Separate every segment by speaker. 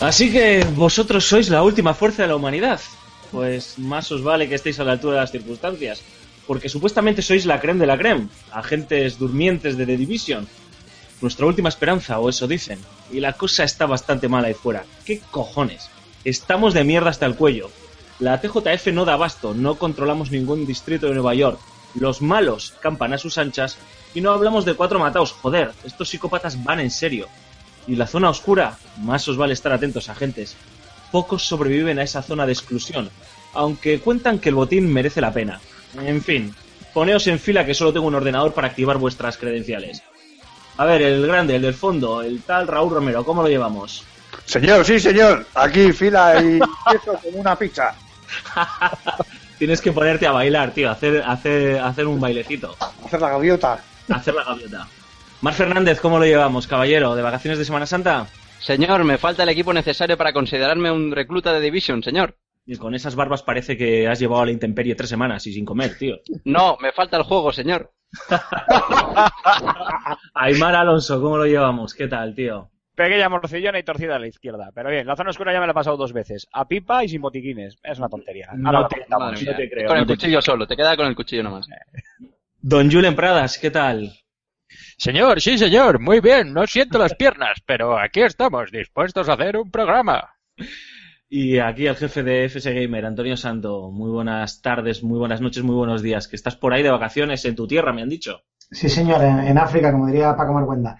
Speaker 1: Así que vosotros sois la última fuerza de la humanidad. Pues más os vale que estéis a la altura de las circunstancias. Porque supuestamente sois la creme de la creme, agentes durmientes de The Division. Nuestra última esperanza, o eso dicen. Y la cosa está bastante mala ahí fuera. ¿Qué cojones? Estamos de mierda hasta el cuello. La TJF no da abasto, no controlamos ningún distrito de Nueva York. Los malos campan a sus anchas y no hablamos de cuatro mataos. Joder, estos psicópatas van en serio. Y la zona oscura, más os vale estar atentos, agentes. Pocos sobreviven a esa zona de exclusión, aunque cuentan que el botín merece la pena. En fin, poneos en fila que solo tengo un ordenador para activar vuestras credenciales. A ver, el grande, el del fondo, el tal Raúl Romero, ¿cómo lo llevamos?
Speaker 2: Señor, sí, señor. Aquí fila y eso como una pizza.
Speaker 1: Tienes que ponerte a bailar, tío, hacer, hacer, hacer un bailecito,
Speaker 2: Hacer la gaviota.
Speaker 1: hacer la gaviota. Mar Fernández, ¿cómo lo llevamos, caballero? ¿De vacaciones de Semana Santa?
Speaker 3: Señor, me falta el equipo necesario para considerarme un recluta de Division, señor.
Speaker 1: Y con esas barbas parece que has llevado a la intemperie tres semanas y sin comer, tío.
Speaker 3: No, me falta el juego, señor.
Speaker 1: Aymar Alonso, ¿cómo lo llevamos? ¿Qué tal, tío?
Speaker 4: Pequeña morcillona y torcida a la izquierda. Pero bien, la zona oscura ya me la he pasado dos veces. A pipa y sin botiquines. Es una tontería.
Speaker 1: No
Speaker 4: Ahora
Speaker 1: te- creo,
Speaker 3: con
Speaker 1: no
Speaker 3: el
Speaker 1: te
Speaker 3: cuchillo solo, te queda con el cuchillo nomás.
Speaker 1: Don Julen Pradas, ¿qué tal?
Speaker 5: Señor, sí, señor, muy bien, no siento las piernas, pero aquí estamos, dispuestos a hacer un programa.
Speaker 1: Y aquí el jefe de FS Gamer, Antonio Santo. Muy buenas tardes, muy buenas noches, muy buenos días. Que estás por ahí de vacaciones en tu tierra, me han dicho.
Speaker 6: Sí, señor, en, en África, como diría Paco Marguenda.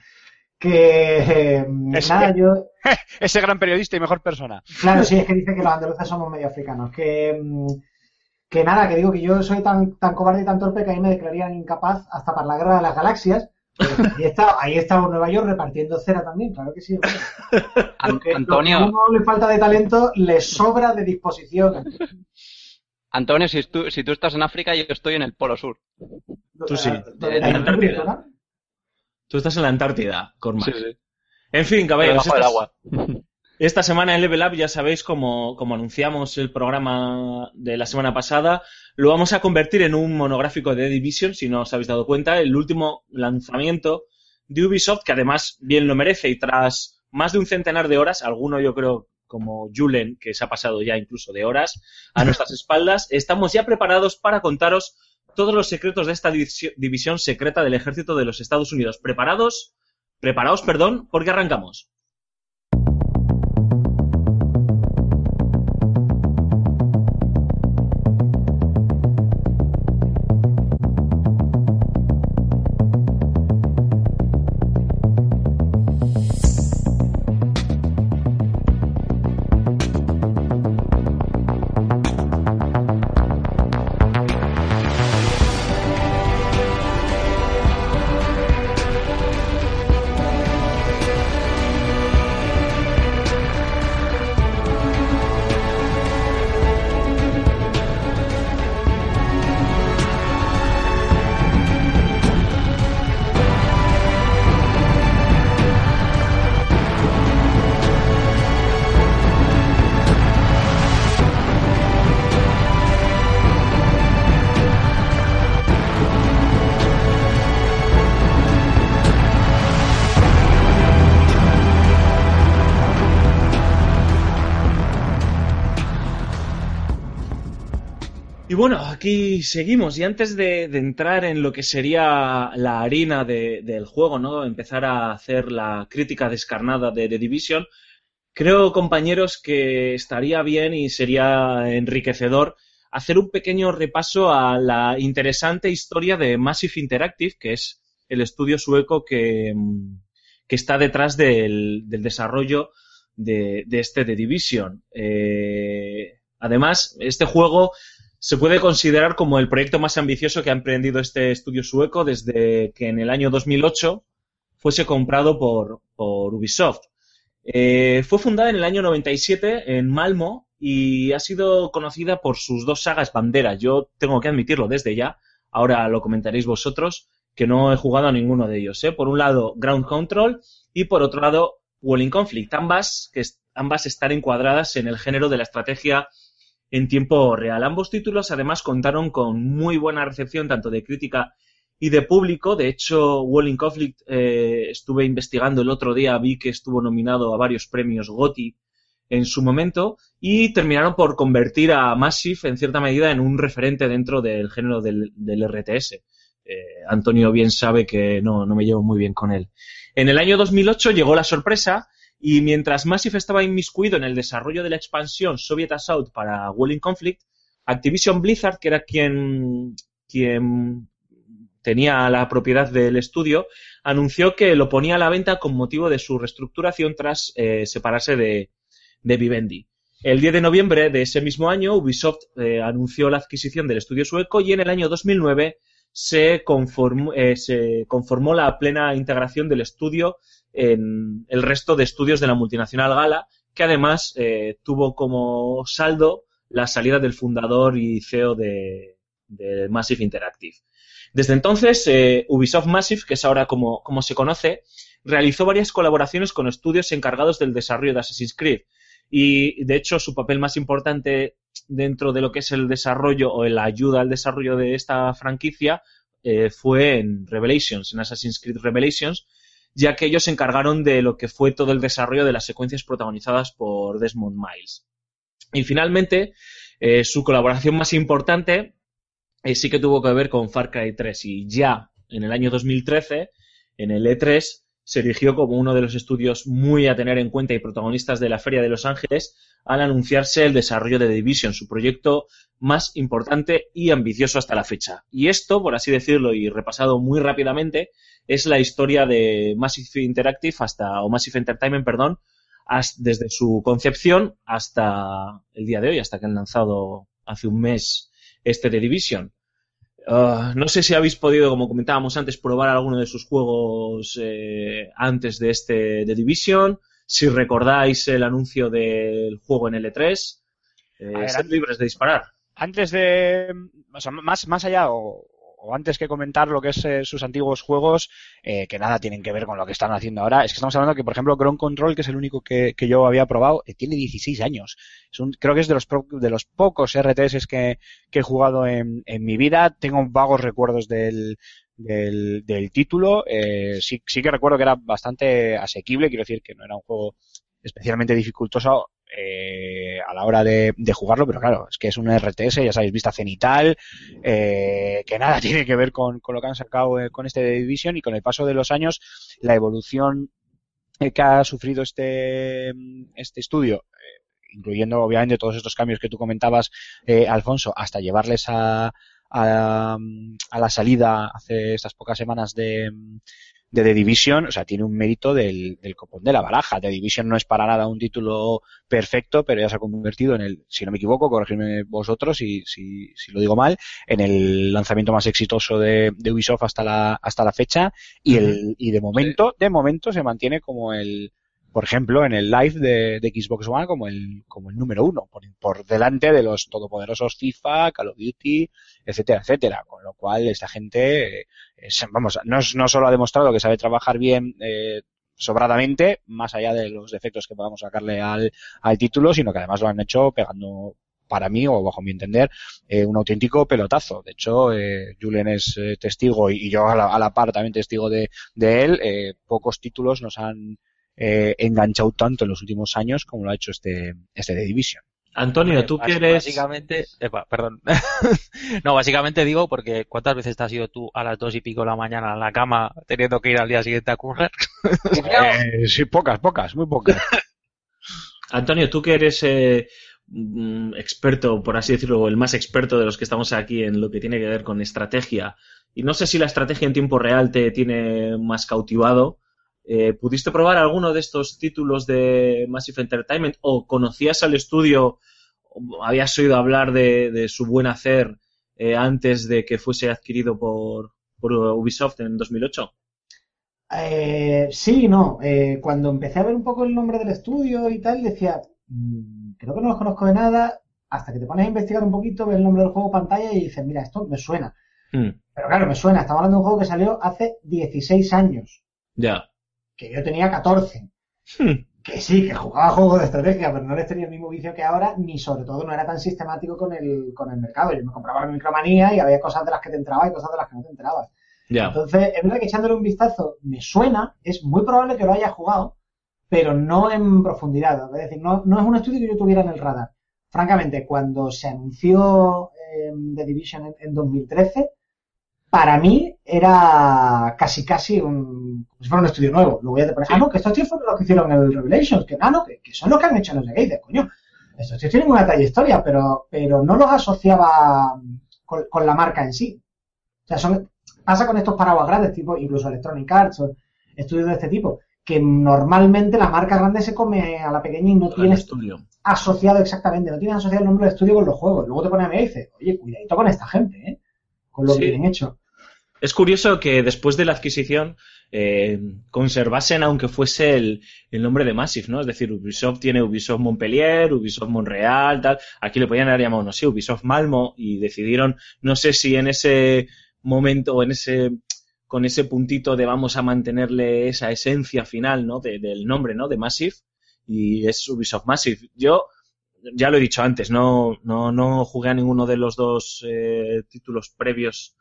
Speaker 6: Que eh, nada, yo.
Speaker 4: Ese gran periodista y mejor persona.
Speaker 6: Claro, sí, es que dice que los andaluces somos medio africanos. Que, mm, que nada, que digo que yo soy tan, tan cobarde y tan torpe que ahí me declararían incapaz hasta para la guerra de las galaxias. Ahí está, ahí está Nueva York repartiendo cera también, claro que sí. hombre.
Speaker 3: An-
Speaker 6: Lo que
Speaker 3: Antonio,
Speaker 6: uno le falta de talento, le sobra de disposición.
Speaker 3: Antonio, si tú, si tú estás en África, yo estoy en el Polo Sur.
Speaker 1: Tú sí.
Speaker 6: ¿Dónde
Speaker 1: En?
Speaker 6: ¿En
Speaker 1: Antártida. Tú estás en la Antártida, Cormac.
Speaker 3: Sí, sí.
Speaker 1: En fin, caballeros,
Speaker 3: Debajo del
Speaker 1: esta,
Speaker 3: agua.
Speaker 1: esta semana en Level Up ya sabéis, como, como anunciamos el programa de la semana pasada, lo vamos a convertir en un monográfico de Division, si no os habéis dado cuenta, el último lanzamiento de Ubisoft, que además bien lo merece y tras más de un centenar de horas, alguno yo creo como Julen, que se ha pasado ya incluso de horas a nuestras espaldas, estamos ya preparados para contaros todos los secretos de esta división secreta del ejército de los Estados Unidos. ¿Preparados? Preparaos, perdón, porque arrancamos. Bueno, aquí seguimos. Y antes de, entrar en lo que sería la harina de- del juego, ¿no? Empezar a hacer la crítica descarnada de The Division, creo, compañeros, que estaría bien y sería enriquecedor hacer un pequeño repaso a la interesante historia de Massive Interactive, que es el estudio sueco que, que está detrás del, del desarrollo de, de este The Division. Eh, además, este juego se puede considerar como el proyecto más ambicioso que ha emprendido este estudio sueco desde que en el año 2008 fuese comprado por, Ubisoft. Eh, fue fundada en el año 97 en Malmo y ha sido conocida por sus dos sagas banderas. Yo tengo que admitirlo desde ya, ahora lo comentaréis vosotros, que no he jugado a ninguno de ellos. ¿eh? Por un lado, Ground Control y por otro lado, Walling Conflict. Ambas, que ambas están encuadradas en el género de la estrategia en tiempo real. Ambos títulos además contaron con muy buena recepción tanto de crítica y de público. De hecho, Walling Conflict eh, estuve investigando el otro día, vi que estuvo nominado a varios premios GOTY en su momento y terminaron por convertir a Massive en cierta medida en un referente dentro del género del, RTS. Eh, Antonio bien sabe que no, no me llevo muy bien con él. En el año 2008 llegó la sorpresa y mientras Massive estaba inmiscuido en el desarrollo de la expansión Soviet Assault para Walling Conflict, Activision Blizzard, que era quien, quien tenía la propiedad del estudio, anunció que lo ponía a la venta con motivo de su reestructuración tras eh, separarse de, Vivendi. El 10 de noviembre de ese mismo año, Ubisoft eh, anunció la adquisición del estudio sueco y en el año 2009 se eh, se conformó la plena integración del estudio en el resto de estudios de la multinacional Gala, que además eh, tuvo como saldo la salida del fundador y CEO de, Massive Interactive. Desde entonces, eh, Ubisoft Massive, que es ahora como, como se conoce, realizó varias colaboraciones con estudios encargados del desarrollo de Assassin's Creed. Y, de hecho, su papel más importante dentro de lo que es el desarrollo o la ayuda al desarrollo de esta franquicia eh, fue en Revelations, en Assassin's Creed Revelations, ya que ellos se encargaron de lo que fue todo el desarrollo de las secuencias protagonizadas por Desmond Miles. Y finalmente, eh, su colaboración más importante eh, sí que tuvo que ver con Far Cry 3 y ya en el año 2013, en el E3, se erigió como uno de los estudios muy a tener en cuenta y protagonistas de la Feria de Los Ángeles al anunciarse el desarrollo de Division, su proyecto más importante y ambicioso hasta la fecha. Y esto, por así decirlo y repasado muy rápidamente, es la historia de Massive Interactive hasta, o Massive Entertainment, perdón, desde su concepción hasta el día de hoy, hasta que han lanzado hace un mes este The Division. Ah, no sé si habéis podido, como comentábamos antes, probar alguno de sus juegos eh, antes de este The Division. Si recordáis el anuncio del juego en L3, eh,
Speaker 4: ver, an-
Speaker 1: libres de disparar.
Speaker 4: Antes de. O sea, más, más allá o, o antes que comentar lo que es eh, sus antiguos juegos, eh, que nada tienen que ver con lo que están haciendo ahora, es que estamos hablando que, por ejemplo, Ground Control, que es el único que, yo había probado, eh, tiene 16 años. Es un, creo que es de los, pro- de los pocos RTS que, que he jugado en, en mi vida. Tengo vagos recuerdos del, del, del título. Eh, sí, sí que recuerdo que era bastante asequible, quiero decir que no era un juego especialmente dificultoso eh, a la hora de, jugarlo, pero claro, es que es un RTS, ya sabéis, vista cenital, eh, que nada tiene que ver con, lo que han sacado eh, con este Division y con el paso de los años, la evolución eh, que ha sufrido este, este estudio, eh, incluyendo obviamente todos estos cambios que tú comentabas, eh, Alfonso, hasta llevarles a, a, a la salida hace estas pocas semanas de, de The Division, o sea, tiene un mérito del, del copón de la baraja. The Division no es para nada un título perfecto, pero ya se ha convertido en el, si no me equivoco, corregidme vosotros si, si, si lo digo mal, en el lanzamiento más exitoso de, de Ubisoft hasta la, hasta la fecha. Y el, y de momento, de momento se mantiene como el, por ejemplo, en el live de, de Xbox One como el, como el número uno, por, por delante de los todopoderosos FIFA, Call of Duty, etcétera, etcétera. Con lo cual, esta gente, eh, vamos, no, no solo ha demostrado que sabe trabajar bien, eh, sobradamente, más allá de los defectos que podamos sacarle al, al título, sino que además lo han hecho pegando para mí, o bajo mi entender, eh, un auténtico pelotazo. De hecho, eh, Julen es eh, testigo y, yo a la, a la par también testigo de, de él. Pocos títulos nos han eh, enganchado tanto en los últimos años como lo ha hecho este, este The Division.
Speaker 1: Antonio, tú
Speaker 5: Bas-
Speaker 1: que eres...
Speaker 5: Básicamente, epa, perdón. no, básicamente digo porque ¿cuántas veces te has ido tú a las dos y pico de la mañana en la cama teniendo que ir al día siguiente a correr?
Speaker 4: Eh, sí, pocas, pocas, muy pocas.
Speaker 1: Antonio, tú que eres eh, mm, experto, por así decirlo, el más experto de los que estamos aquí en lo que tiene que ver con estrategia. Y no sé si la estrategia en tiempo real te tiene más cautivado. Eh, ¿Pudiste probar alguno de estos títulos de Massive Entertainment o conocías al estudio, o habías oído hablar de, de su buen hacer eh, antes de que fuese adquirido por, por Ubisoft en 2008?
Speaker 6: Eh, sí no. Eh, cuando empecé a ver un poco el nombre del estudio y tal, decía, "Mm, creo que no los conozco de nada, hasta que te pones a investigar un poquito, ves el nombre del juego pantalla y dices, mira, esto me suena.
Speaker 1: Hmm,
Speaker 6: Pero claro, me suena, estamos hablando de un juego que salió hace 16 años,
Speaker 1: ya.
Speaker 6: Que yo tenía 14.
Speaker 1: Hmm,
Speaker 6: Que sí, que jugaba juegos de estrategia, pero no les tenía el mismo vicio que ahora, ni sobre todo no era tan sistemático con el, con el mercado. Yo me compraba la micromanía y había cosas de las que te entrabas y cosas de las que no te enterabas.
Speaker 1: ya.
Speaker 6: Entonces, es verdad que echándole un vistazo me suena, es muy probable que lo haya jugado, pero no en profundidad. Es decir, no, no es un estudio que yo tuviera en el radar. Francamente, cuando se anunció eh, The Division en, en 2013, para mí era casi casi un, como si fuera un estudio nuevo. Luego ya te pones, ah, no, que estos tíos fueron los que hicieron el Revelations, que ah, no, que, que son los que han hecho los de Gates, coño. Estos tíos tienen una trayectoria, pero, pero no los asociaba con, con la marca en sí. O sea, son, pasa con estos paraguas grandes, tipo incluso Electronic Arts o estudios de este tipo, que normalmente la marca grande se come a la pequeña y no
Speaker 1: estudio.
Speaker 6: asociado exactamente, no tienes asociado el nombre del estudio con los juegos. Luego te pone a mí y dice, oye, cuidadito con esta gente, ¿eh? Con lo
Speaker 1: Sí.
Speaker 6: que tienen hecho.
Speaker 1: Es curioso que después de la adquisición eh, conservasen, aunque fuese el, el nombre de Massive, ¿no? Es decir, Ubisoft tiene Ubisoft Montpellier, Ubisoft Montreal, tal. Aquí le podían haber llamado, no sé, Ubisoft Malmo y decidieron, no sé si en ese momento o en ese con ese puntito de vamos a mantenerle esa esencia final, ¿no? De- del nombre, ¿no? De Massive y es Ubisoft Massive. Yo ya lo he dicho antes, no no no jugué a ninguno de los dos eh, títulos previos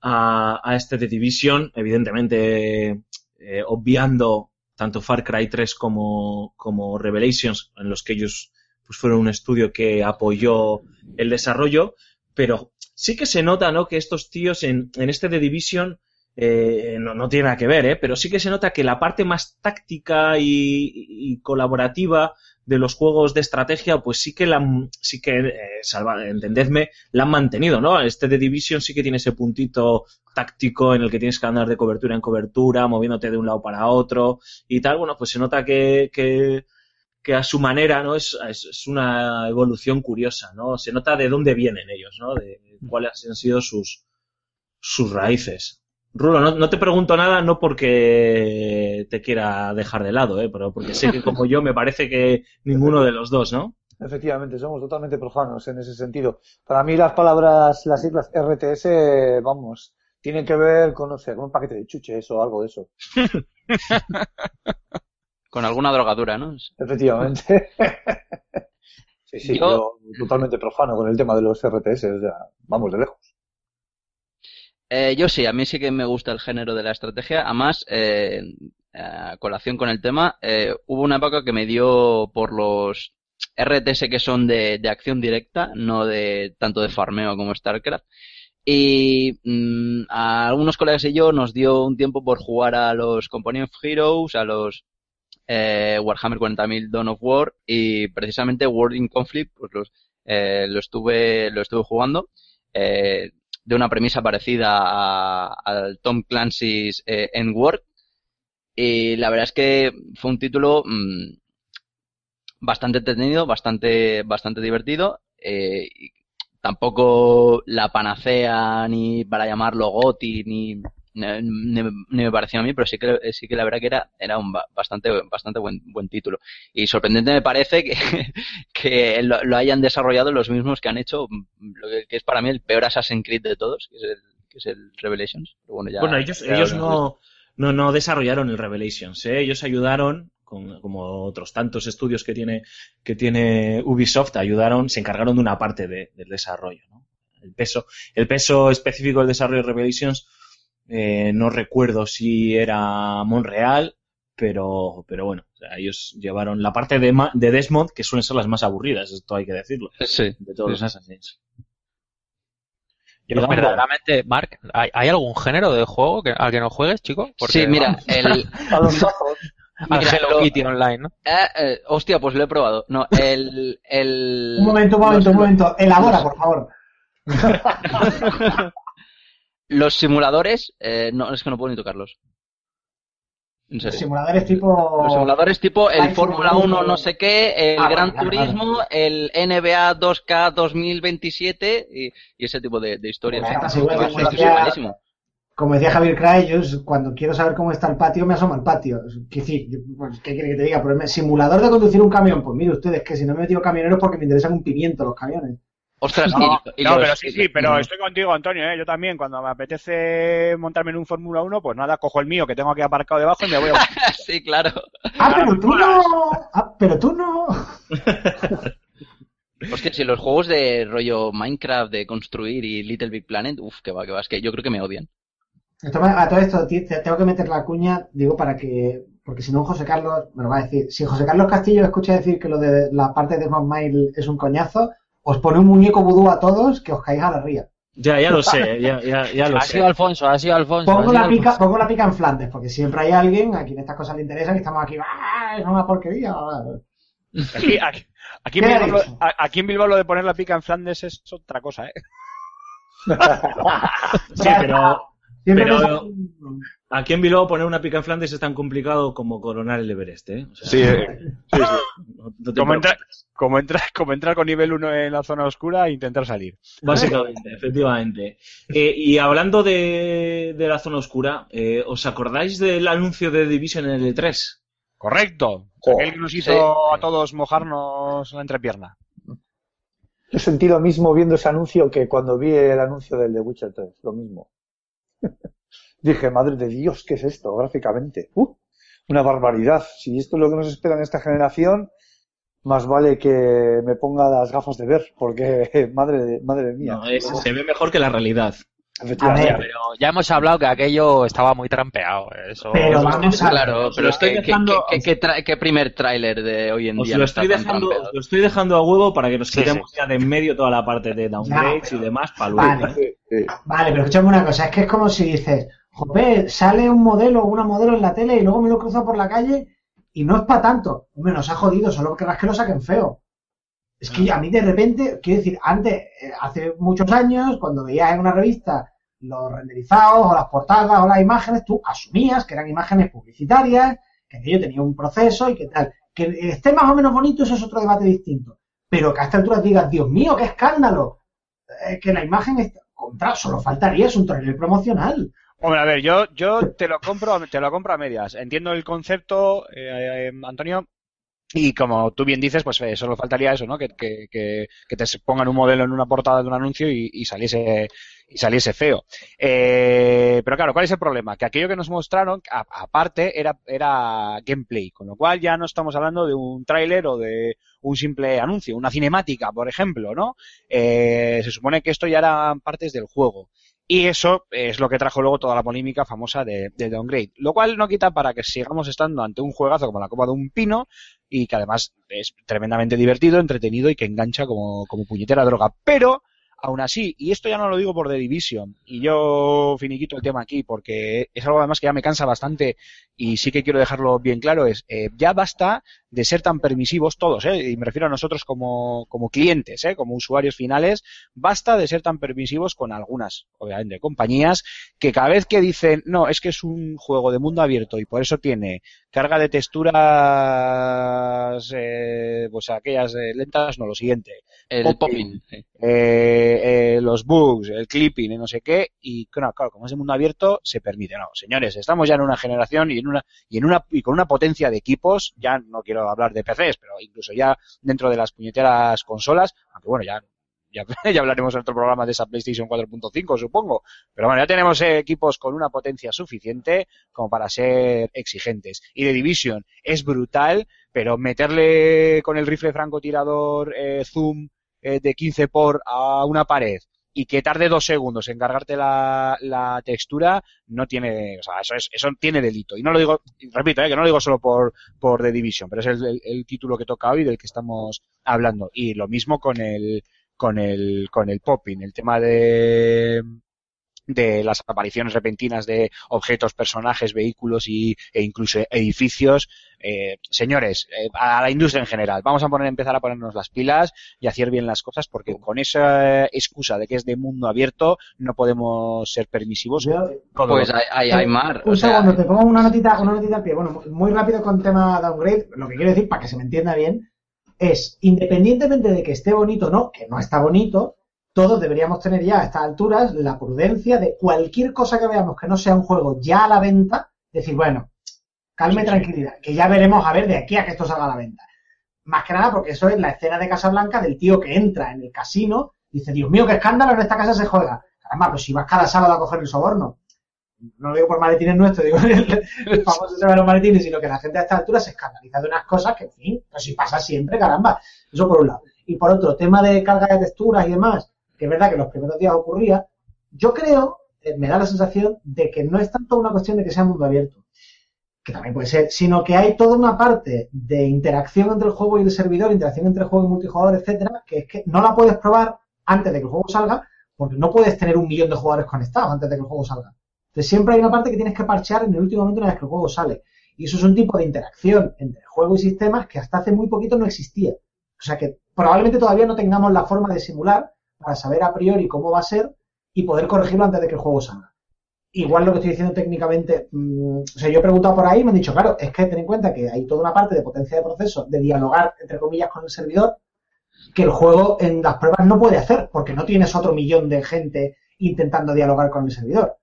Speaker 1: a, a este The Division, evidentemente eh, obviando tanto Far Cry 3 como, como Revelations, en los que ellos pues fueron un estudio que apoyó el desarrollo, pero sí que se nota, ¿no? Que estos tíos en, en este The Division eh, no, no tiene nada que ver, ¿eh? Pero sí que se nota que la parte más táctica y, y colaborativa de los juegos de estrategia, pues sí que la, sí que, eh, salva, entendedme, la han mantenido, ¿no? Este de Division sí que tiene ese puntito táctico en el que tienes que andar de cobertura en cobertura, moviéndote de un lado para otro y tal. Bueno, pues se nota que, que, que a su manera, ¿no? Es, es, una evolución curiosa, ¿no? Se nota de dónde vienen ellos, ¿no? De cuáles han sido sus, sus raíces. Rulo, no, no te pregunto nada, no porque te quiera dejar de lado, ¿eh? pero porque sé que como yo me parece que ninguno de los dos, ¿no?
Speaker 2: Efectivamente, somos totalmente profanos en ese sentido. Para mí las palabras, las siglas RTS, vamos, tienen que ver con, no sé, con un paquete de chuches o algo de eso.
Speaker 3: Con alguna drogadura, ¿no?
Speaker 2: Efectivamente. Sí, sí,
Speaker 3: Yo-
Speaker 2: yo totalmente profano con el tema de los RTS, o sea, vamos de lejos.
Speaker 3: Eh, yo sí, a mí sí que me gusta el género de la estrategia. Además, eh, a colación con el tema, eh, hubo una época que me dio por los RTS que son de, de acción directa, no de tanto de farmeo como StarCraft. Y mm, a algunos colegas y yo nos dio un tiempo por jugar a los Company of Heroes, a los eh, Warhammer 40.000 Dawn of War y precisamente World in Conflict, pues los, eh, lo estuve lo estuve jugando. Eh, de una premisa parecida a- al Tom Clancy's eh, Endward. Y la verdad es que fue un título mm, bastante entretenido, bastante, bastante divertido. eh, tampoco la panacea ni para llamarlo GOTY ni, ni, ni- ni me pareció a mí, pero sí que, sí que la verdad que era, era un ba- bastante, bastante buen, buen título. Y sorprendente me parece que, que lo, lo hayan desarrollado los mismos que han hecho mm, lo que, que es para mí el peor Assassin's Creed de todos, que es el, que es el Revelations. Bueno, ya,
Speaker 1: Bueno, ellos,
Speaker 3: ya
Speaker 1: ellos no, no, no desarrollaron el Revelations, ¿eh? ellos ayudaron, como otros tantos estudios que tiene, que tiene Ubisoft, ayudaron, se encargaron de una parte de- del desarrollo. ¿no? El, peso, el peso específico del desarrollo de Revelations, eh, no recuerdo si era Monreal, pero, pero bueno, o sea, ellos llevaron la parte de, Ma- de Desmond, que suelen ser las más aburridas, esto hay que decirlo,
Speaker 3: Sí.
Speaker 1: de todos los
Speaker 3: Sí.
Speaker 1: Assassins.
Speaker 5: Yo, verdaderamente, Mark, ¿hay, hay algún género de juego que, al que no juegues, chico? Porque,
Speaker 3: sí, mira,
Speaker 5: vamos,
Speaker 3: el,
Speaker 2: los
Speaker 3: Mira,
Speaker 5: Hello
Speaker 3: lo-
Speaker 5: Kitty Online, ¿no?
Speaker 3: Eh, eh, hostia, pues lo he probado. No, el... el
Speaker 6: Un momento, un momento,
Speaker 3: los-
Speaker 6: un momento. Elabora, por favor.
Speaker 3: Los simuladores, eh, no, es que no puedo ni tocarlos. En
Speaker 6: Los simuladores tipo.
Speaker 3: Los simuladores tipo el Fórmula
Speaker 6: Simulator.
Speaker 3: 1 no sé qué, el
Speaker 6: Ah,
Speaker 3: Gran
Speaker 6: vale, vale,
Speaker 3: Turismo, el NBA 2K 2027 y, y ese tipo de, de historias.
Speaker 6: Bueno, sí, como decía- Javier Cray, yo cuando quiero saber cómo está el patio, me asomo al patio. Yo- pues, ¿qué quiere que te diga? Pero simulador de conducir un camión. Pues mire ustedes que si no me he metido camioneros porque me interesan un pimiento los camiones.
Speaker 3: Ostras,
Speaker 4: No,
Speaker 3: y- y
Speaker 4: no,
Speaker 3: los-
Speaker 4: pero sí, sí, pero
Speaker 3: no.
Speaker 4: estoy contigo, Antonio, ¿eh? Yo también, cuando me apetece montarme en un Fórmula 1, pues nada, cojo el mío que tengo aquí aparcado debajo y me voy a...
Speaker 3: sí, claro.
Speaker 6: Ah, pero tú no. Ah, pero tú no.
Speaker 3: Hostia, si los juegos de rollo Minecraft, de construir y Little Big Planet, uff, que va, que va, es que yo creo que me odian.
Speaker 6: A todo esto tengo que meter la cuña, digo, para que. Porque si no, José Carlos me lo va a decir. Si José Carlos Castillo escucha decir que lo de la parte de Smart Mile es un coñazo, os pone un muñeco vudú a todos que os caéis a la ría.
Speaker 1: Ya, ya lo sé, ya, ya, ya lo
Speaker 5: Ha
Speaker 1: sé.
Speaker 5: sido Alfonso, ha sido Alfonso. ha
Speaker 6: Pongo
Speaker 5: sido
Speaker 6: la, pica,
Speaker 5: Alfonso.
Speaker 6: pongo la pica en Flandes, porque siempre hay alguien a quien estas cosas le interesan y estamos aquí, ¡ah! Es una porquería.
Speaker 4: Aquí, aquí, aquí en aquí en Bilbao lo de poner la pica en Flandes es otra cosa, ¿eh?
Speaker 1: Sí, pero pero- aquí en Bilbao poner una pica en Flandes es tan complicado como coronar el Everest, ¿eh? O sea,
Speaker 7: Sí, eh, sí, sí.
Speaker 1: no- no te
Speaker 4: Como, entra-
Speaker 1: preocupes.
Speaker 4: como, entrar, como entrar con nivel 1 en la zona oscura e intentar salir.
Speaker 1: Básicamente, efectivamente. Eh, y hablando de, de la zona oscura, eh, ¿os acordáis del anuncio de Division en el E3?
Speaker 4: Correcto.
Speaker 2: Jo,
Speaker 4: Aquel que nos hizo
Speaker 3: sí.
Speaker 4: a todos mojarnos la entrepierna.
Speaker 2: Yo sentí lo mismo viendo ese anuncio que cuando vi el anuncio del The Witcher 3, lo mismo. Dije, madre de Dios, ¿qué es esto gráficamente? ¡Uh! una barbaridad. Si esto es lo que nos espera en esta generación, más vale que me ponga las gafas de ver, porque madre, madre mía.
Speaker 1: No, se ve mejor que la realidad.
Speaker 2: Efectivamente.
Speaker 6: A ver.
Speaker 5: Pero ya hemos hablado que aquello estaba muy trampeado. Eso,
Speaker 6: Pero vamos a
Speaker 3: Claro, pero es que,
Speaker 1: estoy
Speaker 3: ¿qué,
Speaker 1: dejando-
Speaker 3: qué- qué tra- qué primer tráiler de hoy en
Speaker 1: Os
Speaker 3: día
Speaker 1: lo, estoy
Speaker 3: está
Speaker 1: dejando,
Speaker 3: trampeado?
Speaker 1: os lo estoy dejando a huevo para que nos
Speaker 5: Sí,
Speaker 1: quitemos ya de en medio toda la parte de downgrades y demás para luego.
Speaker 6: Vale.
Speaker 1: ¿eh?
Speaker 6: Vale, pero escúchame una cosa, es que es como si dices, joder, sale un modelo o una modelo en la tele y luego me lo cruzo por la calle y no es para tanto. Hombre, nos ha jodido, solo querrás que lo saquen feo. Es que a mí de repente, quiero decir, antes, eh, hace muchos años, cuando veías en una revista los renderizados o las portadas o las imágenes, tú asumías que eran imágenes publicitarias, que aquello tenía un proceso y que tal. Que esté más o menos bonito, eso es otro debate distinto. Pero que a esta altura digas, Dios mío, qué escándalo. Eh, que la imagen está contra, solo faltaría, es un trailer promocional.
Speaker 4: Hombre, a ver, yo, yo te lo compro, te lo compro a medias. Entiendo el concepto, eh, eh, Antonio, y como tú bien dices, pues eh, solo faltaría eso, ¿no? Que, que, que, te pongan un modelo en una portada de un anuncio y, y saliese y saliese feo. Eh, pero claro, ¿cuál es el problema? Que aquello que nos mostraron, aparte, era, era gameplay, con lo cual ya no estamos hablando de un tráiler o de un simple anuncio, una cinemática, por ejemplo, ¿no? Eh, se supone que esto ya eran partes del juego. Y eso es lo que trajo luego toda la polémica famosa de, de Downgrade. Lo cual no quita para que sigamos estando ante un juegazo como la Copa de un Pino y que además es tremendamente divertido, entretenido y que engancha como, como puñetera droga. Pero, aún así, y esto ya no lo digo por The Division, y yo finiquito el tema aquí porque es algo además que ya me cansa bastante y sí que quiero dejarlo bien claro, es eh, ya basta de ser tan permisivos todos, ¿eh? y me refiero a nosotros como, como clientes, ¿eh? como usuarios finales, basta de ser tan permisivos con algunas, obviamente, compañías que cada vez que dicen, no, es que es un juego de mundo abierto y por eso tiene carga de texturas, eh, pues aquellas eh, lentas, no, lo siguiente,
Speaker 3: El
Speaker 4: Popping. eh, eh, los bugs, el clipping y no sé qué, y claro, claro, como es de mundo abierto, se permite. No, señores, estamos ya en una generación y en una, y en una, y con una potencia de equipos, ya no quiero hablar de PCs, pero incluso ya dentro de las puñeteras consolas, aunque bueno, ya, ya, hablaremos en otro programa de esa PlayStation 4.5, supongo. Pero bueno, ya tenemos equipos con una potencia suficiente como para ser exigentes. Y de Division es brutal, pero meterle con el rifle francotirador eh, zoom eh, de 15 por a una pared y que tarde dos segundos en cargarte la, la textura, no tiene, o sea, eso, es, eso tiene delito. Y no lo digo, repito, eh, que no lo digo solo por, por The Division, pero es el, el- el título que toca hoy del que estamos hablando. Y lo mismo con el, con el, con el popping, el tema de, de las apariciones repentinas de objetos, personajes, vehículos y, e incluso edificios. Eh, señores, eh, a la industria en general, vamos a poner, empezar a ponernos las pilas y hacer bien las cosas porque con esa excusa de que es de mundo abierto no podemos ser permisivos.
Speaker 6: Yo-
Speaker 3: Pues hay, hay, hay mar.
Speaker 6: Un
Speaker 3: o sea,
Speaker 6: segundo, te pongo una notita, una notita al pie. Bueno, muy rápido con tema downgrade. Lo que quiero decir, para que se me entienda bien, es, independientemente de que esté bonito o no, que no está bonito, todos deberíamos tener ya a estas alturas la prudencia de cualquier cosa que veamos que no sea un juego ya a la venta, decir, bueno, calme tranquilidad, que ya veremos a ver de aquí a que esto salga a la venta. Más que nada porque eso es la escena de Casablanca del tío que entra en el casino y dice, Dios mío, qué escándalo, en esta casa se juega. Caramba, pues si vas cada sábado a coger el soborno. No lo digo por maletines nuestros, digo el, el famoso tema de los maletines, sino que la gente a esta altura se escandaliza de unas cosas que, en fin, pues si pasa siempre, caramba. Eso por un lado. Y por otro, tema de carga de texturas y demás, que es verdad que los primeros días ocurría, yo creo, eh, me da la sensación de que no es tanto una cuestión de que sea mundo abierto, que también puede ser, sino que hay toda una parte de interacción entre el juego y el servidor, interacción entre el juego y multijugador, etcétera, que es que no la puedes probar antes de que el juego salga, porque no puedes tener un millón de jugadores conectados antes de que el juego salga. Entonces siempre hay una parte que tienes que parchear en el último momento una vez que el juego sale. Y eso es un tipo de interacción entre juego y sistemas que hasta hace muy poquito no existía. O sea que probablemente todavía no tengamos la forma de simular para saber a priori cómo va a ser y poder corregirlo antes de que el juego salga. Igual lo que estoy diciendo técnicamente, mm, o sea, yo he preguntado por ahí y me han dicho, claro, es que ten en cuenta que hay toda una parte de potencia de proceso, de dialogar, entre comillas, con el servidor, que el juego en las pruebas no puede hacer, porque no tienes otro millón de gente intentando dialogar con el servidor.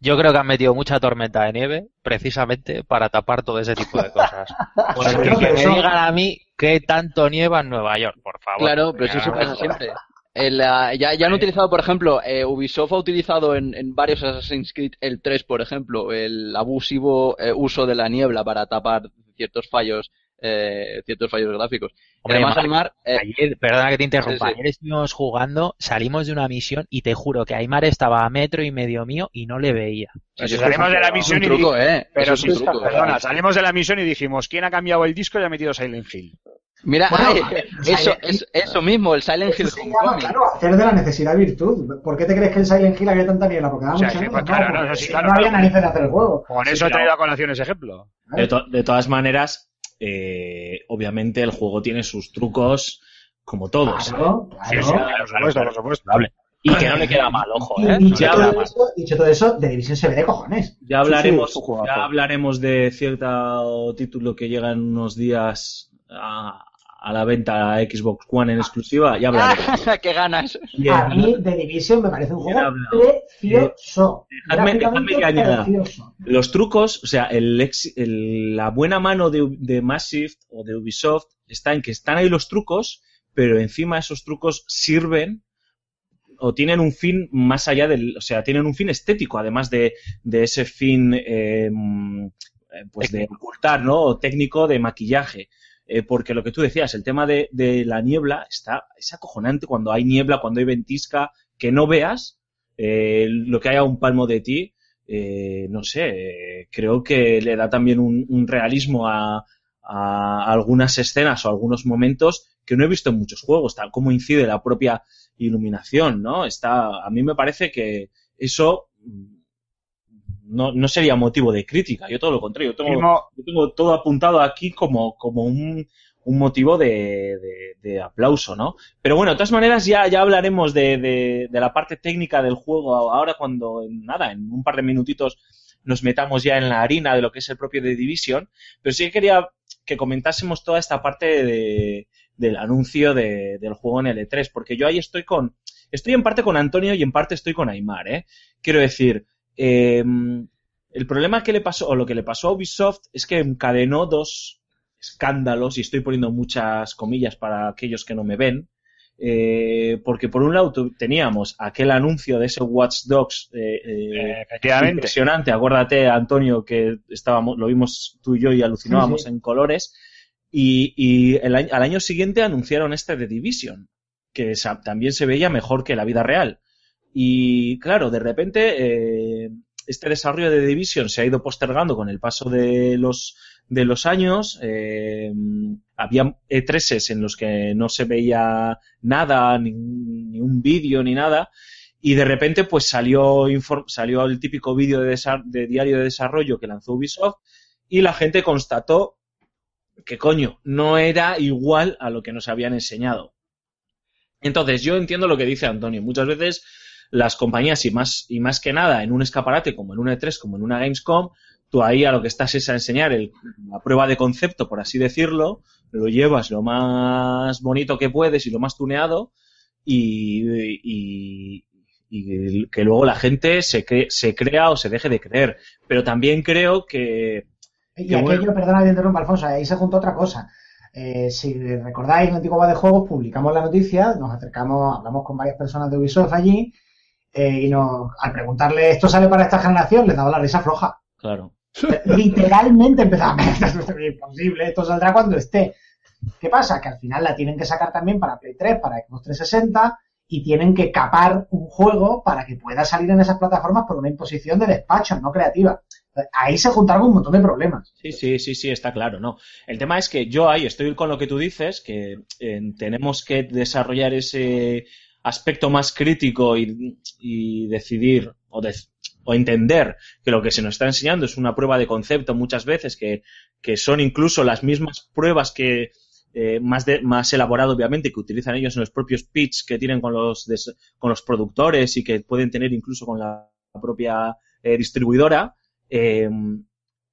Speaker 5: Yo creo que han metido mucha tormenta de nieve precisamente para tapar todo ese tipo de cosas. Porque
Speaker 6: Pero
Speaker 5: que me
Speaker 6: eso-
Speaker 5: digan a mí que tanto nieva en Nueva York, por favor.
Speaker 3: Claro, pero eso se pasa siempre. El, ah, ya, ya han utilizado, por ejemplo, eh, Ubisoft ha utilizado en, en varios Assassin's Creed, el 3, por ejemplo, el abusivo eh, uso de la niebla para tapar ciertos fallos, eh, ciertos fallos gráficos.
Speaker 5: Hombre,
Speaker 3: además, Aymar, eh,
Speaker 5: Ayer, perdona que te interrumpa,
Speaker 3: Sí, sí.
Speaker 5: ayer estuvimos jugando, salimos de una misión y te juro que Aymar estaba a metro y medio mío y no le veía.
Speaker 3: Sí,
Speaker 4: si salimos de la
Speaker 3: es un
Speaker 4: misión y
Speaker 3: eh.
Speaker 4: Pero
Speaker 3: Eso es
Speaker 4: si,
Speaker 3: un truco,
Speaker 4: perdona,
Speaker 3: eh.
Speaker 4: salimos de la misión y dijimos, ¿quién ha cambiado el disco y ha metido Silent Hill?
Speaker 3: Mira,
Speaker 6: Bueno,
Speaker 3: ay,
Speaker 6: Silent
Speaker 3: eso,
Speaker 6: Hill-
Speaker 3: es, eso mismo, el Silent Hill
Speaker 6: se llama, claro, hacer de la necesidad virtud. ¿Por qué te crees que en Silent Hill había tanta niebla? Porque daba
Speaker 4: O sea,
Speaker 6: mucha
Speaker 4: sí,
Speaker 6: niebla.
Speaker 4: pues claro, no, sí,
Speaker 6: si
Speaker 4: claro,
Speaker 6: no había
Speaker 4: claro.
Speaker 6: narices de hacer el juego.
Speaker 4: Con
Speaker 1: Sí,
Speaker 4: eso he traído a colación ese ejemplo.
Speaker 1: De, to- de todas maneras, eh, obviamente el juego tiene sus trucos como todos.
Speaker 6: Claro,
Speaker 4: Sí,
Speaker 6: claro.
Speaker 4: sí, por supuesto, por supuesto.
Speaker 1: Y que no le queda mal, ojo,
Speaker 6: Y
Speaker 1: ¿eh?
Speaker 6: dicho,
Speaker 1: Ya,
Speaker 6: todo eso, dicho todo eso, de División se ve de cojones.
Speaker 1: ya hablaremos,
Speaker 4: Sí, sí,
Speaker 1: ya hablaremos de cierto título que llega en unos días a, a la venta a Xbox One en exclusiva. Ya hablaremos.
Speaker 3: ¡Qué ganas!
Speaker 1: Bien,
Speaker 6: A mí, The Division me parece un juego precioso.
Speaker 1: dejadme- dejadme que añada.
Speaker 6: precioso.
Speaker 1: los trucos, o sea, el ex- el- la buena mano de, de Massive o de Ubisoft está en que están ahí los trucos, pero encima esos trucos sirven o tienen un fin más allá del, o sea, tienen un fin estético, además de, de ese fin, eh, mm, eh, pues de ocultar, ¿no? O técnico de maquillaje. Eh, porque lo que tú decías, el tema de, la niebla está, es acojonante cuando hay niebla, cuando hay ventisca, que no veas eh, lo que hay a un palmo de ti, eh, no sé, creo que le da también un, realismo a, a algunas escenas o algunos momentos que no he visto en muchos juegos, tal como incide la propia iluminación, ¿no? Está, a mí me parece que eso no, no sería motivo de crítica, yo todo lo contrario, yo tengo,
Speaker 4: Mismo-
Speaker 1: yo tengo todo apuntado aquí como, como un, un motivo de, de- de aplauso, ¿no? Pero bueno, de todas maneras ya, ya hablaremos de, de- la parte técnica del juego ahora cuando, en nada, en un par de minutitos nos metamos ya en la harina de lo que es el propio The Division, pero sí que quería que comentásemos toda esta parte de, del anuncio de- del juego en L3, porque yo ahí estoy con, estoy en parte con Antonio y en parte estoy con Aymar, ¿eh? Quiero decir, eh, el problema que le pasó, o lo que le pasó a Ubisoft es que encadenó dos escándalos, y estoy poniendo muchas comillas para aquellos que no me ven, eh, porque por un lado teníamos aquel anuncio de ese Watch Dogs eh, eh, impresionante, acuérdate Antonio que estábamos, lo vimos tú y yo y alucinábamos
Speaker 6: Sí, sí.
Speaker 1: en colores, y, y el año- al año siguiente anunciaron este de Division, que también se veía mejor que la vida real. Y claro, de repente eh, este desarrollo de Division se ha ido postergando con el paso de los de los años. eh, había E3s en los que no se veía nada, ni, ni un vídeo, ni nada. y de repente pues salió, salió el típico vídeo de, de diario de desarrollo que lanzó Ubisoft y la gente constató que coño, no era igual a lo que nos habían enseñado. Entonces, yo entiendo lo que dice Antonio. Muchas veces las compañías, y más, y más que nada en un escaparate como en una E3, como en una Gamescom, tú ahí a lo que estás es a enseñar el- la prueba de concepto, por así decirlo, lo llevas lo más bonito que puedes y lo más tuneado, y, y- y que luego la gente se, cre- se crea o se deje de creer. Pero también creo que...
Speaker 6: Y
Speaker 1: Qué
Speaker 6: aquello,
Speaker 1: bueno.
Speaker 6: perdona que te interrumpa, Alfonso, ahí se juntó otra cosa. Eh, si recordáis, en Antiguo de Juegos publicamos la noticia, nos acercamos, hablamos con varias personas de Ubisoft allí, eh, y nos, al preguntarle, ¿esto sale para esta generación? Les daba la risa floja.
Speaker 1: Claro.
Speaker 6: Literalmente empezaba esto es imposible, esto saldrá cuando esté. ¿Qué pasa? Que al final la tienen que sacar también para Play 3, para Xbox 360, y tienen que capar un juego para que pueda salir en esas plataformas por una imposición de despacho, no creativa. Ahí se juntaron un montón de problemas.
Speaker 1: Sí, sí, sí, sí, está claro, ¿no? El tema es que yo ahí estoy con lo que tú dices, que eh, tenemos que desarrollar ese aspecto más crítico y, decidir o, de- o entender que lo que se nos está enseñando es una prueba de concepto muchas veces, que, son incluso las mismas pruebas que eh, más, de, más elaborado, obviamente, que utilizan ellos en los propios pitch que tienen con los, con los productores y que pueden tener incluso con la propia eh, distribuidora. Eh,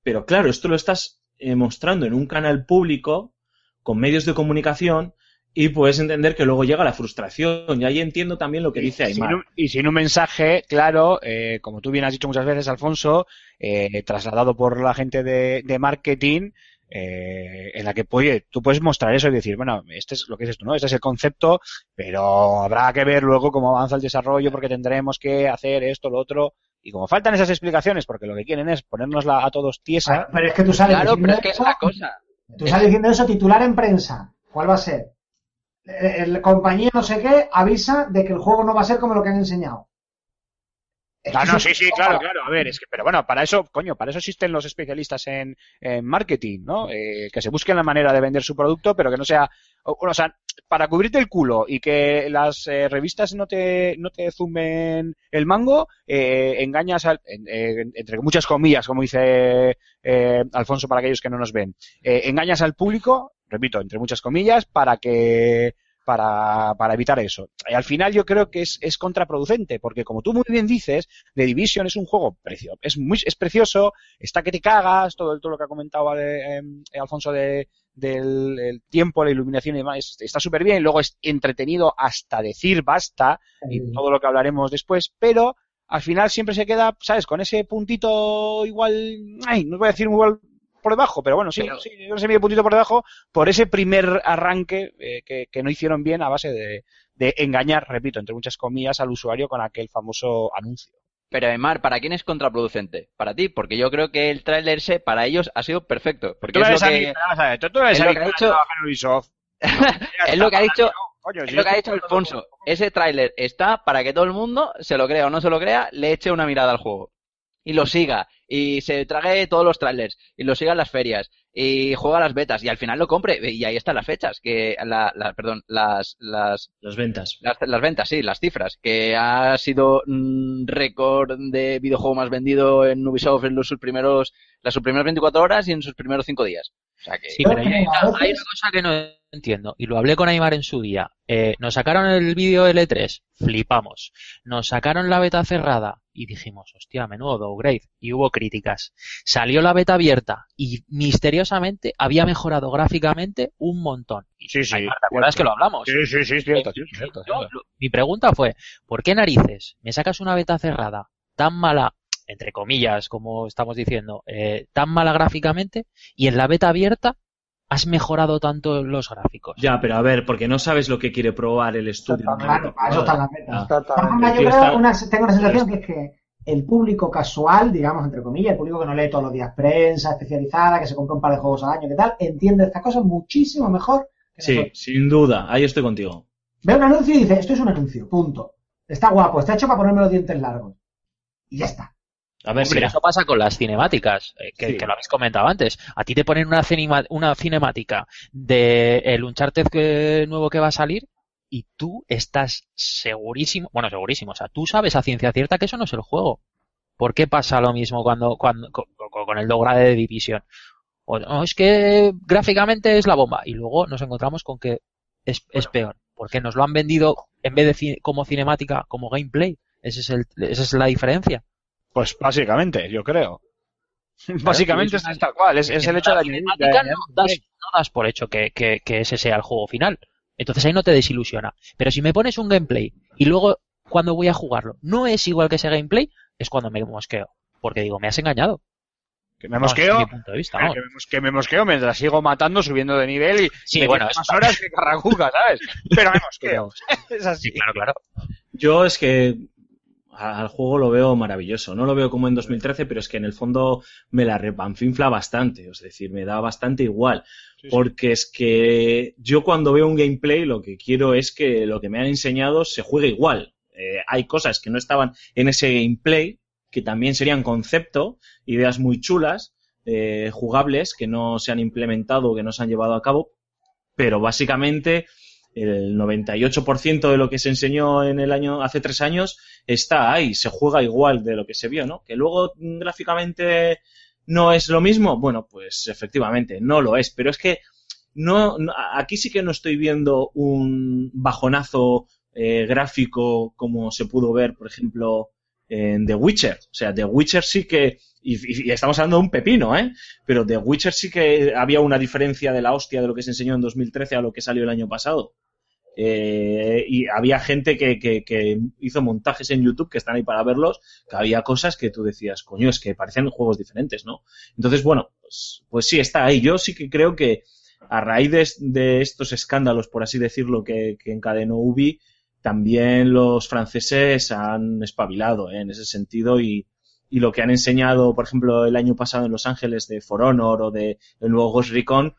Speaker 1: pero claro, esto lo estás eh, mostrando en un canal público, con medios de comunicación, y puedes entender que luego llega la frustración. Y ahí entiendo también lo que dice
Speaker 4: sin,
Speaker 1: Aymar.
Speaker 4: un, y sin un mensaje claro, eh, como tú bien has dicho muchas veces, Alfonso, eh, trasladado por la gente de, de marketing, eh, en la que oye, tú puedes mostrar eso y decir, bueno, este es lo que es esto, ¿no? Este es el concepto, pero habrá que ver luego cómo avanza el desarrollo porque tendremos que hacer esto, lo otro. Y como faltan esas explicaciones, porque lo que quieren es ponérnosla a todos tiesa,
Speaker 6: Pero es que tú sales
Speaker 3: Claro,
Speaker 6: diciendo
Speaker 3: pero es que es
Speaker 6: eso,
Speaker 3: la cosa.
Speaker 6: Tú sales diciendo eso, titular en prensa. ¿Cuál va a ser? Eh, El compañía no sé qué avisa de que el juego no va a ser como lo que han enseñado.
Speaker 4: Ah, no,
Speaker 6: eso
Speaker 4: sí, sí, claro, claro. A ver, es que, pero bueno, para eso, coño, para eso existen los especialistas en, en marketing, ¿no? Eh, que se busquen la manera de vender su producto, pero que no sea, o, o sea, para cubrirte el culo y que las eh, revistas no te, no te zumben el mango, eh, engañas al, en- entre muchas comillas, como dice eh, Alfonso para aquellos que no nos ven, engañas al público, repito, entre muchas comillas, para que para, para evitar eso. Y al final yo creo que es, es contraproducente, porque como tú muy bien dices, The Division es un juego precioso, es muy, es precioso, está que te cagas, todo, todo lo que ha comentado eh, eh, Alfonso de, del el tiempo, la iluminación y demás, es- está súper bien, luego es entretenido hasta decir basta, y todo lo que hablaremos después, pero al final siempre se queda, ¿sabes? Con ese puntito igual, ay, no voy a decir igual por debajo, pero bueno, sí,
Speaker 3: Pero-
Speaker 4: sí, ese medio puntito por debajo, por ese primer arranque eh, que, que no hicieron bien a base de, de engañar, repito, entre muchas comillas, al usuario con aquel famoso anuncio.
Speaker 3: Pero Emar, ¿para quién es contraproducente? Para ti, porque yo creo que el tráiler ese para ellos ha sido perfecto. Porque
Speaker 4: Tú
Speaker 3: es lo
Speaker 4: mí,
Speaker 3: que,
Speaker 4: a tú-
Speaker 3: es lo que ha dicho-
Speaker 4: Ubisoft.
Speaker 3: es lo que ha dicho,
Speaker 4: Coño,
Speaker 3: es
Speaker 4: si
Speaker 3: lo que ha
Speaker 4: esto-
Speaker 3: dicho Alfonso. Ese tráiler está para que todo el mundo, se lo crea o no se lo crea, le eche una mirada al juego. Y lo siga. Y se trague todos los trailers. Y lo siga en las ferias. Y juega las betas. Y al final lo compre. Y ahí están las fechas. Que la, la- perdón, las, las,
Speaker 1: Las ventas.
Speaker 3: las, las ventas, sí, las cifras, que ha sido un récord de videojuego más vendido en Ubisoft en los sus primeros, las sus primeras 24 horas y en sus primeros 5 días. O sea que,
Speaker 5: Sí, pero hay, hay una cosa que no entiendo, y lo hablé con Aymar en su día. Eh, nos sacaron el vídeo L3, flipamos. Nos sacaron la beta cerrada y dijimos, hostia, menudo downgrade. Y hubo críticas. Salió la beta abierta y misteriosamente había mejorado gráficamente un montón. Y,
Speaker 4: Sí, sí,
Speaker 5: Aymar, ¿te acuerdas
Speaker 4: cierto.
Speaker 5: que lo hablamos?
Speaker 4: Sí, sí, sí, cierto, sí,
Speaker 5: Yo-
Speaker 4: cierto,
Speaker 5: yo-
Speaker 4: cierto.
Speaker 5: lo- mi pregunta fue, ¿por qué narices me sacas una beta cerrada tan mala, entre comillas, como estamos diciendo, eh, tan mala gráficamente, y en la beta abierta has mejorado tanto los gráficos?
Speaker 1: Ya, pero a ver, porque no sabes lo que quiere probar el estudio.
Speaker 6: Claro, para eso están las metas.
Speaker 1: Ah.
Speaker 6: Yo creo
Speaker 1: está-
Speaker 6: una, tengo una sensación que es que el público casual, digamos, entre comillas, el público que no lee todos los días prensa especializada, que se compra un par de juegos al año, que tal, entiende estas cosas muchísimo mejor que
Speaker 1: Sí,
Speaker 6: nosotros.
Speaker 1: sin duda, ahí estoy contigo.
Speaker 6: Ve un anuncio y dice, esto es un anuncio, punto. Está guapo, está hecho para ponerme los dientes largos. Y ya está.
Speaker 1: A ver,
Speaker 5: Hombre,
Speaker 1: si
Speaker 5: eso pasa con las cinemáticas, eh, que,
Speaker 1: Sí.
Speaker 5: que lo habéis comentado antes. A ti te ponen una, cinema- una cinemática de el Uncharted que- nuevo que va a salir y tú estás segurísimo, bueno, segurísimo, o sea, tú sabes a ciencia cierta que eso no es el juego. ¿Por qué pasa lo mismo cuando, cuando con, el Dograde de Division? O no, es que gráficamente es la bomba y luego nos encontramos con que es, es peor, porque nos lo han vendido en vez de como cinemática, como gameplay. Ese es el, esa es la diferencia.
Speaker 4: Pues básicamente, yo creo. Básicamente
Speaker 5: sí, sí,
Speaker 4: es tal cual, es, es el hecho de
Speaker 5: la
Speaker 4: añadir.
Speaker 5: no das, no das por hecho que, que- que ese sea el juego final. Entonces ahí no te desilusiona. Pero si me pones un gameplay y luego cuando voy a jugarlo no es igual que ese gameplay, es cuando me mosqueo. Porque digo, me has engañado.
Speaker 4: Que me
Speaker 5: No, desde
Speaker 4: mosqueo.
Speaker 5: mi punto de vista,
Speaker 4: Ah, que, me que me mosqueo mientras sigo matando, subiendo de nivel y
Speaker 5: Sí,
Speaker 4: me
Speaker 5: bueno,
Speaker 4: más horas que carracuca, ¿sabes? Pero me mosqueo. es así.
Speaker 5: Sí, claro, claro.
Speaker 1: Yo es que al juego lo veo maravilloso. No lo veo como en 2013, pero es que en el fondo me la repanfinfla bastante. Es decir, me da bastante igual.
Speaker 4: Sí, sí.
Speaker 1: Porque es que yo cuando veo un gameplay lo que quiero es que lo que me han enseñado se juegue igual. Eh, hay cosas que no estaban en ese gameplay que también serían concepto, ideas muy chulas, eh, jugables, que no se han implementado, que no se han llevado a cabo, pero básicamente el 98% de lo que se enseñó en el año hace tres años está ahí, se juega igual de lo que se vio, ¿no? Que luego mm, gráficamente no es lo mismo, bueno, pues efectivamente no lo es, pero es que no, aquí sí que no estoy viendo un bajonazo eh, gráfico como se pudo ver, por ejemplo, en The Witcher. O sea, The Witcher sí que, y- y estamos hablando de un pepino, ¿eh? Pero The Witcher sí que había una diferencia de la hostia de lo que se enseñó en 2013 a lo que salió el año pasado. Eh, y había gente que, que, hizo montajes en YouTube que están ahí para verlos, que había cosas que tú decías, coño, es que parecían juegos diferentes, ¿no? Entonces, bueno, pues, pues sí, está ahí. Yo sí que creo que a raíz de, de estos escándalos, por así decirlo, que, que encadenó Ubi, también los franceses han espabilado ¿eh? en ese sentido y, y lo que han enseñado, por ejemplo, el año pasado en Los Ángeles de For Honor o de el nuevo Ghost Recon,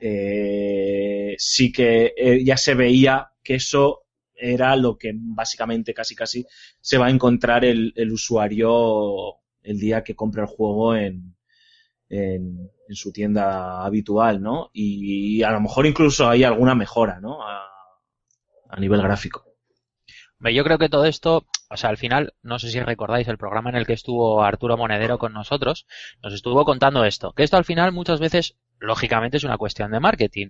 Speaker 1: eh, sí que eh, ya se veía que eso era lo que básicamente casi casi se va a encontrar el, el usuario el día que compre el juego en, en, su tienda habitual, ¿no? Y, a lo mejor incluso hay alguna mejora, ¿no? A, a nivel gráfico.
Speaker 5: Yo creo que todo esto, o sea, al final, no sé si recordáis el programa en el que estuvo Arturo Monedero con nosotros, nos estuvo contando esto, que esto al final muchas veces, lógicamente, es una cuestión de marketing.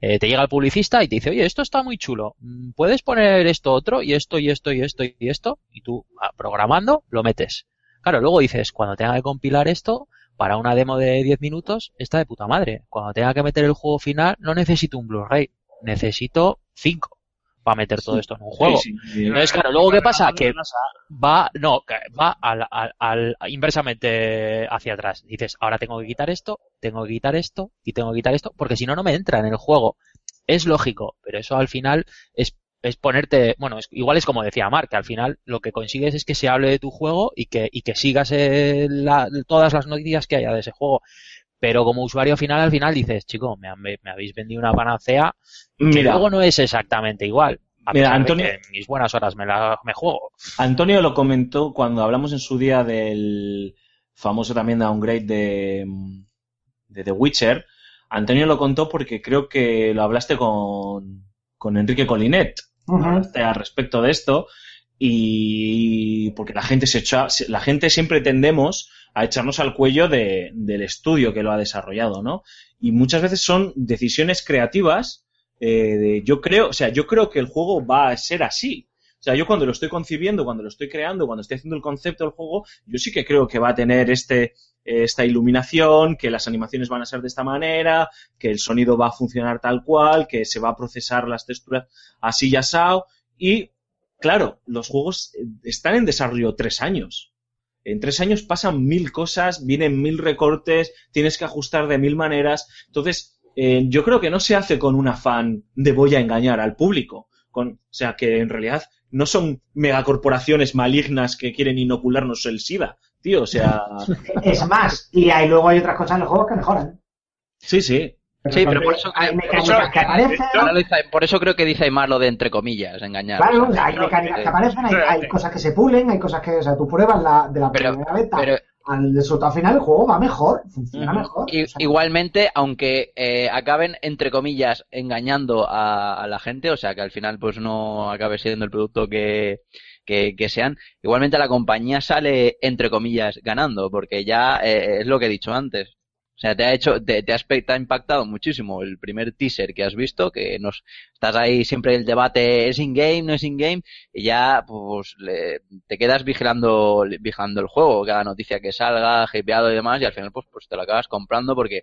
Speaker 5: Eh, te llega el publicista y te dice, oye, esto está muy chulo, mm, ¿puedes poner esto otro y esto y esto y esto y esto? Y tú, ah, programando, lo metes. Claro, luego dices, cuando tenga que compilar esto, para una demo de 10 minutos, está de puta madre. Cuando tenga que meter el juego final, no necesito un Blu-ray, necesito 5 para meter todo esto en un juego.
Speaker 1: Sí, sí.
Speaker 5: Entonces, claro, luego qué pasa? Que va, no, va al, al- al- inversamente hacia atrás. Dices, ahora tengo que quitar esto, tengo que quitar esto y tengo que quitar esto, porque si no, no me entra en el juego. Es lógico, pero eso al final es, es ponerte, bueno, es- igual es como decía Mark, que al final lo que consigues es que se hable de tu juego y que, y que sigas eh, la- todas las noticias que haya de ese juego. Pero como usuario final, al final dices, chico, me, han- me habéis vendido una panacea que
Speaker 1: Mira,
Speaker 5: luego no es exactamente igual. A
Speaker 1: Mira,
Speaker 5: pesar de
Speaker 1: Antonio-
Speaker 5: que en mis buenas horas me la me juego.
Speaker 1: Antonio lo comentó cuando hablamos en su día del famoso también downgrade de, de The Witcher. Antonio lo contó porque creo que lo hablaste con, con Enrique Colinet. Hablaste al respecto de esto y porque la gente se echa, la gente siempre tendemos a echarnos al cuello de- del estudio que lo ha desarrollado, ¿no? Y muchas veces son decisiones creativas eh, de yo creo, o sea, yo creo que el juego va a ser así. O sea, yo cuando lo estoy concibiendo, cuando lo estoy creando, cuando estoy haciendo el concepto del juego, yo sí que creo que va a tener este, esta iluminación, que las animaciones van a ser de esta manera, que el sonido va a funcionar tal cual, que se va a procesar las texturas así y asado. Y, claro, los juegos eh, están en desarrollo tres años. En tres años pasan mil cosas, vienen mil recortes, tienes que ajustar de mil maneras. Entonces, eh, yo creo que no se hace con un afán de voy a engañar al público. Con, o sea, que en realidad no son megacorporaciones malignas que quieren inocularnos el SIDA, tío. O sea,
Speaker 6: Es más, y hay, luego hay otras cosas en los juegos que mejoran.
Speaker 1: sí, sí.
Speaker 3: Sí, pero por eso
Speaker 6: hay
Speaker 3: creo-
Speaker 6: mecánicas
Speaker 3: eso-
Speaker 6: que aparecen.
Speaker 3: Por eso creo que dice Aymar lo de entre comillas, engañar.
Speaker 6: Claro,
Speaker 3: o sea,
Speaker 6: hay mecánicas
Speaker 3: eh,
Speaker 6: que aparecen, hay, hay cosas que se pulen, hay cosas que, o sea, tú pruebas la, de la
Speaker 3: Pero-
Speaker 6: primera beta
Speaker 3: pero-
Speaker 6: al resultado final el juego va mejor, funciona mejor. O sea,
Speaker 3: igualmente, aunque eh, acaben, entre comillas, engañando a, a la gente, o sea, que al final pues no acabe siendo el producto que, que, que sean, igualmente la compañía sale, entre comillas, ganando, porque ya eh, es lo que he dicho antes. O sea, te ha hecho, te, te ha, te ha impactado muchísimo el primer teaser que has visto, que nos, estás ahí siempre el debate, ¿es in-game, no es in-game? Y ya, pues, le- te quedas vigilando, vigilando el juego, cada noticia que salga, hypeado y demás, y al final, pues, pues te lo acabas comprando porque,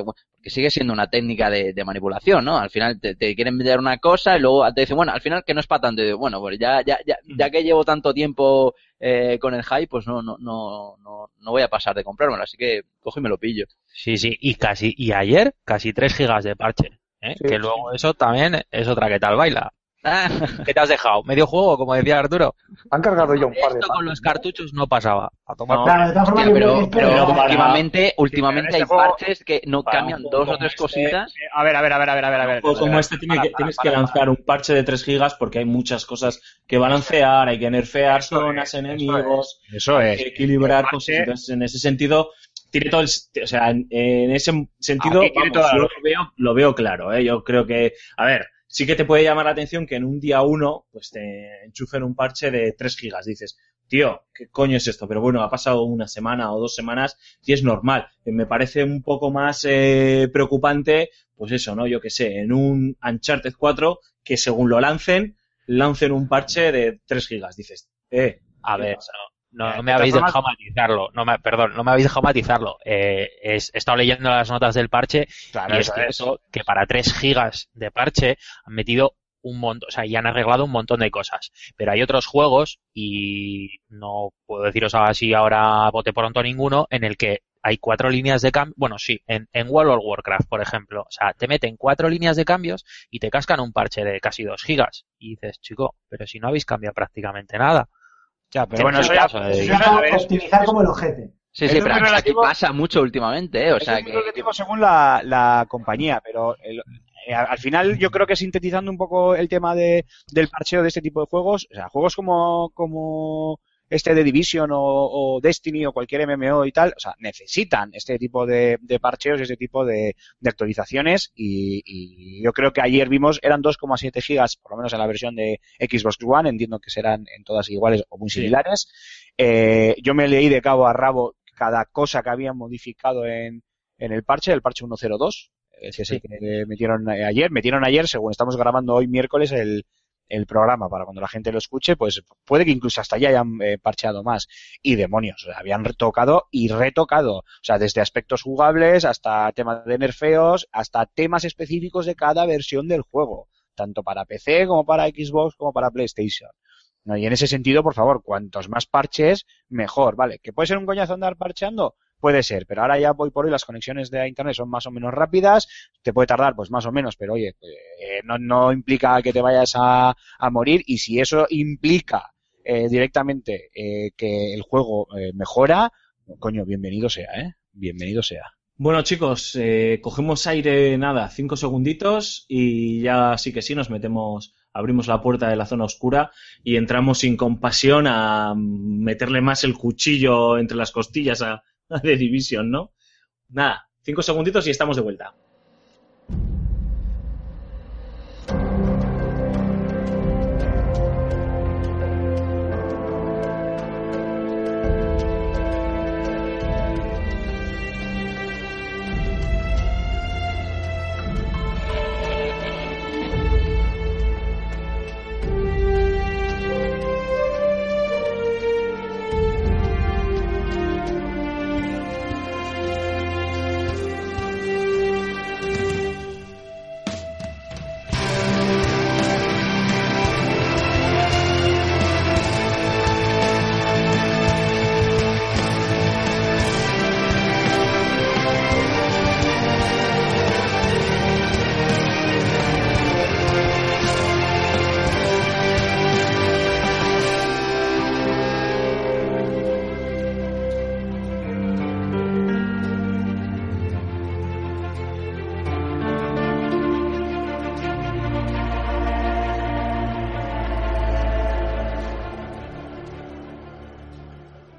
Speaker 3: porque, porque sigue siendo una técnica de, de manipulación, ¿no? Al final te, te quieren vender una cosa y luego te dicen, bueno, al final que no es para tanto. Y digo, bueno, pues ya, ya, ya, ya que llevo tanto tiempo eh, con el hype, pues no, no, no, no, no voy a pasar de comprármelo, así que cojo y me lo pillo.
Speaker 5: Sí, sí, y casi, y ayer casi 3 gigas de parche. ¿eh?
Speaker 2: Sí,
Speaker 5: que
Speaker 2: sí.
Speaker 5: luego eso también es otra que tal baila.
Speaker 3: Ah,
Speaker 5: ¿Qué te has dejado? ¿Medio juego, como decía Arturo?
Speaker 2: Han cargado ya un par de
Speaker 5: Esto con los cartuchos no pasaba. A tomar
Speaker 1: No.
Speaker 5: por-
Speaker 6: Claro, de todas formas,
Speaker 3: hostia,
Speaker 6: yo creo
Speaker 3: pero, últimamente, últimamente
Speaker 4: este
Speaker 3: hay
Speaker 4: juego-
Speaker 3: parches que no cambian dos o tres
Speaker 1: como este,
Speaker 3: cositas.
Speaker 4: Eh, A ver, a ver, a ver, a ver, a ver, a ver.
Speaker 1: Un juego como este tiene que- tienes que lanzar un parche de 3 gigas porque hay muchas cosas que balancear, hay que nerfear
Speaker 4: Eso
Speaker 1: zonas,
Speaker 4: es,
Speaker 1: enemigos,
Speaker 4: Eso
Speaker 1: hay
Speaker 4: es.
Speaker 1: que equilibrar cosas. Entonces, en ese sentido, tiene todo el, o sea, en, en ese sentido, vamos, yo lo veo, lo veo claro, ¿eh? Yo creo que, a ver, sí que te puede llamar la atención que en un día uno, pues te enchufen un parche de 3 gigas. Dices, tío, ¿qué coño es esto? Pero bueno, ha pasado una semana o dos semanas y es normal. Me parece un poco más eh, preocupante, pues eso, ¿no? Yo que sé, en un Uncharted 4, que según lo lancen, lancen un parche de 3 gigas. Dices, eh,
Speaker 5: A
Speaker 1: ¿qué
Speaker 5: ver,
Speaker 1: pasa?
Speaker 5: No,
Speaker 4: Eh,
Speaker 5: no me habéis
Speaker 4: formas-
Speaker 5: dejado matizarlo. No me, perdón, no me habéis dejado matizarlo. Eh, es- he estado leyendo las notas del parche
Speaker 4: Claro,
Speaker 5: y es. cierto que para 3 gigas de parche han metido un montón, o sea, y han arreglado un montón de cosas. Pero hay otros juegos, y no puedo deciros así ahora bote pronto ninguno, en el que hay cuatro líneas de cambio. Bueno, sí, en, en World of Warcraft, por ejemplo. O sea, te meten cuatro líneas de cambios y te cascan un parche de casi 2 gigas. Y dices, chico, pero si no habéis cambiado prácticamente nada.
Speaker 4: Ya, pero bueno, eso ya.
Speaker 6: optimizar como el ojete.
Speaker 3: Sí, sí,
Speaker 4: es
Speaker 3: pero aquí pasa mucho últimamente, ¿eh? O sea
Speaker 4: es
Speaker 3: que...
Speaker 4: relativo según la, la compañía, pero el- eh, al final yo creo que sintetizando un poco el tema de, del parcheo de este tipo de juegos, o sea, juegos como, como este de Division o, o Destiny o cualquier MMO y tal, o sea, necesitan este tipo de, de parcheos y este tipo de, de actualizaciones y, y yo creo que ayer vimos eran 2,7 gigas, por lo menos en la versión de Xbox One, entiendo que serán en todas iguales o muy
Speaker 1: Sí.
Speaker 4: similares. Eh, yo me leí de cabo a rabo cada cosa que habían modificado en, en el parche, el parche 102, eh, que es el que metieron eh, ayer. Metieron ayer, según estamos grabando hoy miércoles, el, el programa para cuando la gente lo escuche, pues puede que incluso hasta ya hayan eh, parcheado más. Y demonios, habían retocado y retocado. O sea, desde aspectos jugables hasta temas de nerfeos, hasta temas específicos de cada versión del juego. Tanto para PC como para Xbox como para PlayStation. ¿no? Y en ese sentido, por favor, cuantos más parches, mejor, ¿vale? ¿Que puede ser un coñazo andar parcheando? Puede ser, pero ahora ya voy por hoy, las conexiones de internet son más o menos rápidas, te puede tardar pues más o menos, pero oye, eh, no, implica que te vayas a, a morir y si eso implica eh, directamente eh, que el juego eh, mejora, coño, bienvenido sea, ¿eh? Bienvenido sea.
Speaker 1: Bueno, chicos, eh, cogemos aire, nada, cinco segunditos y ya sí que sí nos metemos, abrimos la puerta de la zona oscura y entramos sin compasión a meterle más el cuchillo entre las costillas a, The Division, ¿no? Nada, cinco segunditos y estamos de vuelta.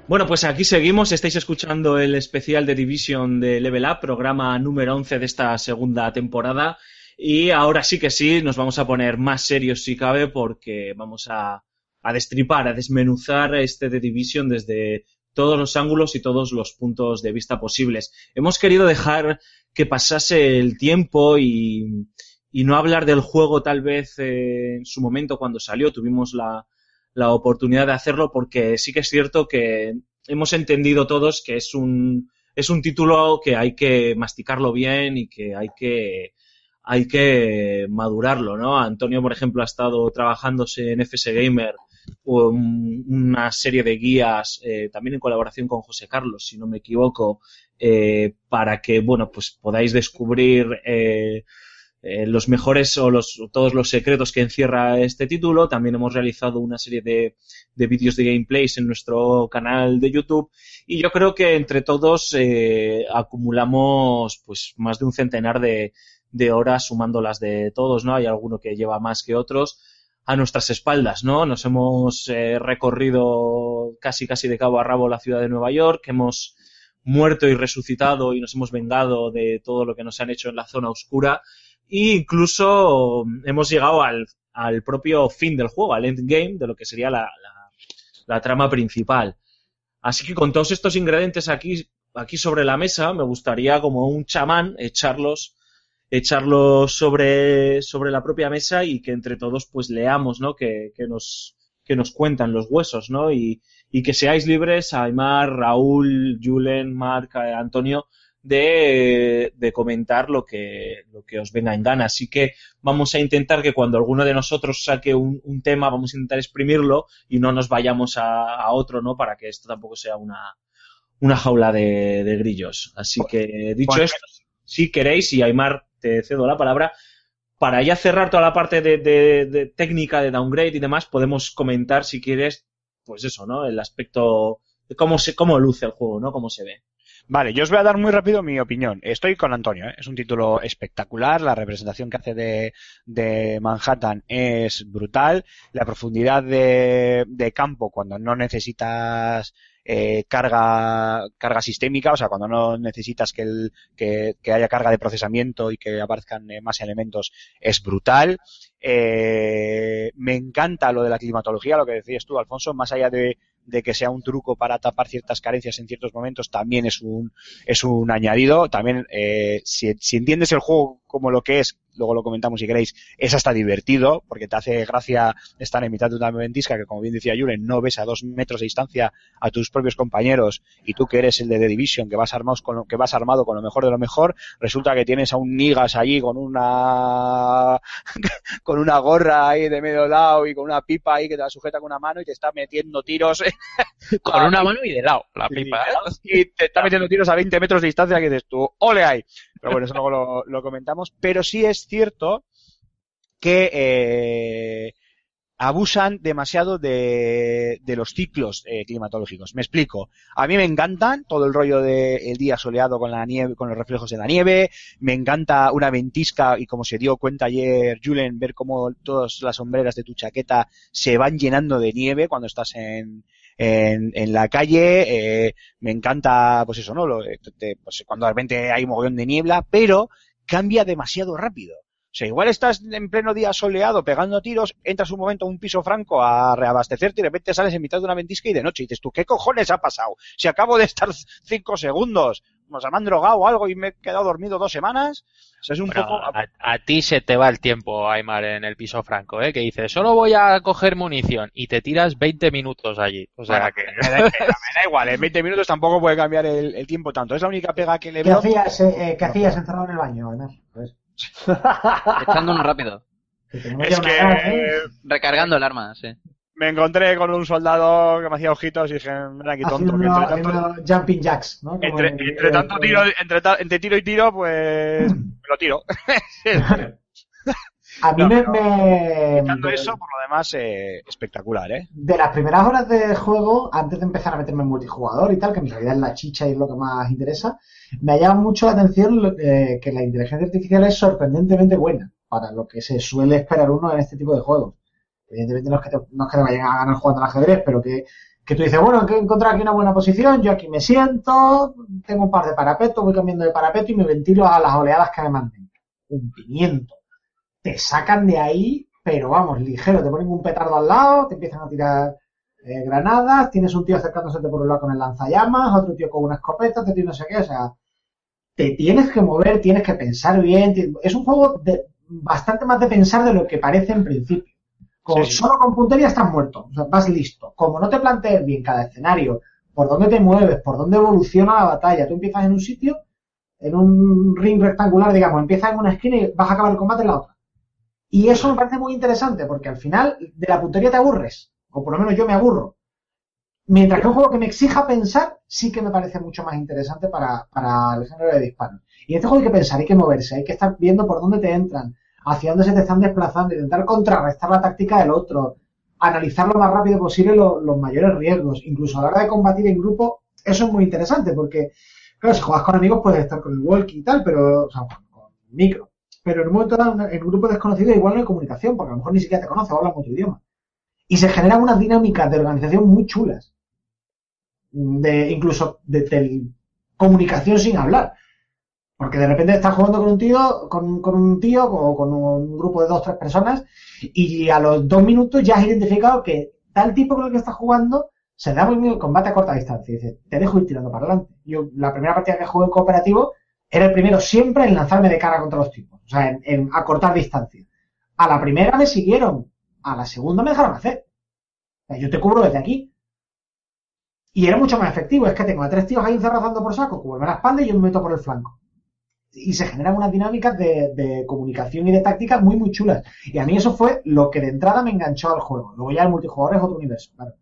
Speaker 1: Bueno, pues aquí seguimos. Estáis escuchando el especial de Division de Level Up, programa número 11 de esta segunda temporada. Y ahora sí que sí, nos vamos a poner más serios si cabe, porque vamos a, a destripar, a desmenuzar este de Division desde todos los ángulos y todos los puntos de vista posibles. Hemos querido dejar que pasase el tiempo y, y no hablar del juego tal vez eh, en su momento cuando salió. Tuvimos la, la oportunidad de hacerlo porque sí que es cierto que hemos entendido todos que es un, es un título que hay que masticarlo bien y que hay que, hay que madurarlo, ¿no? Antonio, por ejemplo, ha estado trabajándose en FS Gamer un- una serie de guías, eh, también en colaboración con José Carlos, si no me equivoco, eh, para que, bueno, pues podáis descubrir eh, eh, los mejores o los, todos los secretos que encierra este título. También hemos realizado una serie de, de vídeos de gameplays en nuestro canal de YouTube y yo creo que entre todos eh, acumulamos pues más de un centenar de, de horas sumando las de todos, ¿no? Hay alguno que lleva más que otros a nuestras espaldas, ¿no? Nos hemos eh, recorrido casi casi de cabo a rabo la ciudad de Nueva York, hemos muerto y resucitado y nos hemos vengado de todo lo que nos han hecho en la zona oscura e incluso hemos llegado al, al propio fin del juego, al endgame de lo que sería la, la, la trama principal. Así que con todos estos ingredientes aquí, aquí sobre la mesa, me gustaría como un chamán echarlos echarlos sobre, sobre la propia mesa y que entre todos pues leamos, ¿no? Que, que nos, que nos cuentan los huesos, ¿no? Y, y que seáis libres, Aymar, Raúl, Julen, Marc, eh, Antonio, de, de comentar lo que, lo que os venga en gana. Así que vamos a intentar que cuando alguno de nosotros saque un, un tema, vamos a intentar exprimirlo y no nos vayamos a, a otro, ¿no? Para que esto tampoco sea una, una jaula de, de grillos. Así que, dicho esto, si queréis, y Aymar, te cedo la palabra, para ya cerrar toda la parte de, de- de técnica de downgrade y demás, podemos comentar, si quieres, pues eso, ¿no? El aspecto de cómo se, cómo luce el juego, ¿no? Cómo se ve.
Speaker 4: Vale, yo os voy a dar muy rápido mi opinión. Estoy con Antonio, ¿eh? es un título espectacular, la representación que hace de, de Manhattan es brutal, la profundidad de, de campo cuando no necesitas eh, carga, carga sistémica, o sea, cuando no necesitas que, el, que, que haya carga de procesamiento y que aparezcan eh, más elementos, es brutal. Eh, me encanta lo de la climatología, lo que decías tú, Alfonso, más allá de, de que sea un truco para tapar ciertas carencias en ciertos momentos, también es un, es un añadido. También, eh, si, si entiendes el juego como lo que es, luego lo comentamos si queréis, es hasta divertido, porque te hace gracia estar en mitad de una ventisca que, como bien decía Julen, no ves a dos metros de distancia a tus propios compañeros y tú que eres el de The Division, que vas, armados con lo, que vas armado con lo mejor de lo mejor, resulta que tienes a un Nigas allí con una con una gorra ahí de medio lado y con una pipa ahí que te la sujeta con una mano y te está metiendo tiros
Speaker 5: Con una mano y de lado, la pipa, ¿eh?
Speaker 4: y te está metiendo tiros a 20 metros de distancia que dices tú, ole ahí. Pero bueno, eso luego lo, comentamos. Pero sí es cierto que eh, abusan demasiado de, de los ciclos eh, climatológicos. Me explico. A mí me encantan todo el rollo del día soleado con la nieve, con los reflejos de la nieve. Me encanta una ventisca y como se dio cuenta ayer Julen, ver cómo todas las sombreras de tu chaqueta se van llenando de nieve cuando estás en, en, en la calle. Eh, me encanta, pues eso, ¿no? Lo, pues cuando de repente hay un mogollón de niebla, pero cambia demasiado rápido. O sea, igual estás en pleno día soleado pegando tiros, entras un momento a un piso franco a reabastecerte y de repente sales en mitad de una ventisca y de noche y dices tú, ¿qué cojones ha pasado? Si acabo de estar cinco segundos, o sea, me han drogado o algo y me he quedado dormido dos semanas. O sea, es un
Speaker 5: Bueno,
Speaker 4: poco...
Speaker 5: a, a ti se te va el tiempo, Aymar, en el piso franco, ¿eh? Que dices, solo voy a coger munición y te tiras 20 minutos allí. O sea
Speaker 4: Bueno,
Speaker 5: que...
Speaker 4: me, da, me igual, en 20 minutos tampoco puede cambiar el, el tiempo tanto. Es la única pega que le
Speaker 6: ¿Qué
Speaker 4: veo.
Speaker 6: hacías, eh, eh, ¿qué hacías encerrado en el baño, además? Pues,
Speaker 3: Echando uno rápido.
Speaker 4: Es que
Speaker 6: ¿eh?
Speaker 3: Recargando el arma, sí.
Speaker 4: me encontré con un soldado que me hacía ojitos y dije, mira aquí tonto, entre tanto,
Speaker 6: jumping jacks, ¿no? Como
Speaker 4: entre,
Speaker 6: en-
Speaker 4: entre tanto tiro, entre, entre tiro y tiro, pues me lo tiro.
Speaker 6: A mí
Speaker 4: No,
Speaker 6: me, me-
Speaker 4: Quitando eso, por lo demás, eh, espectacular, ¿eh?
Speaker 6: de las primeras horas de juego, antes de empezar a meterme en multijugador y tal, que en realidad es la chicha y es lo que más interesa, me ha llamado mucho la atención eh, que la inteligencia artificial es sorprendentemente buena para lo que se suele esperar uno en este tipo de juegos. Evidentemente no es que te, no es que te vayan a ganar jugando al ajedrez, pero que, Que tú dices, bueno, que he encontrado aquí una buena posición, yo aquí me siento, tengo un par de parapetos, voy cambiando de parapeto y me ventilo a las oleadas que me manden. Un pimiento. Te sacan de ahí, pero vamos, ligero, te ponen un petardo al lado, te empiezan a tirar eh, granadas, tienes un tío acercándose por un lado con el lanzallamas, otro tío con una escopeta, otro tío no sé qué, o sea, te tienes que mover, tienes que pensar bien, es un juego de, bastante más de pensar de lo que parece en principio.
Speaker 4: Sí.
Speaker 6: solo con puntería estás muerto, o sea, vas listo. Como no te plantees bien cada escenario, por dónde te mueves, por dónde evoluciona la batalla, tú empiezas en un sitio, en un ring rectangular, digamos, empiezas en una esquina y vas a acabar el combate en la otra. Y eso me parece muy interesante, porque al final de la puntería te aburres, o por lo menos yo me aburro. Mientras que un juego que me exija pensar, sí que me parece mucho más interesante para, para el género de disparos. Y en este juego hay que pensar, hay que moverse, hay que estar viendo por dónde te entran, hacia dónde se te están desplazando, intentar contrarrestar la táctica del otro, analizar lo más rápido posible lo- los mayores riesgos. Incluso a la hora de combatir en grupo, eso es muy interesante, porque, claro, si juegas con amigos puedes estar con el walkie y tal, pero, o sea, con micro. Pero en un momento en un grupo desconocido igual no hay comunicación, porque a lo mejor ni siquiera te conoce o hablan otro idioma. Y se generan unas dinámicas de organización muy chulas. De, incluso de, comunicación sin hablar. Porque de repente estás jugando con un tío, con, con un tío o con un grupo de dos, tres personas, y a los dos minutos ya has identificado que tal tipo con el que estás jugando se da muy bien el combate a corta distancia. Y dices, te dejo ir tirando para adelante. Yo, la primera partida que jugué en cooperativo, era el primero siempre en lanzarme de cara contra los tipos. O sea, en, en acortar distancia. A la primera me siguieron. A la segunda me dejaron hacer. O sea, yo te cubro desde aquí. Y era mucho más efectivo. Es que tengo a tres tíos ahí encerrazando por saco, cubrirme la espalda y yo me meto por el flanco. Y se generan unas dinámicas de, de comunicación y de táctica muy, muy chulas. Y a mí eso fue lo que de entrada me enganchó al juego. Luego ya el multijugador es otro universo, claro.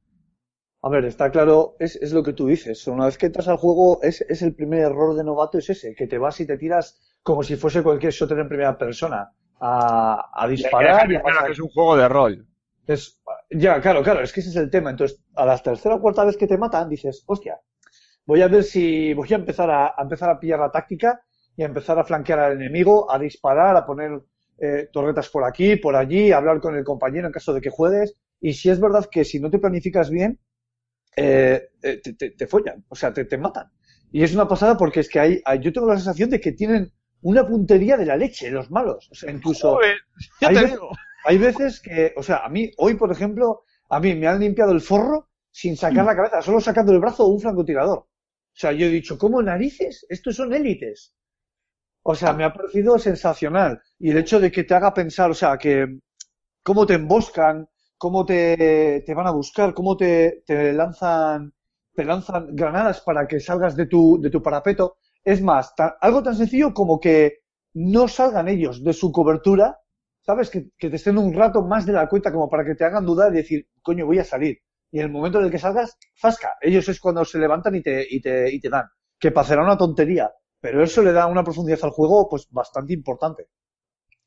Speaker 2: A ver, está claro, es, es lo que tú dices. Una vez que entras al juego, es, es el primer error de novato, es ese, que te vas y te tiras como si fuese cualquier shooter en primera persona a, a disparar. y
Speaker 4: Claro que es un juego de rol.
Speaker 2: Es, ya, claro, claro, es que ese es el tema. Entonces, a la tercera o cuarta vez que te matan, dices, hostia, voy a ver si voy a empezar a, a empezar a pillar la táctica y a empezar a flanquear al enemigo, a disparar, a poner eh, torretas por aquí, por allí, a hablar con el compañero en caso de que juegues. Y si es verdad que si no te planificas bien, eh, eh, te, te, te follan, o sea, te, te matan. Y es una pasada porque es que hay, hay- yo tengo la sensación de que tienen una puntería de la leche, los malos. O sea, incluso
Speaker 4: Joder, ya
Speaker 2: hay
Speaker 4: te
Speaker 2: veces-
Speaker 4: digo.
Speaker 2: hay veces que, o sea, a mí, hoy, por ejemplo, a mí me han limpiado el forro sin sacar la cabeza, solo sacando el brazo o un francotirador. O sea, yo he dicho, ¿cómo narices? Estos son élites. O sea, me ha parecido sensacional. Y el hecho de que te haga pensar, o sea, que cómo te emboscan, cómo te, van a buscar, cómo te, te lanzan, te lanzan granadas para que salgas de tu, de tu parapeto. Es más, algo tan sencillo como que no salgan ellos de su cobertura, ¿sabes? Que, te estén un rato más de la cuenta como para que te hagan dudar y decir, coño, voy a salir. Y en el momento en el que salgas, fasca. Ellos es cuando se levantan y te, y te, y te dan. Que parecerá una tontería, pero eso le da una profundidad al juego, pues bastante importante.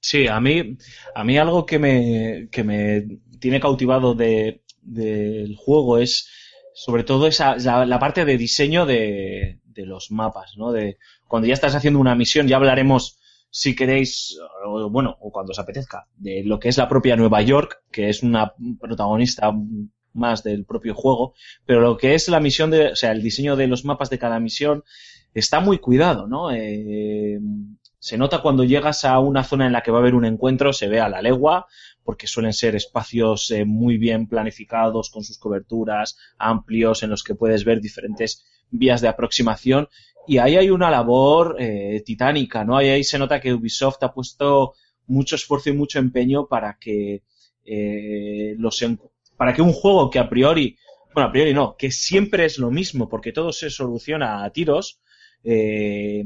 Speaker 1: Sí, a mí, a mí algo que me, que me tiene cautivado de, del juego es sobre todo esa, la, la parte de diseño de, de los mapas, ¿no? De cuando ya estás haciendo una misión, ya hablaremos, si queréis, o, bueno, o cuando os apetezca, de lo que es la propia Nueva York, que es una protagonista más del propio juego, pero lo que es la misión de, o sea, el diseño de los mapas de cada misión está muy cuidado, ¿no? Eh, se nota cuando llegas a una zona en la que va a haber un encuentro, se ve a la legua, porque suelen ser espacios eh, muy bien planificados, con sus coberturas amplios, en los que puedes ver diferentes vías de aproximación. Y ahí hay una labor eh, titánica, ¿no? Ahí, ahí se nota que Ubisoft ha puesto mucho esfuerzo y mucho empeño para que eh, los para que un juego que a priori, bueno, a priori no, que siempre es lo mismo, porque todo se soluciona a tiros, eh,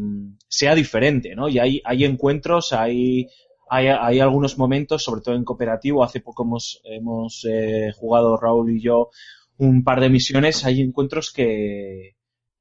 Speaker 1: sea diferente, ¿no? Y hay, encuentros, hay, hay, hay algunos momentos, sobre todo en cooperativo, hace poco hemos, hemos eh, jugado Raúl y yo un par de misiones, hay encuentros que,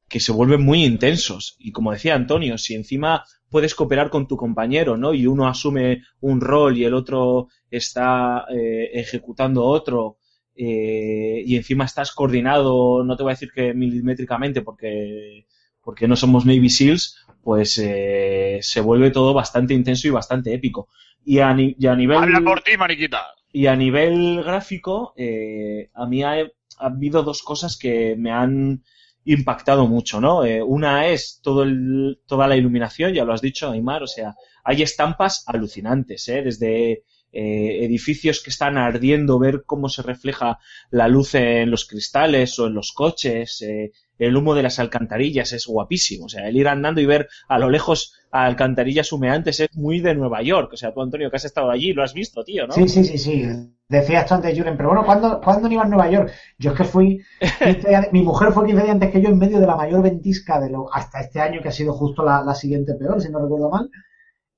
Speaker 1: que se vuelven muy intensos. Y como decía Antonio, si encima puedes cooperar con tu compañero, ¿no? Y uno asume un rol y el otro está eh, ejecutando otro, eh, y encima estás coordinado, no te voy a decir que milimétricamente porque, porque no somos Navy SEALs, pues eh, se vuelve todo bastante intenso y bastante épico. Y a, ni- y a nivel
Speaker 4: Habla por ti, mariquita.
Speaker 1: y a nivel gráfico, eh, a mí hay- ha habido dos cosas que me han impactado mucho, ¿no? Eh, una es todo el, toda la iluminación, ya lo has dicho, Aymar, o sea, hay estampas alucinantes, ¿eh? Desde eh, edificios que están ardiendo, ver cómo se refleja la luz en los cristales o en los coches, eh, el humo de las alcantarillas es guapísimo. O sea, el ir andando y ver a lo lejos alcantarillas humeantes es muy de Nueva York. O sea, tú, Antonio, que has estado allí, lo has visto, tío, ¿no?
Speaker 6: Sí, sí, sí, sí. Decías tú antes, Julen, pero bueno, ¿cuándo, ¿cuándo ibas a Nueva York? Yo es que fui, 15 días- mi mujer fue 15 días antes que yo en medio de la mayor ventisca de lo, hasta este año, que ha sido justo la, la siguiente peor, si no recuerdo mal.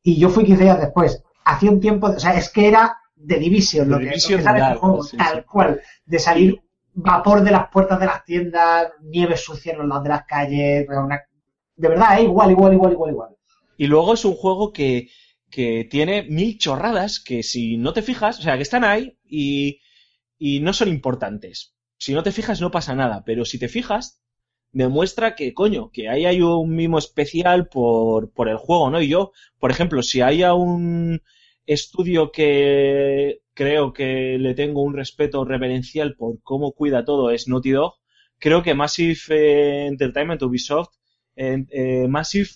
Speaker 6: Y yo fui 15 días después. Hacía un tiempo, o sea, es que era de Division,
Speaker 1: The
Speaker 6: lo que,
Speaker 1: Division
Speaker 6: lo que sale juego,
Speaker 1: sí,
Speaker 6: tal
Speaker 1: sí.
Speaker 6: cual, de salir vapor de las puertas de las tiendas, nieve sucia en los lados de las calles, una- de verdad, es igual, igual, igual, igual, igual.
Speaker 1: Y luego es un juego que, que tiene mil chorradas que si no te fijas, o sea, que están ahí y, y no son importantes. Si no te fijas no pasa nada, pero si te fijas, demuestra que, coño, que ahí hay un mimo especial por, por el juego, ¿no? Y yo, por ejemplo, si hay a un estudio que creo que le tengo un respeto reverencial por cómo cuida todo es Naughty Dog, creo que Massive eh, Entertainment, Ubisoft, eh, eh, Massive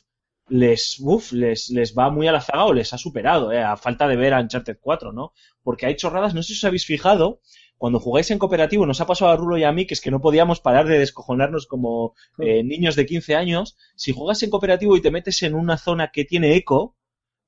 Speaker 1: les, uf, les, les va muy a la zaga o les ha superado, eh, a falta de ver a Uncharted 4, ¿no? Porque hay chorradas, no sé si os habéis fijado, cuando jugáis en cooperativo, nos ha pasado a Rulo y a mí, que es que no podíamos parar de descojonarnos como eh, niños de 15 años. Si juegas en cooperativo y te metes en una zona que tiene eco,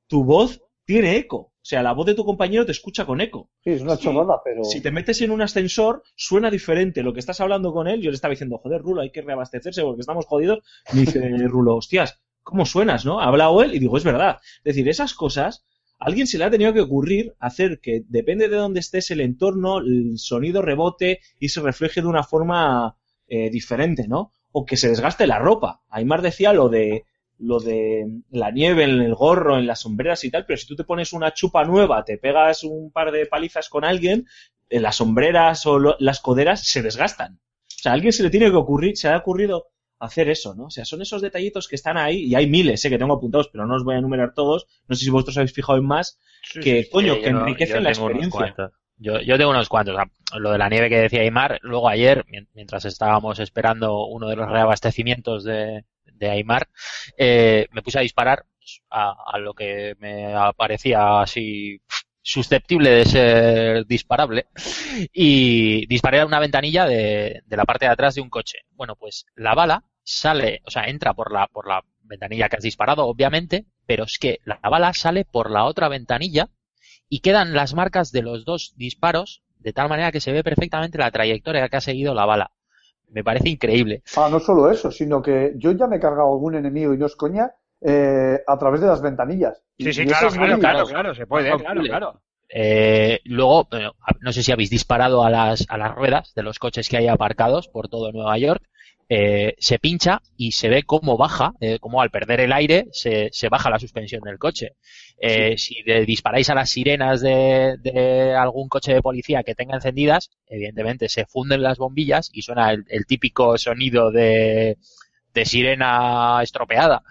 Speaker 1: tu voz tiene eco. O sea, la voz de tu compañero te escucha con eco.
Speaker 2: Sí, es una
Speaker 1: Sí.
Speaker 2: chorrada, pero...
Speaker 1: Si te metes en un ascensor, suena diferente. Lo que estás hablando con él, yo le estaba diciendo, joder, Rulo, hay que reabastecerse porque estamos jodidos. Me dice Rulo, hostias, ¿cómo suenas, no? Ha hablado él y digo, es verdad. Es decir, esas cosas, alguien se le ha tenido que ocurrir hacer que, depende de dónde estés, el entorno, el sonido rebote y se refleje de una forma eh, diferente, ¿no? O que se desgaste la ropa. Aymar decía lo de lo de la nieve en el gorro, en las sombreras y tal, pero si tú te pones una chupa nueva, te pegas un par de palizas con alguien, eh, las sombreras o lo- las coderas se desgastan. O sea, a alguien se le tiene que ocurrir, se ha ocurrido hacer eso, ¿no? O sea, son esos detallitos que están ahí, y hay miles, sé que tengo apuntados, pero no os voy a enumerar todos, no sé si vosotros habéis fijado en más, que, coño, que enriquecen la experiencia.
Speaker 5: Yo, yo tengo unos cuantos. O sea, Lo de la nieve que decía Aymar, luego ayer, mien- mientras estábamos esperando uno de los reabastecimientos de, de Aymar, eh, me puse a disparar a, a lo que me parecía así susceptible de ser disparable y disparé a una ventanilla de, de la parte de atrás de un coche. Bueno, pues la bala sale, o sea, entra por la, por la ventanilla que has disparado, obviamente, pero es que la bala sale por la otra ventanilla y quedan las marcas de los dos disparos de tal manera que se ve perfectamente la trayectoria que ha seguido la bala. Me parece increíble.
Speaker 2: Ah, no solo eso, sino que yo ya me he cargado algún enemigo y no es coña eh, a través de las ventanillas.
Speaker 4: Sí, sí,
Speaker 2: Y
Speaker 4: claro, claro, claro, claro, se puede, claro, claro.
Speaker 5: Eh, luego, eh, no sé si habéis disparado a las, a las ruedas de los coches que hay aparcados por todo Nueva York. Eh, se pincha y se ve cómo baja, eh, cómo al perder el aire se, se baja la suspensión del coche. Eh, Si de- disparáis a las sirenas de, de algún coche de policía que tenga encendidas, evidentemente se funden las bombillas y suena el, el típico sonido de, de sirena estropeada.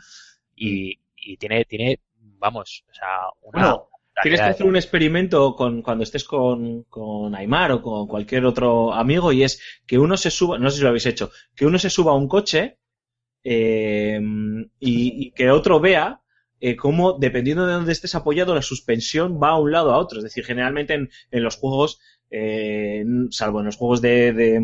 Speaker 5: Y, y tiene, tiene, vamos, o sea, una.
Speaker 1: Bueno, Tienes que hacer un experimento con, cuando estés con, con Aymar o con cualquier otro amigo y es que uno se suba, no sé si lo habéis hecho, que uno se suba a un coche eh, y, y que otro vea eh, cómo, dependiendo de dónde estés apoyado, la suspensión va a un lado a otro. Es decir, generalmente en, en los juegos, eh, salvo en los juegos de, de,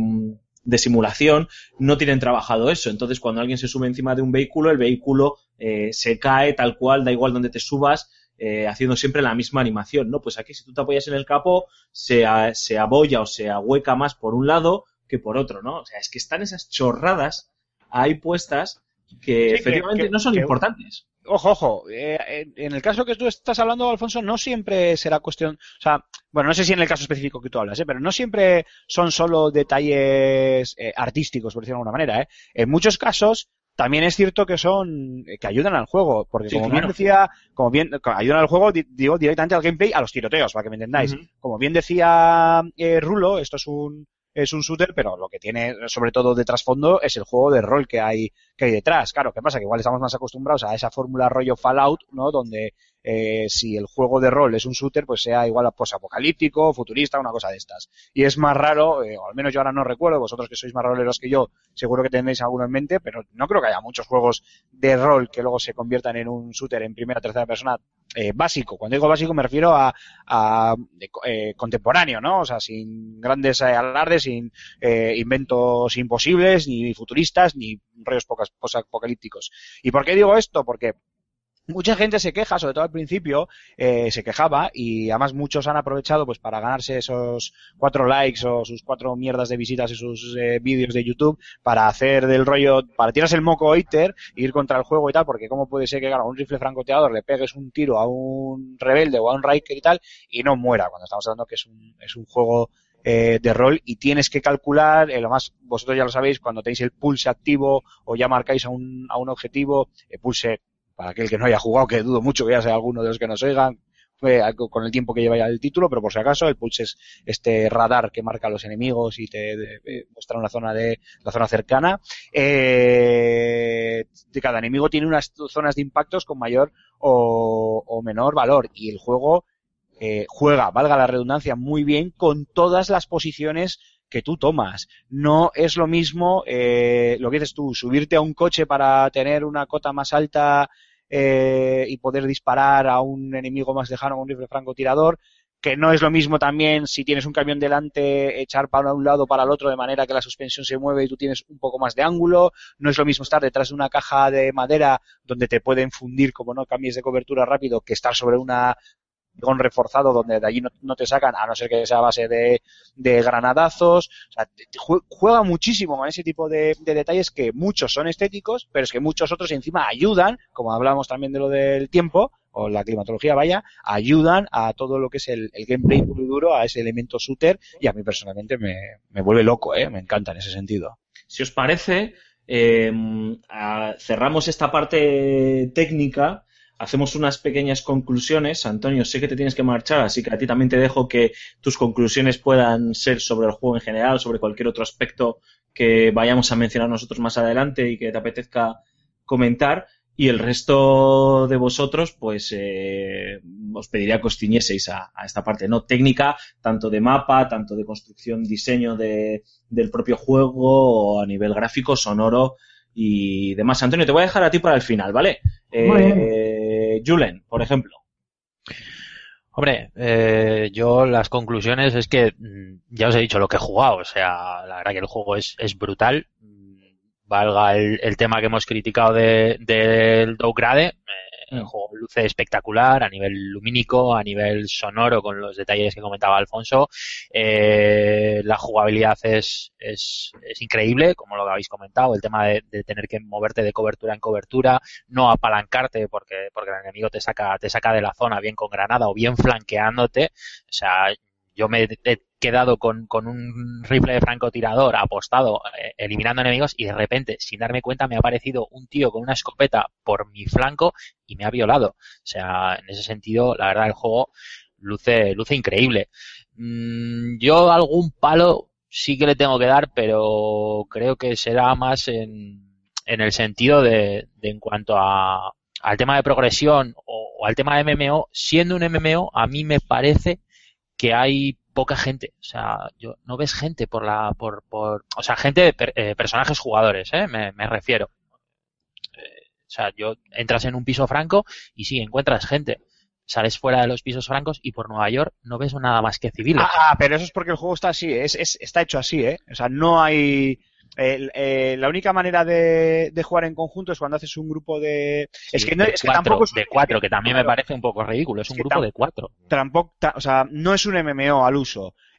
Speaker 1: de simulación, no tienen trabajado eso. Entonces, cuando alguien se sube encima de un vehículo, el vehículo eh, se cae tal cual, da igual donde te subas, eh, haciendo siempre la misma animación, ¿no? Pues aquí si tú te apoyas en el capó, se, a- se abolla o se ahueca más por un lado que por otro, ¿no? O sea, es que están esas chorradas ahí puestas que
Speaker 4: Sí, que-
Speaker 1: efectivamente
Speaker 4: que-
Speaker 1: no son
Speaker 4: que-
Speaker 1: importantes.
Speaker 4: Ojo, ojo, eh, en- el caso que tú estás hablando, Alfonso, no siempre será cuestión, o sea, bueno, no sé si en el caso específico que tú hablas, ¿eh? pero no siempre son solo detalles eh, artísticos, por decirlo de alguna manera. ¿eh? En muchos casos también es cierto que son eh, que ayudan al juego, porque
Speaker 1: Sí,
Speaker 4: como
Speaker 1: claro.
Speaker 4: bien decía, como bien ayudan al juego, di- digo directamente al gameplay, a los tiroteos, para que me entendáis. Como bien decía eh, Rulo, esto es un es un shooter, pero lo que tiene sobre todo de trasfondo es el juego de rol que hay que hay detrás. Claro, ¿qué pasa? Que igual estamos más acostumbrados a esa fórmula rollo Fallout, ¿no? Donde eh, si el juego de rol es un shooter, pues sea igual a posapocalíptico, futurista, una cosa de estas. Y es más raro, eh, o al menos yo ahora no recuerdo, vosotros que sois más roleros que yo, seguro que tenéis alguno en mente, pero no creo que haya muchos juegos de rol que luego se conviertan en un shooter en primera o tercera persona eh, básico. Cuando digo básico me refiero a, a eh, contemporáneo, ¿no? O sea, sin grandes eh, alardes, sin eh, inventos imposibles, ni futuristas, ni rollos posapocalípticos. ¿Y por qué digo esto? Porque mucha gente se queja, sobre todo al principio, eh, se quejaba y además muchos han aprovechado pues para ganarse esos cuatro likes o sus cuatro mierdas de visitas en sus eh, vídeos de YouTube para hacer del rollo, para tirarse el moco hater ir contra el juego y tal, porque cómo puede ser que claro, a un rifle francotirador le pegues un tiro a un rebelde o a un Riker y tal y no muera, cuando estamos hablando que es un, es un juego eh, de rol y tienes que calcular, eh, lo más, vosotros ya lo sabéis, cuando tenéis el pulse activo o ya marcáis a un, a un objetivo, el pulse para aquel que no haya jugado, que dudo mucho que ya sea alguno de los que nos oigan, con el tiempo que lleva ya el título, pero por si acaso, el pulse es este radar que marca a los enemigos y te de- eh, muestra una zona de la zona cercana. Eh, cada enemigo tiene unas zonas de impactos con mayor o, o menor valor y el juego eh, juega, valga la redundancia, muy bien con todas las posiciones que tú tomas. No es lo mismo eh, lo que dices tú, subirte a un coche para tener una cota más alta eh, y poder disparar a un enemigo más lejano con un rifle francotirador, que no es lo mismo también si tienes un camión delante echar para un lado para el otro de manera que la suspensión se mueve y tú tienes un poco más de ángulo, no es lo mismo estar detrás de una caja de madera donde te pueden fundir como no cambies de cobertura rápido que estar sobre una reforzado donde de allí no, te sacan a no ser que sea a base de, de granadazos. O sea, juega muchísimo con ese tipo de, de detalles que muchos son estéticos pero es que muchos otros encima ayudan como hablamos también de lo del tiempo o la climatología vaya ayudan a todo lo que es el, el gameplay puro y duro a ese elemento shooter y a mí personalmente me, me vuelve loco eh me encanta en ese sentido.
Speaker 1: Si os parece, eh, cerramos esta parte técnica, hacemos unas pequeñas conclusiones. Antonio, sé que te tienes que marchar, así que a ti también te dejo que tus conclusiones puedan ser sobre el juego en general, sobre cualquier otro aspecto que vayamos a mencionar nosotros más adelante y que te apetezca comentar. Y el resto de vosotros, pues eh, os pediría que os ciñeseis a, a esta parte no técnica, tanto de mapa, tanto de construcción, diseño de, del propio juego, o a nivel gráfico, sonoro y demás. Antonio, te voy a dejar a ti para el final, ¿vale?
Speaker 6: Muy
Speaker 1: Eh, Julen, por ejemplo.
Speaker 5: Hombre, eh, yo las conclusiones es que mm, ya os he dicho lo que he jugado, o sea, la verdad que el juego es, es brutal. Mm, Valga el, tema que hemos criticado de, del Dougrade, eh, el juego luce espectacular a nivel lumínico, a nivel sonoro, con los detalles que comentaba Alfonso. Eh, la jugabilidad es, es, es increíble, como lo habéis comentado, el tema de, de tener que moverte de cobertura en cobertura, no apalancarte porque, porque el enemigo te saca, te saca de la zona bien con granada o bien flanqueándote. O sea, yo me he quedado con, con un rifle de francotirador apostado, eh, eliminando enemigos, y de repente, sin darme cuenta, me ha aparecido un tío con una escopeta por mi flanco y me ha violado. O sea, en ese sentido, la verdad, el juego luce, luce increíble. Mm, yo algún palo sí que le tengo que dar, pero creo que será más en, en el sentido de, de en cuanto a, al tema de progresión o, o al tema de MMO, siendo un MMO, a mí me parece que hay poca gente, o sea, yo no ves gente por la, por, por, o sea, gente, per- eh, personajes jugadores, ¿eh? me, me refiero. Eh, o sea, yo entras en un piso franco y sí, encuentras gente. Sales fuera de los pisos francos y por Nueva York no ves nada más que civiles.
Speaker 4: Ah, ah, pero eso es porque el juego está así, es, es- está hecho así, ¿eh? O sea, no hay... el- eh, la única manera de, de jugar en conjunto es cuando haces un grupo de... es
Speaker 5: Sí,
Speaker 4: que, no,
Speaker 5: de
Speaker 4: es que
Speaker 5: cuatro,
Speaker 4: tampoco es,
Speaker 5: de cuatro, que también me parece un poco ridículo. Es un
Speaker 4: que
Speaker 5: grupo de cuatro.
Speaker 4: tampoco, ta- o sea, no es un MMO al uso.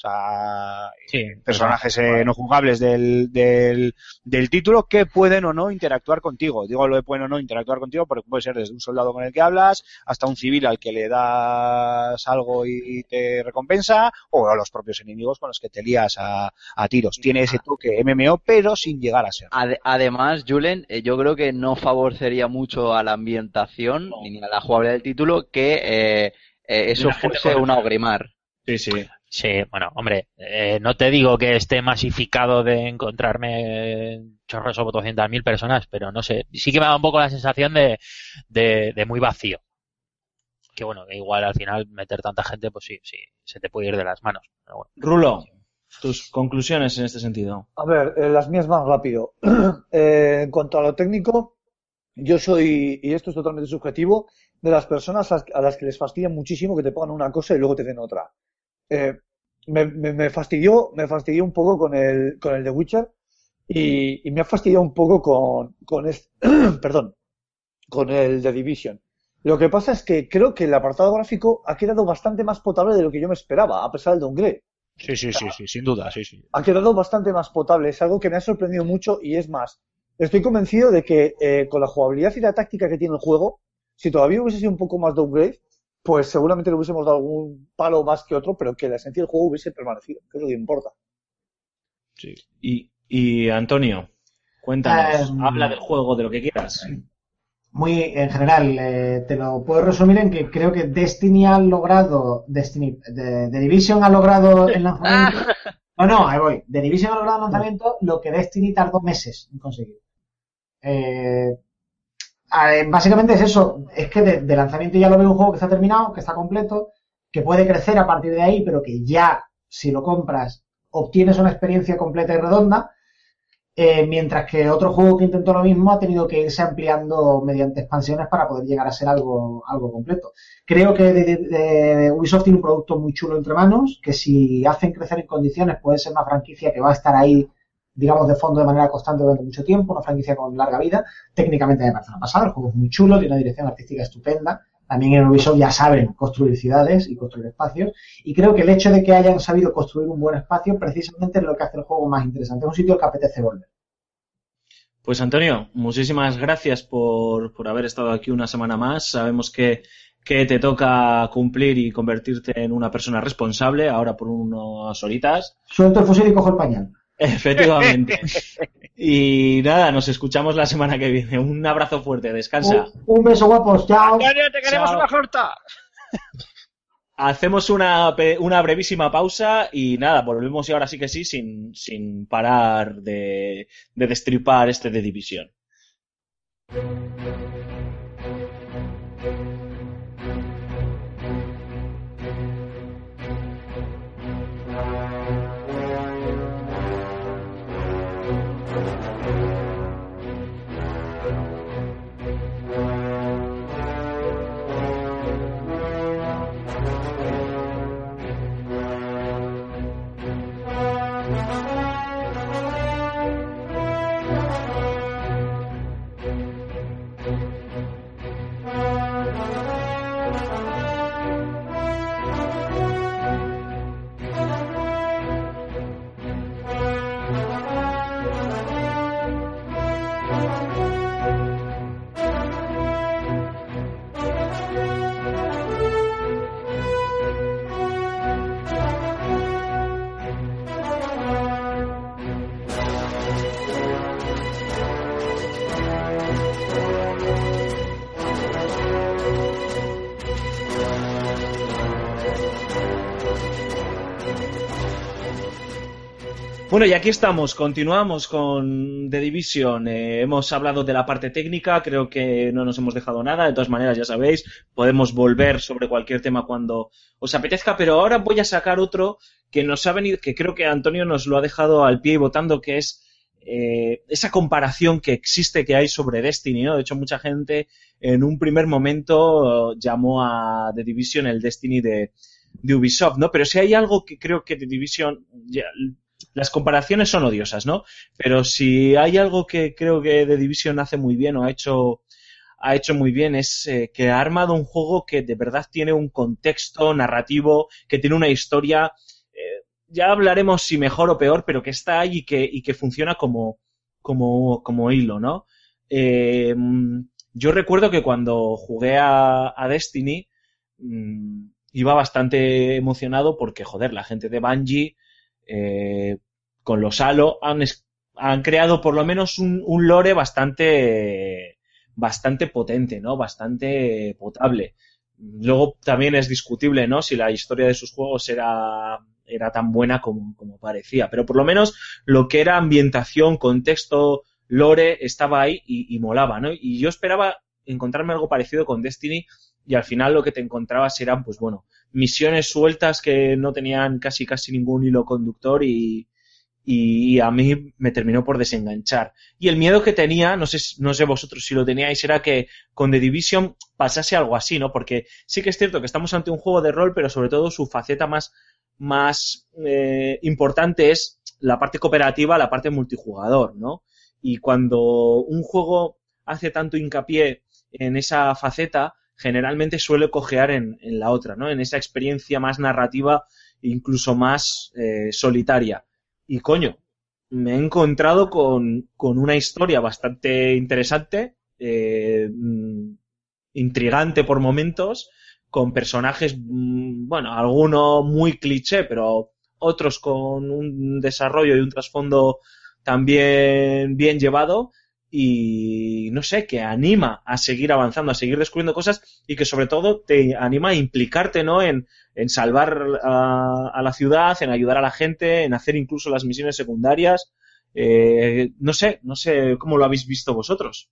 Speaker 4: sea,
Speaker 5: Sí,
Speaker 4: personajes eh, no jugables del, del, del título que pueden o no interactuar contigo. Digo lo de pueden o no interactuar contigo porque puede ser desde un soldado con el que hablas hasta un civil al que le das algo y te recompensa o a los propios enemigos con los que te lías a, a tiros. Tiene ese toque MMO pero sin llegar a ser.
Speaker 3: Ade- además, Julen, eh, yo creo que no favorecería mucho a la ambientación ni a la jugabilidad del título que eh, eh, eso fuese un Ogrimar.
Speaker 1: Sí, sí.
Speaker 5: Sí, bueno, hombre, eh, no te digo que esté masificado de encontrarme chorros o 200.000 personas, pero no sé, sí que me da un poco la sensación de, de, de muy vacío. Que bueno, que igual al final meter tanta gente, pues sí, sí, se te puede ir de las manos. Pero bueno.
Speaker 1: Rulo, tus conclusiones en este sentido.
Speaker 2: A ver, eh, las mías más rápido. Eh, en cuanto a lo técnico, yo soy, y esto es totalmente subjetivo, de las personas a, a las que les fastidia muchísimo que te pongan una cosa y luego te den otra. Eh, me, me, me fastidió, me fastidió un poco con el, con el The Witcher y, y me ha fastidiado un poco con, con este, perdón, con el The Division. Lo que pasa es que creo que el apartado gráfico ha quedado bastante más potable de lo que yo me esperaba, a pesar del downgrade
Speaker 4: Sí, sí, sí, sí, sin duda, sí, sí.
Speaker 2: ha quedado bastante más potable. Es algo que me ha sorprendido mucho y es más, estoy convencido de que eh, con la jugabilidad y la táctica que tiene el juego, si todavía hubiese sido un poco más downgrade, pues seguramente le hubiésemos dado algún palo más que otro, pero que la esencia del juego hubiese permanecido, que es lo que importa.
Speaker 1: Sí. Y, y Antonio, cuéntanos,
Speaker 6: Em,
Speaker 1: habla del juego, de lo que quieras.
Speaker 6: Muy en general, eh, te lo puedo resumir en que creo que Destiny ha logrado, Destiny, de, The Division ha logrado el lanzamiento. No, no, ahí voy. The Division ha logrado el lanzamiento lo que Destiny tardó meses en conseguir. Eh, básicamente es eso, es que de, lanzamiento ya lo veo un juego que está terminado, que está completo, que puede crecer a partir de ahí, pero que ya, si lo compras, obtienes una experiencia completa y redonda. Eh, mientras que otro juego que intentó lo mismo ha tenido que irse ampliando mediante expansiones para poder llegar a ser algo, algo completo. Creo que de Ubisoft tiene un producto muy chulo entre manos, que si hacen crecer en condiciones puede ser una franquicia que va a estar ahí, digamos, de fondo de manera constante durante mucho tiempo, una franquicia con larga vida. Técnicamente me parece una pasada, el juego es muy chulo, tiene una dirección artística estupenda. También en Ubisoft ya saben construir ciudades y construir espacios. Y creo que el hecho de que hayan sabido construir un buen espacio precisamente es lo que hace el juego más interesante. Es un sitio al que apetece volver.
Speaker 1: Pues Antonio, muchísimas gracias por, por haber estado aquí una semana más. Sabemos que, que te toca cumplir y convertirte en una persona responsable ahora por unas horitas.
Speaker 6: Suelto el fusil y cojo el pañal.
Speaker 1: Efectivamente. Y nada, nos escuchamos la semana que viene. Un abrazo fuerte, descansa.
Speaker 6: Un, un beso guapos, chao.
Speaker 4: Antonio, te queremos
Speaker 1: Chao.
Speaker 4: una torta.
Speaker 1: Hacemos una, una brevísima pausa y nada, volvemos y ahora sí que sí, sin, sin parar de, de destripar este de división. Bueno, y aquí estamos, continuamos con The Division. Eh, hemos hablado de la parte técnica, creo que no nos hemos dejado nada. De todas maneras, ya sabéis, podemos volver sobre cualquier tema cuando os apetezca, pero ahora voy a sacar otro que nos ha venido, que creo que Antonio nos lo ha dejado al pie y votando, que es eh, esa comparación que existe, que hay sobre Destiny, ¿no? De hecho, mucha gente en un primer momento llamó a The Division el Destiny de, de Ubisoft, ¿no? Pero si hay algo que creo que The Division, ya, las comparaciones son odiosas, ¿no? Pero si hay algo que creo que The Division hace muy bien o ha hecho ha hecho muy bien es eh, que ha armado un juego que de verdad tiene un contexto narrativo, que tiene una historia. eh, ya hablaremos si mejor o peor, pero que está ahí y que, y que funciona como, como, como hilo, ¿no? Eh, yo recuerdo que cuando jugué a, Destiny mm, iba bastante emocionado porque, joder, la gente de Bungie eh, con los Halo han, han creado por lo menos un, un lore bastante bastante potente, ¿no? Bastante potable. Luego también es discutible, ¿no? Si la historia de sus juegos era, era tan buena como, como parecía. Pero por lo menos lo que era ambientación, contexto, lore, estaba ahí y, y molaba, ¿no? Y yo esperaba encontrarme algo parecido con Destiny y al final lo que te encontrabas eran, pues bueno, misiones sueltas que no tenían casi casi ningún hilo conductor y, y a mí me terminó por desenganchar. Y el miedo que tenía, no sé, no sé vosotros si lo teníais, era que con The Division pasase algo así, ¿no? Porque sí que es cierto que estamos ante un juego de rol, pero sobre todo su faceta más, más eh, importante es la parte cooperativa, la parte multijugador, ¿no? Y cuando un juego hace tanto hincapié en esa faceta, generalmente suele cojear en, en la otra, ¿no? En esa experiencia más narrativa, incluso más eh, solitaria. Y coño, me he encontrado con, con una historia bastante interesante, eh, mm, intrigante por momentos, con personajes, mm, bueno, algunos muy cliché, pero otros con un desarrollo y un trasfondo también bien llevado y no sé, que anima a seguir avanzando, a seguir descubriendo cosas y que sobre todo te anima a implicarte, ¿no? En, en salvar a, a la ciudad, en ayudar a la gente, en hacer incluso las misiones secundarias. Eh, no sé, no sé cómo lo habéis visto vosotros.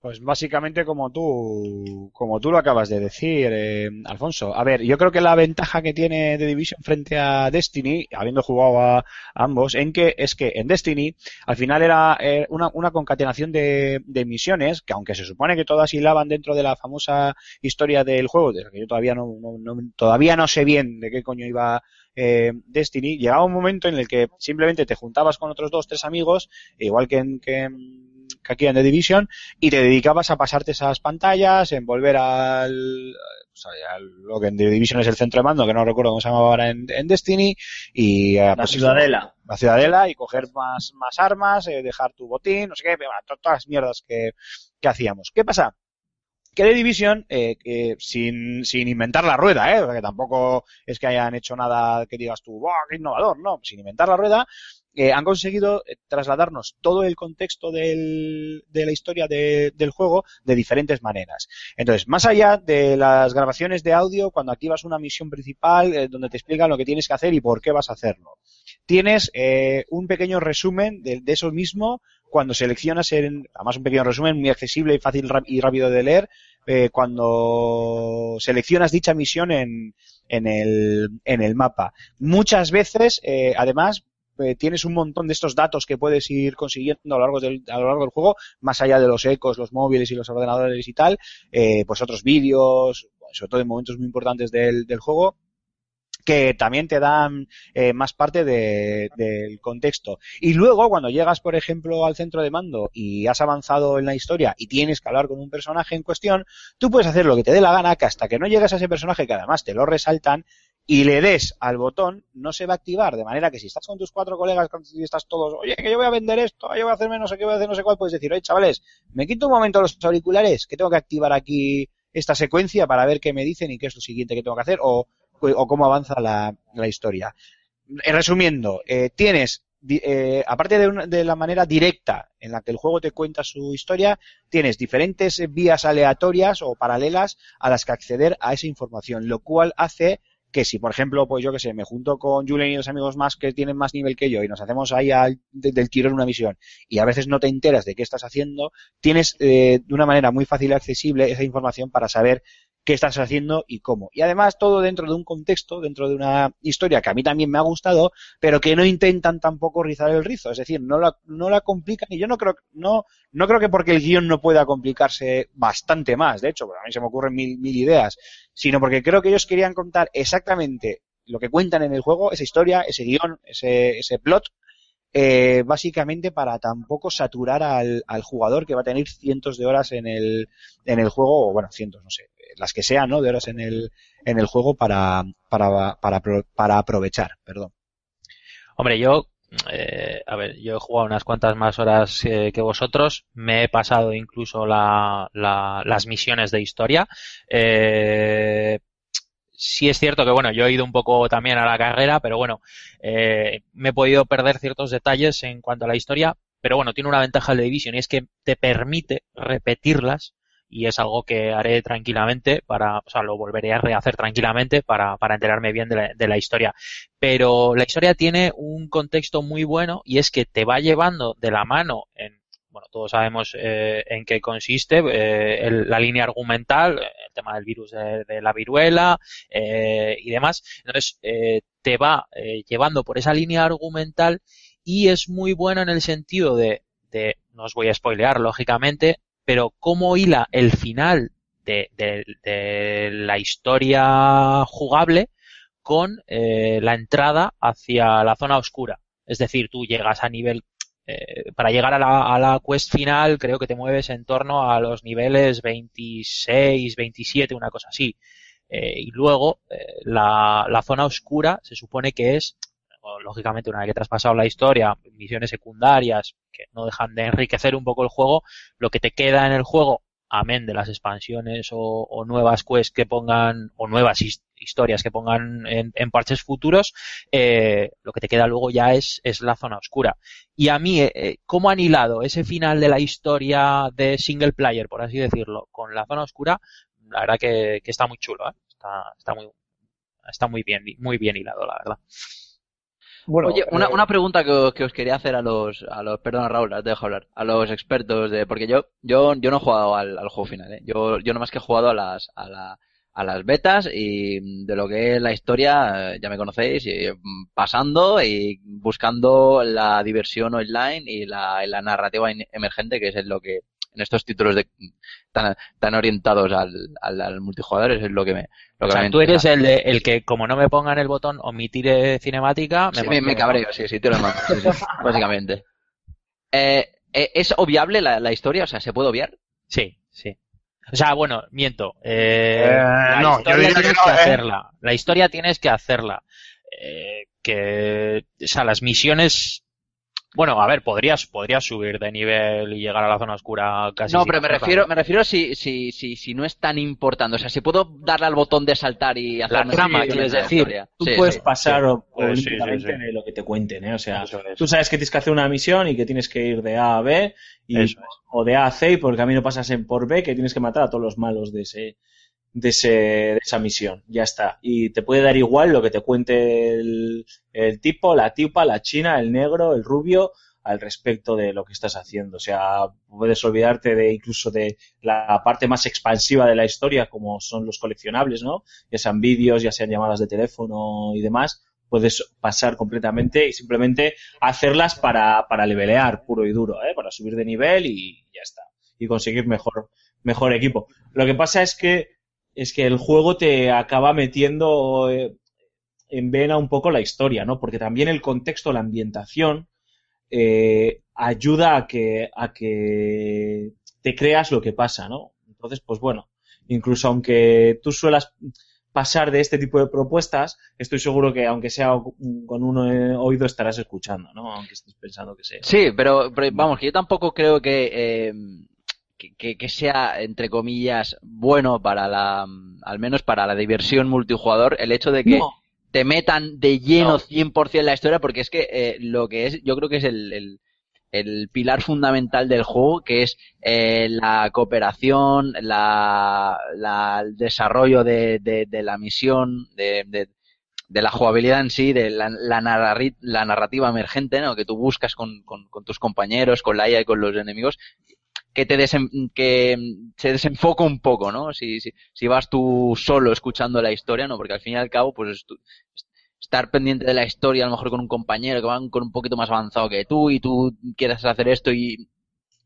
Speaker 4: Pues básicamente como tú, como tú lo acabas de decir, eh, Alfonso. A ver, yo creo que la ventaja que tiene The Division frente a Destiny, habiendo jugado a, ambos, en que es que en Destiny al final era eh, una, una concatenación de, de misiones que aunque se supone que todas hilaban dentro de la famosa historia del juego, de la que yo todavía no, no- no- todavía no sé bien de qué coño iba eh, Destiny, llegaba un momento en el que simplemente te juntabas con otros dos, tres amigos, igual que, en, que, en- que aquí en The Division, y te dedicabas a pasarte esas pantallas, en volver al, o sea, a lo que en The Division es el centro de mando, que no recuerdo cómo se llamaba ahora en, en Destiny, y eh,
Speaker 1: La
Speaker 4: pues,
Speaker 1: ciudadela.
Speaker 4: la ciudadela y coger más, más armas, eh, dejar tu botín, no sé qué, todas las mierdas que, que hacíamos. ¿Qué pasa? Que The Division, eh, que sin, sin inventar la rueda, ¿eh? porque tampoco es que hayan hecho nada que digas tú, ¡buah, qué innovador! No, sin inventar la rueda, eh, han conseguido eh, trasladarnos todo el contexto del, de la historia de- del juego de diferentes maneras. Entonces, más allá de las grabaciones de audio, cuando activas una misión principal, eh, donde te explican lo que tienes que hacer y por qué vas a hacerlo tienes un pequeño resumen de eso mismo cuando seleccionas en, además un pequeño resumen muy accesible y fácil y rápido de leer eh, cuando seleccionas dicha misión en, en, el, en el mapa. Muchas veces, eh, además, eh, tienes un montón de estos datos que puedes ir consiguiendo a lo largo del, a lo largo del juego, más allá de los ecos, los móviles y los ordenadores y tal, eh, pues otros vídeos, sobre todo en momentos muy importantes del, del juego, que también te dan eh, más parte de- del contexto. Y luego, cuando llegas, por ejemplo, al centro de mando y has avanzado en la historia y tienes que hablar con un personaje en cuestión, tú puedes hacer lo que te dé la gana, que hasta que no llegues a ese personaje, que además te lo resaltan, y le des al botón, no se va a activar. De manera que si estás con tus cuatro colegas y estás todos, oye, que yo voy a vender esto, yo voy a hacerme no sé voy a hacer no sé cuál, puedes decir, oye, chavales, me quito un momento los auriculares, que tengo que activar aquí esta secuencia para ver qué me dicen y qué es lo siguiente que tengo que hacer, o, o cómo avanza la, la historia. Eh, Resumiendo, eh, tienes, eh, aparte de, una- de la manera directa en la que el juego te cuenta su historia, tienes diferentes eh, vías aleatorias o paralelas a las que acceder a esa información, lo cual hace que si, por ejemplo, pues yo que sé, me junto con Julen y los amigos más que tienen más nivel que yo y nos hacemos ahí al- de- del tirón una misión y a veces no te enteras de qué estás haciendo, tienes eh, de una manera muy fácil y accesible esa información para saber qué estás haciendo y cómo. Y además todo dentro de un contexto, dentro de una historia que a mí también me ha gustado, pero que no intentan tampoco rizar el rizo, es decir, no la, no la complican y yo no creo, no, no creo que porque el guion no pueda complicarse bastante más, de hecho, a mí se me ocurren mil, mil ideas, sino porque creo que ellos querían contar exactamente lo que cuentan en el juego, esa historia, ese guion, ese, ese plot, eh, básicamente para tampoco saturar al, al jugador que va a tener cientos de horas en el, en el juego, o bueno, cientos, no sé, las que sean, ¿no? De horas en el, en el juego para, para, para, para aprovechar, perdón.
Speaker 5: Hombre, yo, eh, a ver, yo he jugado unas cuantas más horas eh, que vosotros. Me he pasado incluso la, la- las misiones de historia. Eh, sí es cierto que, bueno, yo he ido un poco también a la carrera, pero bueno, eh, me he podido perder ciertos detalles en cuanto a la historia. Pero bueno, tiene una ventaja el The Division y es que te permite repetirlas y es algo que haré tranquilamente para, o sea, lo volveré a rehacer tranquilamente para, para enterarme bien de la, de la historia. Pero la historia tiene un contexto muy bueno y es que te va llevando de la mano en, bueno, todos sabemos eh, en qué consiste eh, la línea argumental, el tema del virus de, de la viruela eh, y demás. Entonces, eh, te va eh, llevando por esa línea argumental y es muy bueno en el sentido de, de no os voy a spoilear, lógicamente, pero cómo hila el final de, de- la historia jugable con la entrada hacia la zona oscura. Es decir, tú llegas a nivel, eh, para llegar a la, a la quest final, creo que te mueves en torno a los niveles 26, 27, una cosa así. Eh, y luego, eh, la, zona oscura se supone que es, lógicamente, una vez que te has pasado la historia, misiones secundarias que no dejan de enriquecer un poco el juego, lo que te queda en el juego, amén de las expansiones o, o nuevas quests que pongan, o nuevas historias que pongan en, en parches futuros, eh, lo que te queda luego ya es, es la zona oscura. Y a mí, eh, eh, ¿cómo han hilado ese final de la historia de single player, por así decirlo, con la zona oscura? La verdad que, que está muy chulo, ¿eh? está, está muy, está muy bien, muy bien hilado, la verdad.
Speaker 2: Bueno,
Speaker 3: Oye, una,
Speaker 2: eh,
Speaker 3: una pregunta que, os- que os quería hacer a los, a los, perdona Raúl, te dejo hablar, a los expertos de, porque yo, yo, yo no he jugado al, al juego final, ¿eh? Yo, yo nomás que he jugado a las, a la, a las betas y de lo que es la historia, eh, ya me conocéis, y, mm, pasando y buscando la diversión online y la, y la narrativa emergente, que es en lo que, en estos títulos de, tan, tan orientados al, al, al multijugador, es lo que me, lo
Speaker 5: O
Speaker 3: que
Speaker 5: sea,
Speaker 3: me
Speaker 5: tú eres el, de, el que, como no me pongan el botón omitir eh, cinemática, me,
Speaker 3: Sí, me, me cabreo, sí, sí, te lo mando, sí, sí, básicamente. Eh, eh, ¿Es obviable la, la historia? O sea, ¿se puede obviar?
Speaker 5: Sí, sí. O sea, bueno, miento. Eh,
Speaker 4: Eh,
Speaker 5: la
Speaker 4: no, yo diría que
Speaker 5: tienes
Speaker 4: no,
Speaker 5: que
Speaker 4: ¿eh?
Speaker 5: hacerla. La historia tienes que hacerla. Eh, que, o sea, las misiones. Bueno, a ver, podrías, podrías subir de nivel y llegar a la zona oscura casi.
Speaker 3: No, pero me refiero, me refiero si, si, si, si no es tan importante. O sea, si puedo darle al botón de saltar y hacer
Speaker 5: La trama, quieres decir.
Speaker 1: Tú
Speaker 3: Sí,
Speaker 1: puedes
Speaker 3: sí.
Speaker 1: pasar
Speaker 5: sí.
Speaker 1: o-
Speaker 5: Pues sí,
Speaker 1: olímpicamente
Speaker 5: sí, sí.
Speaker 1: de lo que te cuenten, ¿eh? O sea,
Speaker 5: es.
Speaker 1: tú sabes que tienes que hacer una misión y que tienes que ir de A a B y,
Speaker 5: es.
Speaker 1: o de A a C y por el camino pasas en por B que tienes que matar a todos los malos de ese de, ese, de esa misión. Ya está. Y te puede dar igual lo que te cuente el, el tipo, la tipa, la china, el negro, el rubio al respecto de lo que estás haciendo. O sea, puedes olvidarte de incluso de la parte más expansiva de la historia, como son los coleccionables, ¿no? Ya sean vídeos, ya sean llamadas de teléfono y demás. Puedes pasar completamente y simplemente hacerlas para, para levelear puro y duro, ¿eh? Para subir de nivel y ya está. Y conseguir mejor, mejor equipo. Lo que pasa es que, es que el juego te acaba metiendo eh, en vena un poco la historia, ¿no? Porque también el contexto, la ambientación, eh, ayuda a que, a que te creas lo que pasa, ¿no? Entonces, pues bueno, incluso aunque tú suelas pasar de este tipo de propuestas, estoy seguro que aunque sea con un eh, oído estarás escuchando, ¿no? Aunque estés pensando que sea.
Speaker 3: Sí, pero, pero vamos, que yo tampoco creo que, eh, que, que- que sea, entre comillas, bueno para la, al menos para la diversión multijugador, el hecho de que
Speaker 1: No.
Speaker 3: te metan de lleno
Speaker 1: No.
Speaker 3: 100% en la historia, porque es que eh, lo que es, yo creo que es el, el, el pilar fundamental del juego, que es eh, la cooperación, la, la- el desarrollo de, de, de la misión, de, de, de la jugabilidad en sí, de la, la narrativa emergente, ¿no? Que tú buscas con, con, con tus compañeros, con la IA y con los enemigos, que te desen- que se desenfoca un poco, ¿no? Si, si, si vas tú solo escuchando la historia, ¿no? Porque al fin y al cabo, pues estar pendiente de la historia, a lo mejor con un compañero que va con un poquito más avanzado que tú y tú quieres hacer esto y,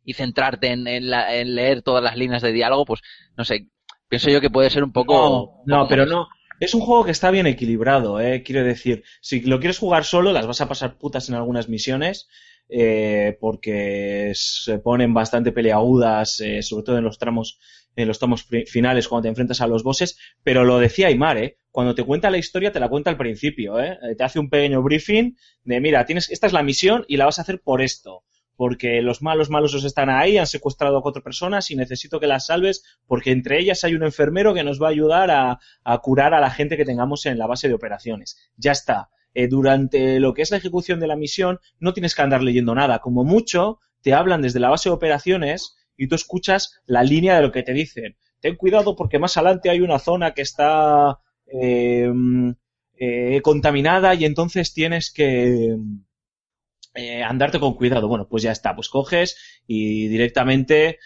Speaker 3: y centrarte en, en, la- en leer todas las líneas de diálogo, pues no sé, pienso yo que puede ser un poco...
Speaker 1: No, no, pero no. Es un juego que está bien equilibrado, eh. Quiero decir, si lo quieres jugar solo, las vas a pasar putas en algunas misiones, eh, porque se ponen bastante peleagudas, eh, sobre todo en los tramos en los pri- finales cuando te enfrentas a los bosses, pero lo decía Aymar, ¿eh? Cuando te cuenta la historia, te la cuenta al principio, ¿eh? Eh, Te hace un pequeño briefing de, mira, tienes, esta es la misión y la vas a hacer por esto. Porque los malos malosos están ahí, han secuestrado a cuatro personas y necesito que las salves porque entre ellas hay un enfermero que nos va a ayudar a, a curar a la gente que tengamos en la base de operaciones. Ya está. Eh, durante lo que es la ejecución de la misión no tienes que andar leyendo nada. Como mucho, te hablan desde la base de operaciones y tú escuchas la línea de lo que te dicen. Ten cuidado porque más adelante hay una zona que está eh, eh, contaminada y entonces tienes que eh, andarte con cuidado. Bueno, pues ya está, pues coges y directamente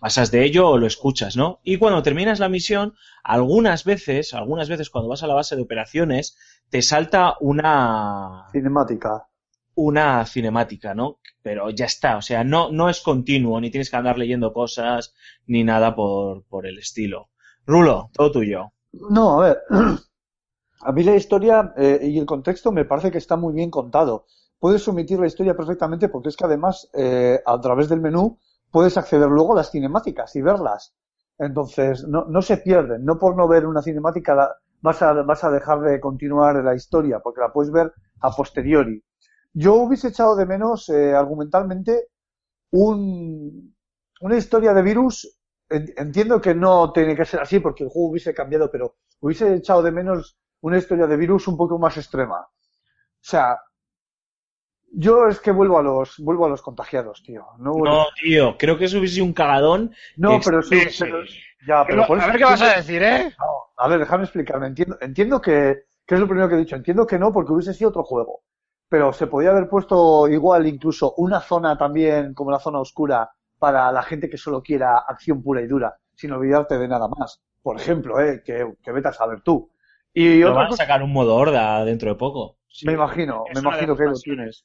Speaker 1: pasas de ello o lo escuchas, ¿no? Y cuando terminas la misión, algunas veces, algunas veces cuando vas a la base de operaciones, te salta una
Speaker 2: Cinemática.
Speaker 1: una cinemática, ¿no? Pero ya está, o sea, no, no es continuo, ni tienes que andar leyendo cosas, ni nada por, por el estilo. Rulo, todo tuyo.
Speaker 2: No, a ver. A mí la historia eh, y el contexto me parece que está muy bien contado. Puedes omitir la historia perfectamente porque es que además eh, a través del menú puedes acceder luego a las cinemáticas y verlas. Entonces, no, no se pierden. No por no ver una cinemática la- vas, a, vas a dejar de continuar la historia porque la puedes ver a posteriori. Yo hubiese echado de menos eh, argumentalmente un, una historia de virus. En- Entiendo que no tiene que ser así porque el juego hubiese cambiado, pero hubiese echado de menos una historia de virus un poco más extrema. O sea, yo es que vuelvo a los, vuelvo a los contagiados, tío. No,
Speaker 1: tío, creo que eso hubiese sido un cagadón.
Speaker 2: no, pero sí, pero- ya, pero
Speaker 4: a ver qué vas a decir, ¿eh?
Speaker 2: no, a ver, déjame explicarme. Entiendo, entiendo que, que es lo primero que he dicho. Entiendo que no, porque hubiese sido otro juego. Pero se podía haber puesto igual incluso una zona también, como la zona oscura, para la gente que solo quiera acción pura y dura, sin olvidarte de nada más. Por ejemplo, eh, que, que vete a saber tú. Y
Speaker 1: van a
Speaker 2: cosa,
Speaker 1: sacar un modo horda dentro de poco.
Speaker 2: me imagino,
Speaker 4: Es
Speaker 2: me imagino que lo tienes.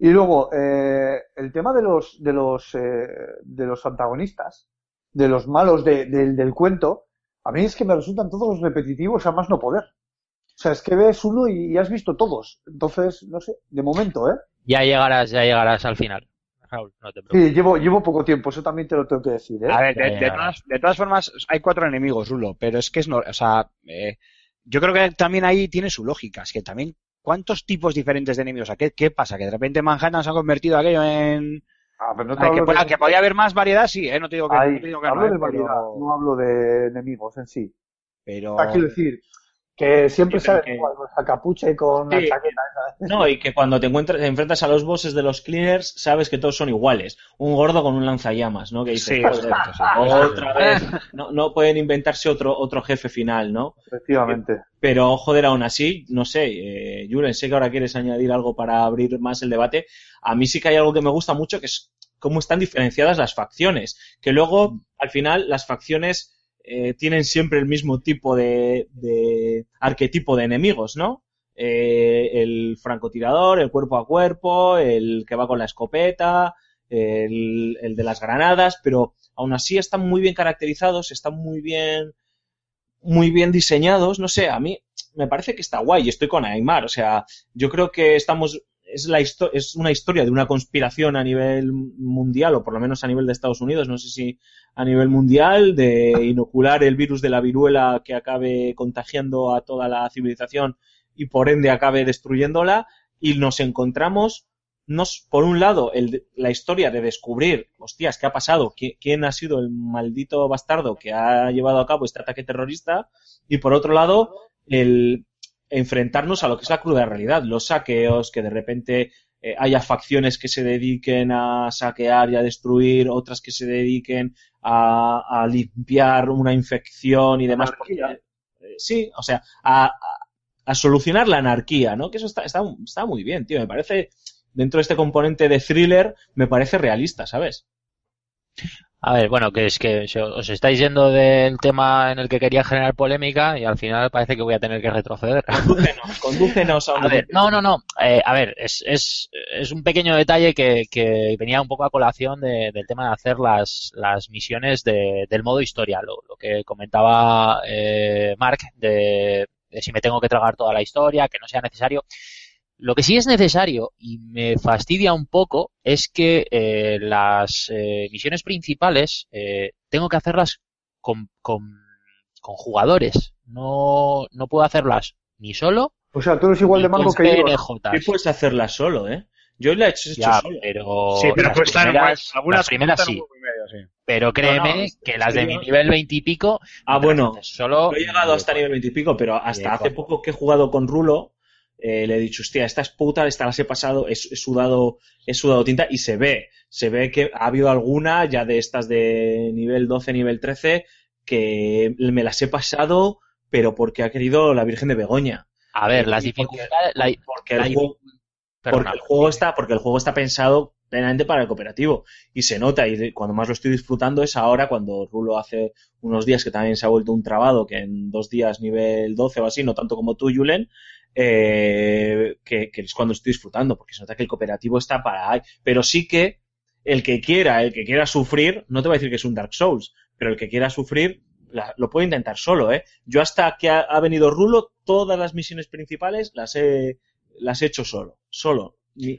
Speaker 2: Y luego, eh, el tema de los, de los, eh, de los antagonistas, de los malos de- del- del cuento, a mí es que me resultan todos repetitivos a más no poder. O sea, es que ves uno y, y has visto todos. Entonces, no sé, de momento, ¿eh?
Speaker 5: Ya llegarás, ya llegarás al final. Raúl, no te preocupes.
Speaker 2: Sí, llevo, llevo poco tiempo, eso también te lo tengo que decir, ¿eh?
Speaker 4: A ver, de, de todas, de todas formas, hay cuatro enemigos, Rulo, pero es que es no, o sea, eh, yo creo que también ahí tiene su lógica, es que también, ¿cuántos tipos diferentes de enemigos? ¿qué, qué pasa? Que de repente Manhattan se ha convertido aquello en...
Speaker 2: Ah, pero no te
Speaker 4: Ay, que,
Speaker 2: de-
Speaker 4: que podía haber más variedad, sí, ¿eh? No te digo que,
Speaker 2: Ahí,
Speaker 4: no te digo que
Speaker 2: hablo
Speaker 4: no, ¿eh?
Speaker 2: de variedad,
Speaker 4: pero,
Speaker 2: no hablo de enemigos en sí.
Speaker 4: pero-
Speaker 2: O sea, quiero decir que siempre salen
Speaker 1: que-
Speaker 2: igual con esa capucha y con
Speaker 1: Sí.
Speaker 2: la chaqueta.
Speaker 1: No, y que cuando te encuentras, te enfrentas a los bosses de los cleaners, sabes que todos son iguales. Un gordo con un lanzallamas, ¿no? Que dices,
Speaker 4: Sí,
Speaker 1: "Joder,
Speaker 4: exacto, sí.
Speaker 1: otra vez. No, no pueden inventarse otro, otro jefe final, ¿no?
Speaker 2: Efectivamente.
Speaker 1: Pero, joder, aún así, no sé, eh, Julen, sé que ahora quieres añadir algo para abrir más el debate. A mí sí que hay algo que me gusta mucho, que es cómo están diferenciadas las facciones. Que luego, al final, las facciones eh, tienen siempre el mismo tipo de, de arquetipo de enemigos, ¿no? Eh, el francotirador, el cuerpo a cuerpo, el que va con la escopeta, el, el de las granadas, pero aún así están muy bien caracterizados, están muy bien muy bien diseñados, no sé, a mí me parece que está guay, estoy con Aymar, o sea, yo creo que estamos, es, la es una historia de una conspiración a nivel mundial, o por lo menos a nivel de Estados Unidos, no sé si a nivel mundial, de inocular el virus de la viruela que acabe contagiando a toda la civilización y por ende acabe destruyéndola, y nos encontramos nos, por un lado, el la historia de descubrir, hostias, ¿qué ha pasado? ¿Qui- ¿Quién ha sido el maldito bastardo que ha llevado a cabo este ataque terrorista? Y por otro lado, el enfrentarnos a lo que es la cruda realidad, los saqueos, que de repente eh, haya facciones que se dediquen a saquear y a destruir, otras que se dediquen a, a limpiar una infección y demás. Porque, eh, sí, o sea, a, a- a solucionar la anarquía, ¿no? Que eso está, está, está muy bien, tío. Me parece, dentro de este componente de thriller, me parece realista, ¿sabes?
Speaker 5: A ver, bueno, que es que os estáis yendo del tema en el que quería generar polémica y al final parece que voy a tener que retroceder.
Speaker 1: Condúcenos, condúcenos a
Speaker 5: A
Speaker 1: donde
Speaker 5: ver, no, no, no. Eh, a ver, es, es, es un pequeño detalle que, que venía un poco a colación de- del tema de hacer las, las misiones de- del modo historia, lo, lo que comentaba eh, Mark de, de si me tengo que tragar toda la historia, que no sea necesario. Lo que sí es necesario y me fastidia un poco es que eh, las eh, misiones principales eh, tengo que hacerlas con, con, con jugadores. No, no puedo hacerlas ni solo
Speaker 2: O sea, tú eres igual de manco que yo.
Speaker 1: Sí puedes hacerla solo, ¿eh? Yo la he hecho,
Speaker 5: Ya,
Speaker 1: solo.
Speaker 5: pero,
Speaker 4: Sí, pero
Speaker 5: las primeras,
Speaker 4: algunas
Speaker 5: las primeras sí.
Speaker 4: medio.
Speaker 5: Pero créeme
Speaker 1: No, no,
Speaker 5: que las de
Speaker 1: yo-
Speaker 5: mi nivel 20 y pico.
Speaker 1: Ah, bueno,
Speaker 5: Solo
Speaker 1: No he llegado hasta nivel 20 y pico, pero hasta
Speaker 5: Bien,
Speaker 1: hace poco que he jugado con Rulo, eh, le he dicho, hostia, esta es puta, esta las he pasado, he, he sudado, he sudado tinta y se ve, se ve que ha habido alguna ya de estas de nivel 12, nivel 13, que me las he pasado, pero porque ha querido la Virgen de Begoña.
Speaker 5: A ver, las dificultades.
Speaker 1: Porque
Speaker 5: la
Speaker 1: el juego, el está, porque el juego está pensado plenamente para el cooperativo y se nota y cuando más lo estoy disfrutando es ahora cuando Rulo hace unos días que también se ha vuelto un trabado que en dos días nivel 12 o así, no tanto como tú Julen, eh, que, que es cuando estoy disfrutando porque se nota que el cooperativo está para ahí, pero sí que el que quiera, el que quiera sufrir, no te voy a decir que es un Dark Souls, pero el que quiera sufrir la- lo puede intentar solo, ¿eh? Yo hasta que ha, ha venido Rulo, todas las misiones principales las he, las he hecho solo, solo. Ni-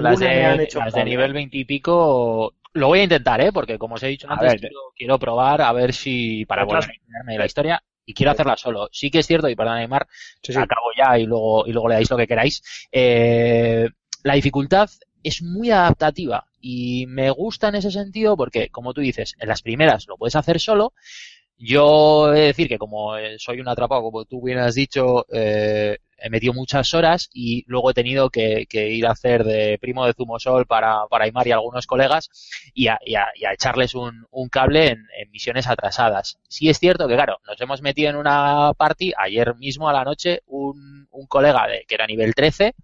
Speaker 5: las
Speaker 1: me han
Speaker 5: de,
Speaker 1: hecho
Speaker 5: las de
Speaker 1: falta.
Speaker 5: nivel 20 y pico lo voy a intentar, ¿eh? Porque como os he dicho
Speaker 4: A
Speaker 5: antes,
Speaker 4: ver,
Speaker 5: quiero, quiero probar a ver si para volver a la historia y quiero hacerla solo. Sí que es cierto, y perdón, Neymar,
Speaker 4: Sí, sí.
Speaker 5: acabo ya y luego, y luego le dais lo que queráis. Eh, la dificultad es muy adaptativa y me gusta en ese sentido porque, como tú dices, en las primeras lo puedes hacer solo. Yo he de decir que como eh, soy un atrapado, como tú bien has dicho, eh, he metido muchas horas y luego he tenido que, ir a hacer de primo de Zumosol para, para Aymar y algunos colegas y a, echarles un, cable en, en misiones atrasadas. Sí es cierto que, claro, nos hemos metido en una party ayer mismo a la noche un, un colega de, que era nivel 13,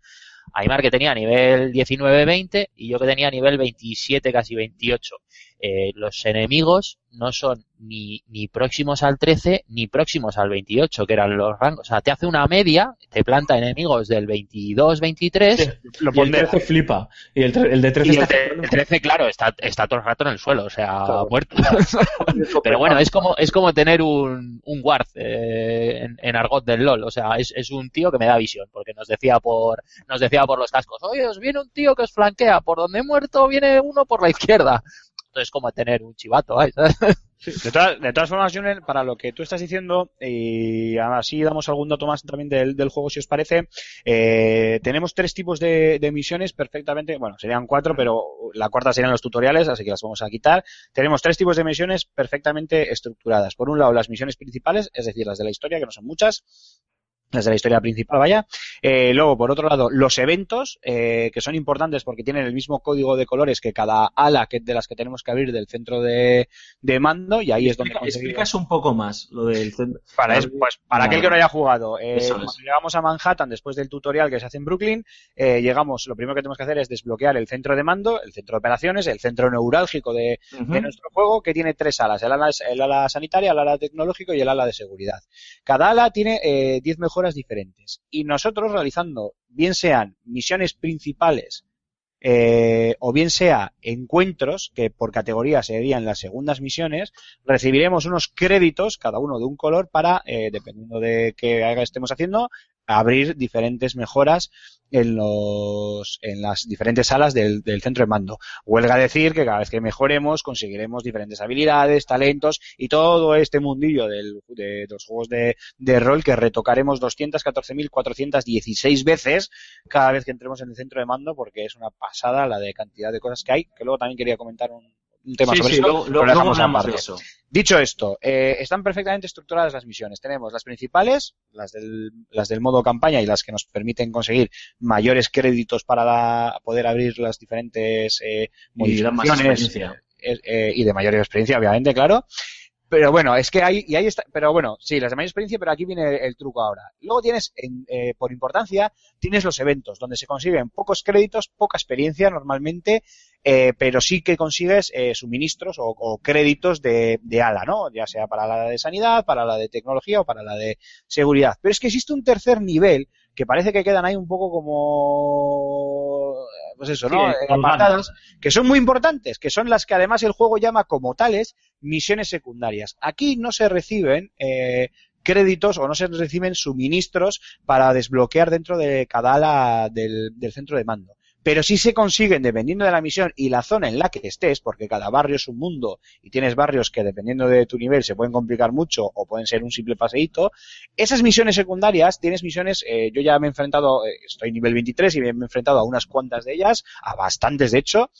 Speaker 5: Aymar que tenía nivel 19-20 y yo que tenía nivel 27, casi 28. Eh, los enemigos no son ni, ni próximos al 13 ni próximos al 28, que eran los rangos. O sea, te hace una media, te planta enemigos del 22-23
Speaker 4: Lo
Speaker 1: Y el
Speaker 4: pondré.
Speaker 1: 13 flipa. Y el, el de 13
Speaker 5: y el,
Speaker 1: está
Speaker 5: el 13, claro, está, está todo el rato en el suelo, o sea,
Speaker 2: Claro.
Speaker 5: muerto. Pero bueno, es como, es como tener un, un guard eh, en, en argot del LOL. O sea, es, es un tío que me da visión, porque nos decía por, nos decía por los cascos, oye, os viene un tío que os flanquea, por donde he muerto viene uno por la izquierda. Entonces, como tener un chivato, ¿eh? ¿sabes?
Speaker 4: De todas, de todas formas, Junel, para lo que tú estás diciendo, y así damos algún dato más también del, del juego, si os parece, eh, tenemos tres tipos de, de misiones perfectamente, bueno, serían cuatro, pero la cuarta serían los tutoriales, así que las vamos a quitar. Tenemos tres tipos de misiones perfectamente estructuradas. Por un lado, las misiones principales, es decir, las de la historia, que no son muchas, las de la historia principal, vaya. Eh, luego, por otro lado, los eventos, eh, que son importantes porque tienen el mismo código de colores que cada ala que, de las que tenemos que abrir del centro de, de mando, y ahí es donde conseguimos-
Speaker 1: explicas un poco más lo del centro.
Speaker 4: para, es- pues, para aquel que no haya jugado, eh,
Speaker 1: es.
Speaker 4: cuando llegamos a Manhattan después del tutorial que se hace en Brooklyn, eh, llegamos, lo primero que tenemos que hacer es desbloquear el centro de mando, el centro de operaciones, el centro neurálgico de, nuestro juego, que tiene tres alas, el ala, el ala sanitaria, el ala tecnológico y el ala de seguridad. Cada ala tiene eh, 10 mejoras diferentes. Y nosotros realizando, bien sean misiones principales, eh, o bien sea encuentros, que por categoría serían las segundas misiones, recibiremos unos créditos, cada uno de un color, para, eh, dependiendo de qué estemos haciendo, abrir diferentes mejoras en los en las diferentes salas del, del centro de mando. Huelga decir que cada vez que mejoremos conseguiremos diferentes habilidades, talentos y todo este mundillo del- de, los juegos de, de rol que retocaremos 214.416 veces cada vez que entremos en el centro de mando porque es una pasada la de cantidad de cosas que hay, que luego también quería comentar un, un tema
Speaker 1: Sí,
Speaker 4: sobre
Speaker 1: sí,
Speaker 4: eso,
Speaker 1: luego, luego hablamos de.
Speaker 4: Dicho esto, eh, están perfectamente estructuradas las misiones. Tenemos las principales, las del, las del modo campaña y las que nos permiten conseguir mayores créditos para la- poder abrir las diferentes eh,
Speaker 1: Y
Speaker 4: modificaciones
Speaker 1: experiencia.
Speaker 4: eh, eh, y de mayor experiencia, obviamente, claro. Pero bueno, es que hay, y ahí está, pero bueno, sí, las de mayor experiencia, pero aquí viene el, truco ahora. Luego tienes, en, eh, por importancia, tienes los eventos, donde se consiguen pocos créditos, poca experiencia normalmente, eh, pero sí que consigues eh, suministros o, o créditos de, de ala, ¿no? Ya sea para la de sanidad, para la de tecnología o para la de seguridad. Pero es que existe un tercer nivel que parece que quedan ahí un poco como, pues eso, ¿no?
Speaker 1: Sí,
Speaker 4: Eh, apartadas, que son muy importantes, que son las que además el juego llama como tales misiones secundarias. Aquí no se reciben eh, créditos o no se reciben suministros para desbloquear dentro de cada ala del, del centro de mando. Pero sí se consiguen, dependiendo de la misión y la zona en la que estés, porque cada barrio es un mundo y tienes barrios que dependiendo de tu nivel se pueden complicar mucho o pueden ser un simple paseíto, esas misiones secundarias, tienes misiones, eh, yo ya me he enfrentado, eh, estoy nivel 23 y me he enfrentado a unas cuantas de ellas, a bastantes de hecho,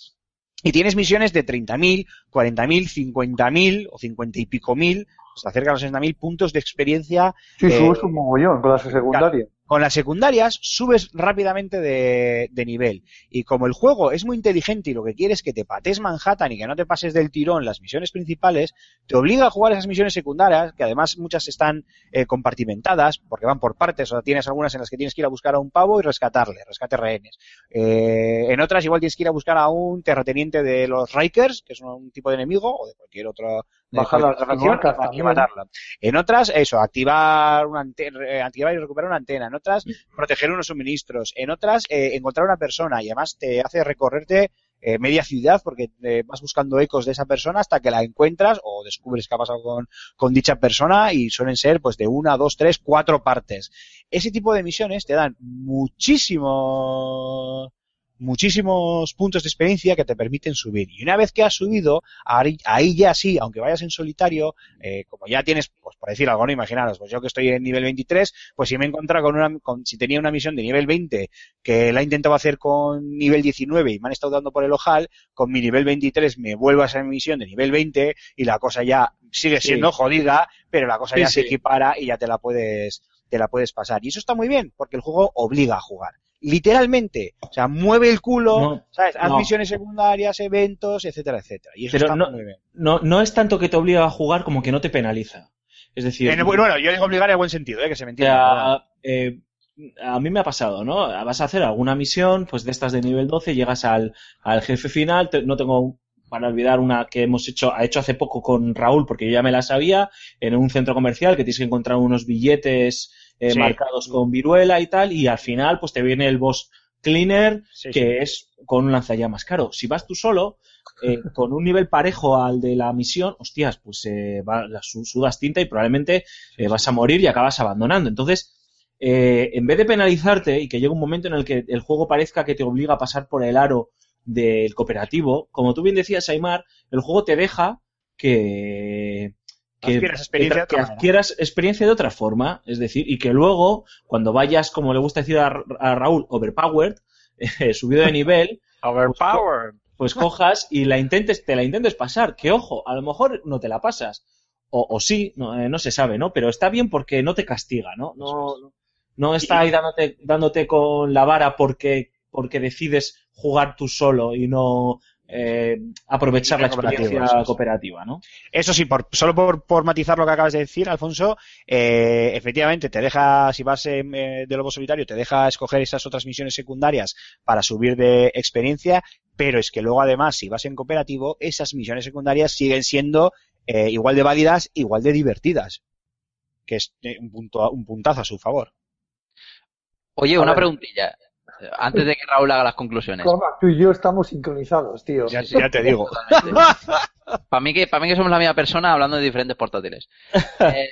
Speaker 4: y tienes misiones de 30.000, 40.000, 50.000 o 50 y pico mil, hasta cerca de los 60.000 puntos de experiencia.
Speaker 2: Sí,
Speaker 4: eh,
Speaker 2: subes un mogollón con las secundarias.
Speaker 4: Con las secundarias subes rápidamente de, de nivel. Y como el juego es muy inteligente y lo que quiere es que te pates Manhattan y que no te pases del tirón las misiones principales, te obliga a jugar esas misiones secundarias, que además muchas están eh, compartimentadas, porque van por partes, o sea, tienes algunas en las que tienes que ir a buscar a un pavo y rescatarle, rescate rehenes. Eh, en otras igual tienes que ir a buscar a un terrateniente de los Rikers, que es un tipo de enemigo, o de cualquier otro
Speaker 2: Bajar
Speaker 4: otra facción,
Speaker 2: marcas
Speaker 4: hay que
Speaker 2: también.
Speaker 4: matarla. En otras, eso, activar una antena, eh, activar y recuperar una antena. En otras, proteger unos suministros. En otras, eh, encontrar una persona y además te hace recorrerte eh, media ciudad porque eh, vas buscando ecos de esa persona hasta que la encuentras o descubres qué ha pasado con, con dicha persona y suelen ser pues de una, dos, tres, cuatro partes. Ese tipo de misiones te dan muchísimo muchísimos puntos de experiencia que te permiten subir. Y una vez que has subido, ahí, ahí ya sí, aunque vayas en solitario, eh, como ya tienes, pues por decir algo, no imaginaros, pues yo que estoy en nivel 23, pues si me he encontrado con una, con, si tenía una misión de nivel 20 que la he intentado hacer con nivel 19 y me han estado dando por el ojal, con mi nivel 23 me vuelvo a esa misión de nivel 20 y la cosa ya sigue
Speaker 1: Sí.
Speaker 4: siendo jodida, pero la cosa
Speaker 1: Sí,
Speaker 4: ya se equipara y ya te la puedes, te la puedes pasar. Y eso está muy bien, porque el juego obliga a jugar. Literalmente, o sea, mueve el culo,
Speaker 1: No,
Speaker 4: ¿sabes? Haz
Speaker 1: no.
Speaker 4: misiones secundarias, eventos, etcétera, etcétera. Y eso
Speaker 1: Pero
Speaker 4: está
Speaker 1: no-
Speaker 4: muy bien.
Speaker 1: No, no es tanto que te obliga a jugar como que no te penaliza. Es decir,
Speaker 4: En el- bueno, yo digo obligar en buen sentido, ¿eh? que se me entienda.
Speaker 1: eh, a mí me ha pasado, ¿no? Vas a hacer alguna misión, pues de estas de nivel 12, llegas al, al jefe final, te- no tengo para olvidar una que hemos hecho, ha hecho hace poco con Raúl, porque yo ya me la sabía, en un centro comercial que tienes que encontrar unos billetes eh,
Speaker 4: Sí.
Speaker 1: marcados con viruela y tal, y al final pues te viene el boss cleaner,
Speaker 4: Sí, sí.
Speaker 1: que es con un lanzallamas. Claro, si vas tú solo, eh, con un nivel parejo al de la misión, hostias, pues eh, va- la su- sudas tinta y probablemente eh, vas a morir y acabas abandonando. Entonces, en vez de penalizarte y que llegue un momento en el que el juego parezca que te obliga a pasar por el aro del cooperativo, como tú bien decías, Aymar, el juego te deja que, que,
Speaker 4: Adquieras experiencia de
Speaker 1: que
Speaker 4: otra manera.
Speaker 1: adquieras experiencia de otra forma, es decir, y que luego, cuando vayas, como le gusta decir a, a Raúl, overpowered, eh, subido de nivel,
Speaker 4: Overpowered.
Speaker 1: pues cojas y la intentes, te la intentes pasar. Que ojo, a lo mejor no te la pasas. O, o sí, no, eh, no se sabe, ¿no? Pero está bien porque no te castiga, ¿no? No, no- no está ahí dándote, dándote con la vara porque, porque decides jugar tú solo y no eh, aprovechar la
Speaker 4: cooperativa,
Speaker 1: experiencia cooperativa, ¿no?
Speaker 4: Eso sí, por, solo por, por matizar lo que acabas de decir, Alfonso, eh, efectivamente te deja, si vas en, eh, de lobo solitario, te deja escoger esas otras misiones secundarias para subir de experiencia, pero es que luego además, si vas en cooperativo, esas misiones secundarias siguen siendo eh, igual de válidas, igual de divertidas, que es un, punto, un puntazo a su favor.
Speaker 3: Oye,
Speaker 2: A
Speaker 3: una
Speaker 2: ver.
Speaker 3: preguntilla. Antes de que Raúl haga las conclusiones.
Speaker 2: Tú y yo estamos sincronizados, tío.
Speaker 4: Ya, ya te digo.
Speaker 3: Para mí, que, para mí que somos la misma persona hablando de diferentes portátiles. Eh,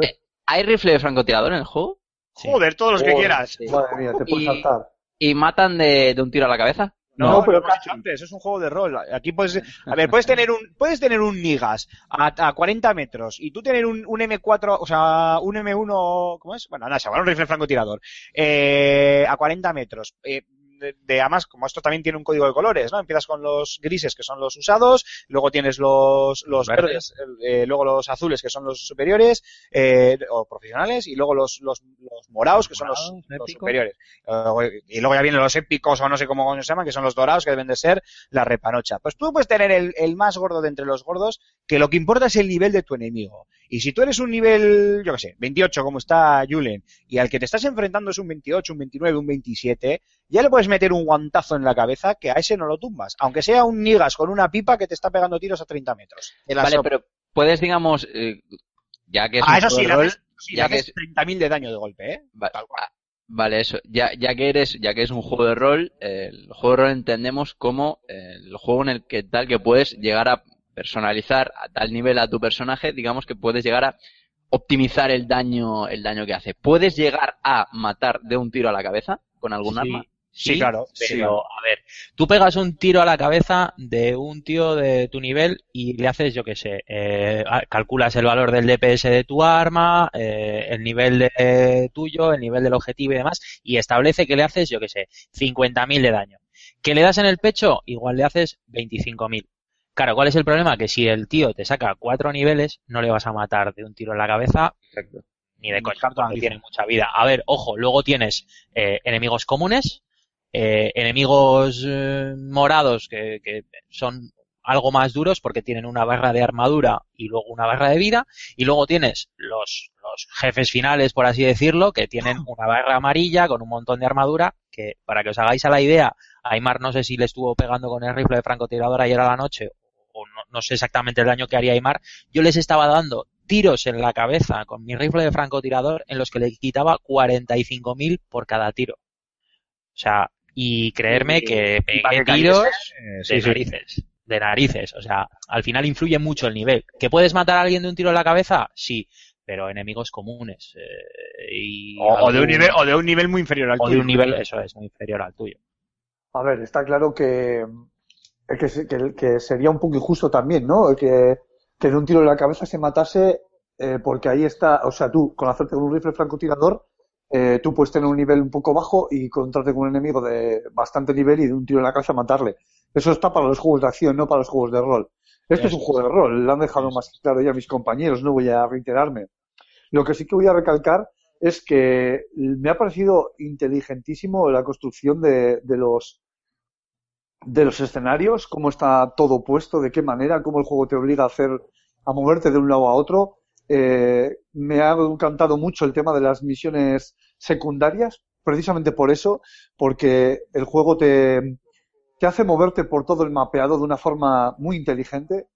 Speaker 3: eh, ¿Hay rifle de francotirador en el juego?
Speaker 4: Joder, todos los que quieras.
Speaker 3: Sí.
Speaker 2: Madre mía, te puedes
Speaker 3: Y-
Speaker 2: saltar.
Speaker 3: ¿Y matan de, de un tiro a la cabeza?
Speaker 4: No,
Speaker 2: No,
Speaker 4: pero
Speaker 2: casi.
Speaker 4: antes, es un juego de rol. Aquí puedes, a ver, puedes tener un, puedes tener un Nigas a, a 40 metros y tú tener un, un M4, o sea, un M1, ¿cómo es? Bueno, nada, se llama un rifle francotirador, eh, a 40 metros. Eh, de, de- además, como esto también tiene un código de colores, ¿no? Empiezas con los grises, que son los usados, luego tienes los, los
Speaker 3: Verdes.
Speaker 4: eh, luego los azules, que son los superiores, eh, o profesionales, y luego los, los, los morados, que son los, superiores. Y luego ya vienen los épicos, o no sé cómo se llaman, que son los dorados, que deben de ser la repanocha. Pues tú puedes tener el, el más gordo de entre los gordos, que lo que importa es el nivel de tu enemigo. Y si tú eres un nivel, yo qué sé, 28, como está Julen, y al que te estás enfrentando es un 28, un 29, un 27, ya le puedes meter un guantazo en la cabeza que a ese no lo tumbas. Aunque sea un nigas con una pipa que te está pegando tiros a 30 metros.
Speaker 3: Vale, pero puedes, digamos, eh, ya que es
Speaker 4: Ah,
Speaker 3: un
Speaker 4: eso
Speaker 3: juego
Speaker 4: sí,
Speaker 3: rol,
Speaker 4: haces, sí,
Speaker 3: ya que
Speaker 4: haces 30.000 de daño de golpe, ¿eh?
Speaker 3: Va-
Speaker 4: Tal cual.
Speaker 3: ah, Vale, eso. Ya, ya que eres, ya que es un juego de rol, eh, el juego de rol entendemos como eh, el juego en el que tal que puedes llegar a personalizar a tal nivel a tu personaje, digamos que puedes llegar a optimizar el daño, el daño que hace. ¿Puedes llegar a matar de un tiro a la cabeza con algún
Speaker 5: Sí,
Speaker 3: arma?
Speaker 4: Sí, claro.
Speaker 5: Pero, a ver, tú pegas un tiro a la cabeza de un tío de tu nivel y le haces, yo qué sé, eh, calculas el valor del DPS de tu arma, eh, el nivel de tuyo, el nivel del objetivo y demás, y establece que le haces, yo qué sé, 50.000 de daño. ¿Que le das en el pecho? Igual le haces 25.000. Claro, ¿cuál es el problema? Que si el tío te saca cuatro niveles, no le vas a matar de un tiro en la cabeza ni de coña, porque tiene mucha vida. A ver, ojo, luego tienes eh, enemigos comunes, eh, enemigos eh, morados que, que son algo más duros porque tienen una barra de armadura y luego una barra de vida, y luego tienes los, los jefes finales, por así decirlo, que tienen una barra amarilla con un montón de armadura, que para que os hagáis a la idea, Aymar no sé si le estuvo pegando con el rifle de francotirador ayer a la noche, o no, no sé exactamente el daño que haría Aymar, yo les estaba dando tiros en la cabeza con mi rifle de francotirador en los que le quitaba 45.000 por cada tiro. O sea, y creerme que pegué tiros
Speaker 4: eh,
Speaker 5: de
Speaker 4: sí.
Speaker 5: narices. De narices. O sea, al final influye mucho el nivel. ¿Que puedes matar a alguien de un tiro en la cabeza? Sí. Pero enemigos comunes. eh, y
Speaker 4: O, o de un nivel, o de un nivel muy inferior al
Speaker 5: o de
Speaker 4: tuyo.
Speaker 5: un nivel, eso es, muy inferior al tuyo.
Speaker 2: A ver, está claro que, eh, que, que- que sería un poco injusto también, ¿no? Que, que de un tiro en la cabeza se matase eh, porque ahí está, o sea, tú con hacerte con un rifle francotirador, eh, tú puedes tener un nivel un poco bajo y encontrarte con un enemigo de bastante nivel y de un tiro en la cabeza matarle. Eso está para los juegos de acción, no para los juegos de rol. Este es un juego de rol, lo han dejado más claro ya mis compañeros, no voy a reiterarme. Lo que sí que voy a recalcar es que me ha parecido inteligentísimo la construcción de, de los de los escenarios, cómo está todo puesto, de qué manera, cómo el juego te obliga a hacer, a moverte de un lado a otro. Eh, me ha encantado mucho el tema de las misiones secundarias, precisamente por eso, porque el juego te, te hace moverte por todo el mapeado de una forma muy inteligente.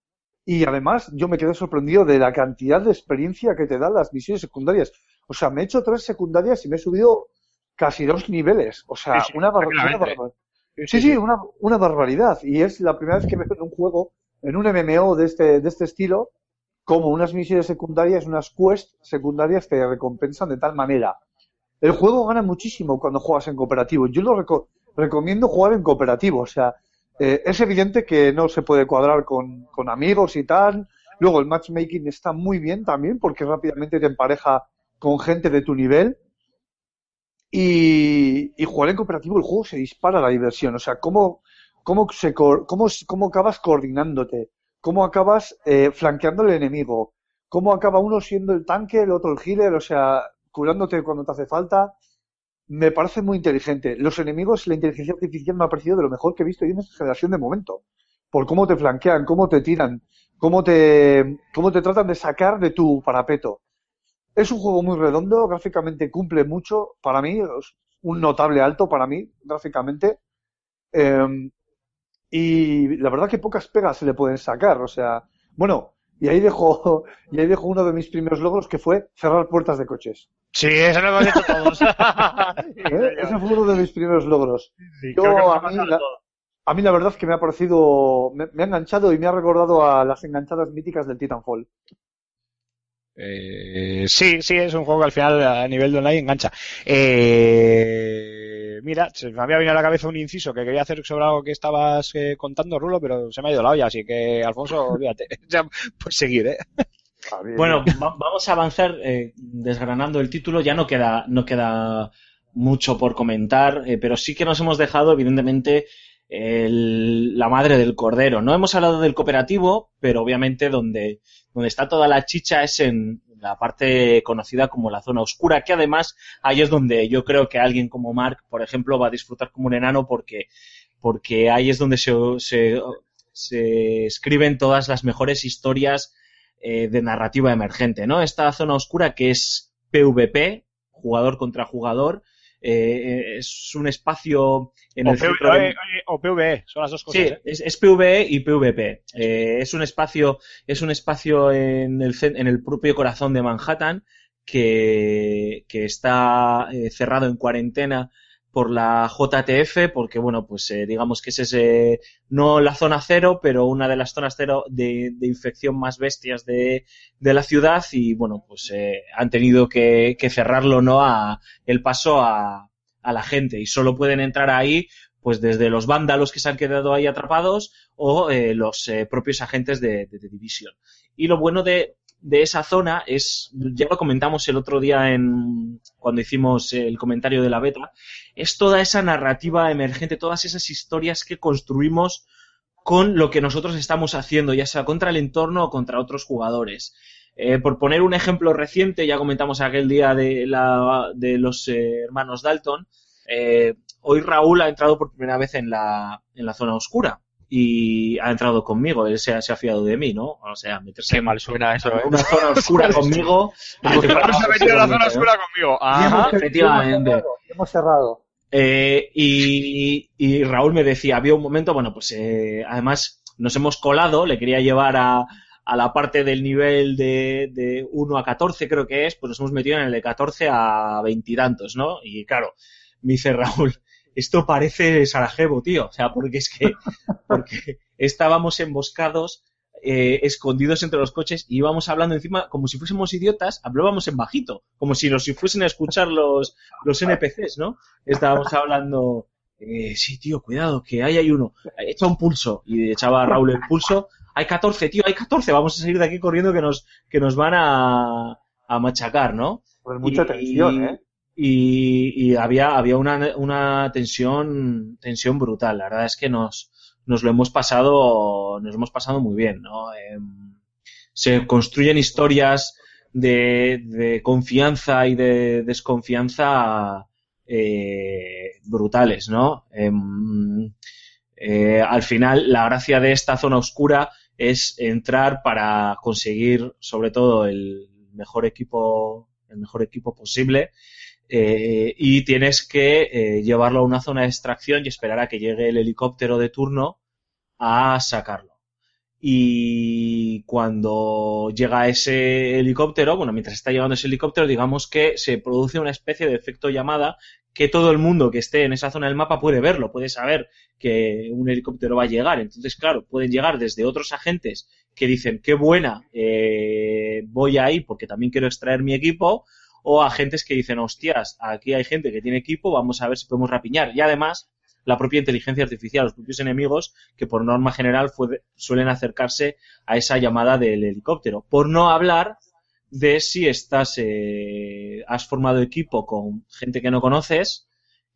Speaker 2: Y además, yo me quedé sorprendido de la cantidad de experiencia que te dan las misiones secundarias. O sea, me he hecho tres secundarias y me he subido casi dos niveles. O sea,
Speaker 4: Sí, sí,
Speaker 2: una, bar- una
Speaker 4: tranquilamente.
Speaker 2: barbaridad. Sí, sí, una, una barbaridad. Y es la primera vez que veo en un juego, en un MMO de este, de este estilo, como unas misiones secundarias, unas quests secundarias te recompensan de tal manera. El juego gana muchísimo cuando juegas en cooperativo. Yo lo reco- recomiendo jugar en cooperativo. O sea, eh, es evidente que no se puede cuadrar con, amigos y tal. Luego el matchmaking está muy bien también porque rápidamente te empareja con gente de tu nivel. Y, y jugar en cooperativo el juego se dispara la diversión. O sea, cómo, se, cómo, cómo acabas coordinándote, cómo acabas eh, flanqueando al enemigo, cómo acaba uno siendo el tanque, el otro el healer, o sea, curándote cuando te hace falta. Me parece muy inteligente. Los enemigos, la inteligencia artificial me ha parecido de lo mejor que he visto yo en esta generación de momento. Por cómo te flanquean, cómo te tiran, cómo te, cómo te tratan de sacar de tu parapeto. Es un juego muy redondo, gráficamente cumple mucho, para mí, un notable alto para mí, gráficamente. Eh, y la verdad que pocas pegas se le pueden sacar, o sea, bueno, y ahí dejo, y ahí dejo uno de mis primeros logros que fue cerrar puertas de coches.
Speaker 4: Sí, eso lo hemos hecho todos.
Speaker 2: ¿eh? Ese fue uno de mis primeros logros.
Speaker 4: Sí,
Speaker 2: Yo,
Speaker 4: creo que
Speaker 2: a, mí, la, a mí la verdad es que me ha parecido, me, me ha enganchado y me ha recordado a las enganchadas míticas del Titanfall.
Speaker 4: Eh, sí, sí, es un juego que al final a nivel de online engancha. Eh, mira, se me había venido a la cabeza un inciso que quería hacer sobre algo que estabas eh, contando, Rulo, pero se me ha ido la olla, así que, Alfonso, olvídate. ya, pues seguir, ¿eh?
Speaker 1: Bueno, va- vamos a avanzar eh, desgranando el título. Ya no queda, no queda mucho por comentar, eh, pero sí que nos hemos dejado, evidentemente, la madre del cordero. No hemos hablado del cooperativo, pero obviamente donde, donde está toda la chicha es en la parte conocida como la zona oscura, que además ahí es donde yo creo que alguien como Mark, por ejemplo, va a disfrutar como un enano porque, porque ahí es donde se, se, se escriben todas las mejores historias eh, de narrativa emergente, ¿no? Esta zona oscura que es PvP, jugador contra jugador, eh, es un espacio en
Speaker 4: O,
Speaker 1: el
Speaker 4: PV
Speaker 1: centro de-
Speaker 4: o PvE, son las dos cosas.
Speaker 1: Sí,
Speaker 4: ¿eh?
Speaker 1: es, es PvE y PvP. Eh, es un espacio, es un espacio en el, en el propio corazón de Manhattan que, que está eh, cerrado en cuarentena por la JTF, porque bueno, pues eh, digamos que es no la zona cero, pero una de las zonas cero de, de infección más bestias de, de la ciudad y bueno, pues eh, han tenido que, que cerrarlo, ¿no? A el paso a, a la gente y solo pueden entrar ahí pues desde los vándalos que se han quedado ahí atrapados o eh, los eh, propios agentes de, de, de. Y lo bueno de, de esa zona es, ya lo comentamos el otro día en, cuando hicimos el comentario de la beta, es toda esa narrativa emergente, todas esas historias que construimos con lo que nosotros estamos haciendo, ya sea contra el entorno o contra otros jugadores. Eh, por poner un ejemplo reciente, ya comentamos aquel día de, la, de los eh, hermanos Dalton, eh, hoy Raúl ha entrado por primera vez en la, en la zona oscura y ha entrado conmigo, él se ha, se ha fiado de mí, ¿no? O sea, meterse
Speaker 5: Qué mal suena eso, ¿eh?
Speaker 1: en una zona oscura conmigo.
Speaker 4: Favor, se ha metido en la zona oscura conmigo. Ajá.
Speaker 1: efectivamente.
Speaker 2: hemos cerrado, y hemos cerrado.
Speaker 1: Eh, y, y Raúl me decía, había un momento, bueno, pues eh, además nos hemos colado, le quería llevar a, a la parte del nivel de, de 1 a 14, creo que es, pues nos hemos metido en el de 14 a 20 y tantos, ¿no? Y claro, me dice Raúl, esto parece Sarajevo, tío, o sea, porque es que, porque estábamos emboscados, eh, escondidos entre los coches y íbamos hablando encima como si fuésemos idiotas, hablábamos en bajito, como si nos fuesen a escuchar los, los NPCs, ¿no? Estábamos hablando, eh, sí, tío, cuidado, que ahí hay uno, echa un pulso, y echaba Raúl el pulso, hay 14, tío, hay 14, vamos a salir de aquí corriendo que nos, que nos van a, a machacar, ¿no?
Speaker 2: Pues mucha
Speaker 1: Y-
Speaker 2: tensión, ¿eh?
Speaker 1: Y, había, había una, una tensión, tensión brutal. La verdad es que nos, nos lo hemos pasado, nos hemos pasado muy bien, ¿no? Em, se construyen historias de, de confianza y de desconfianza eh, brutales, ¿no? Em, eh, al final, la gracia de esta zona oscura es entrar para conseguir, sobre todo, el mejor equipo, el mejor equipo posible. Eh, y tienes que eh, llevarlo a una zona de extracción y esperar a que llegue el helicóptero de turno a sacarlo. Y cuando llega ese helicóptero, bueno, mientras está llegando ese helicóptero, digamos que se produce una especie de efecto llamada que todo el mundo que esté en esa zona del mapa puede verlo, puede saber que un helicóptero va a llegar. Entonces, claro, pueden llegar desde otros agentes que dicen, qué buena, eh, voy ahí porque también quiero extraer mi equipo, o agentes que dicen, hostias, aquí hay gente que tiene equipo, vamos a ver si podemos rapiñar. Y además, la propia inteligencia artificial, los propios enemigos, que por norma general fue- suelen acercarse a esa llamada del helicóptero. Por no hablar de si estás, eh, has formado equipo con gente que no conoces,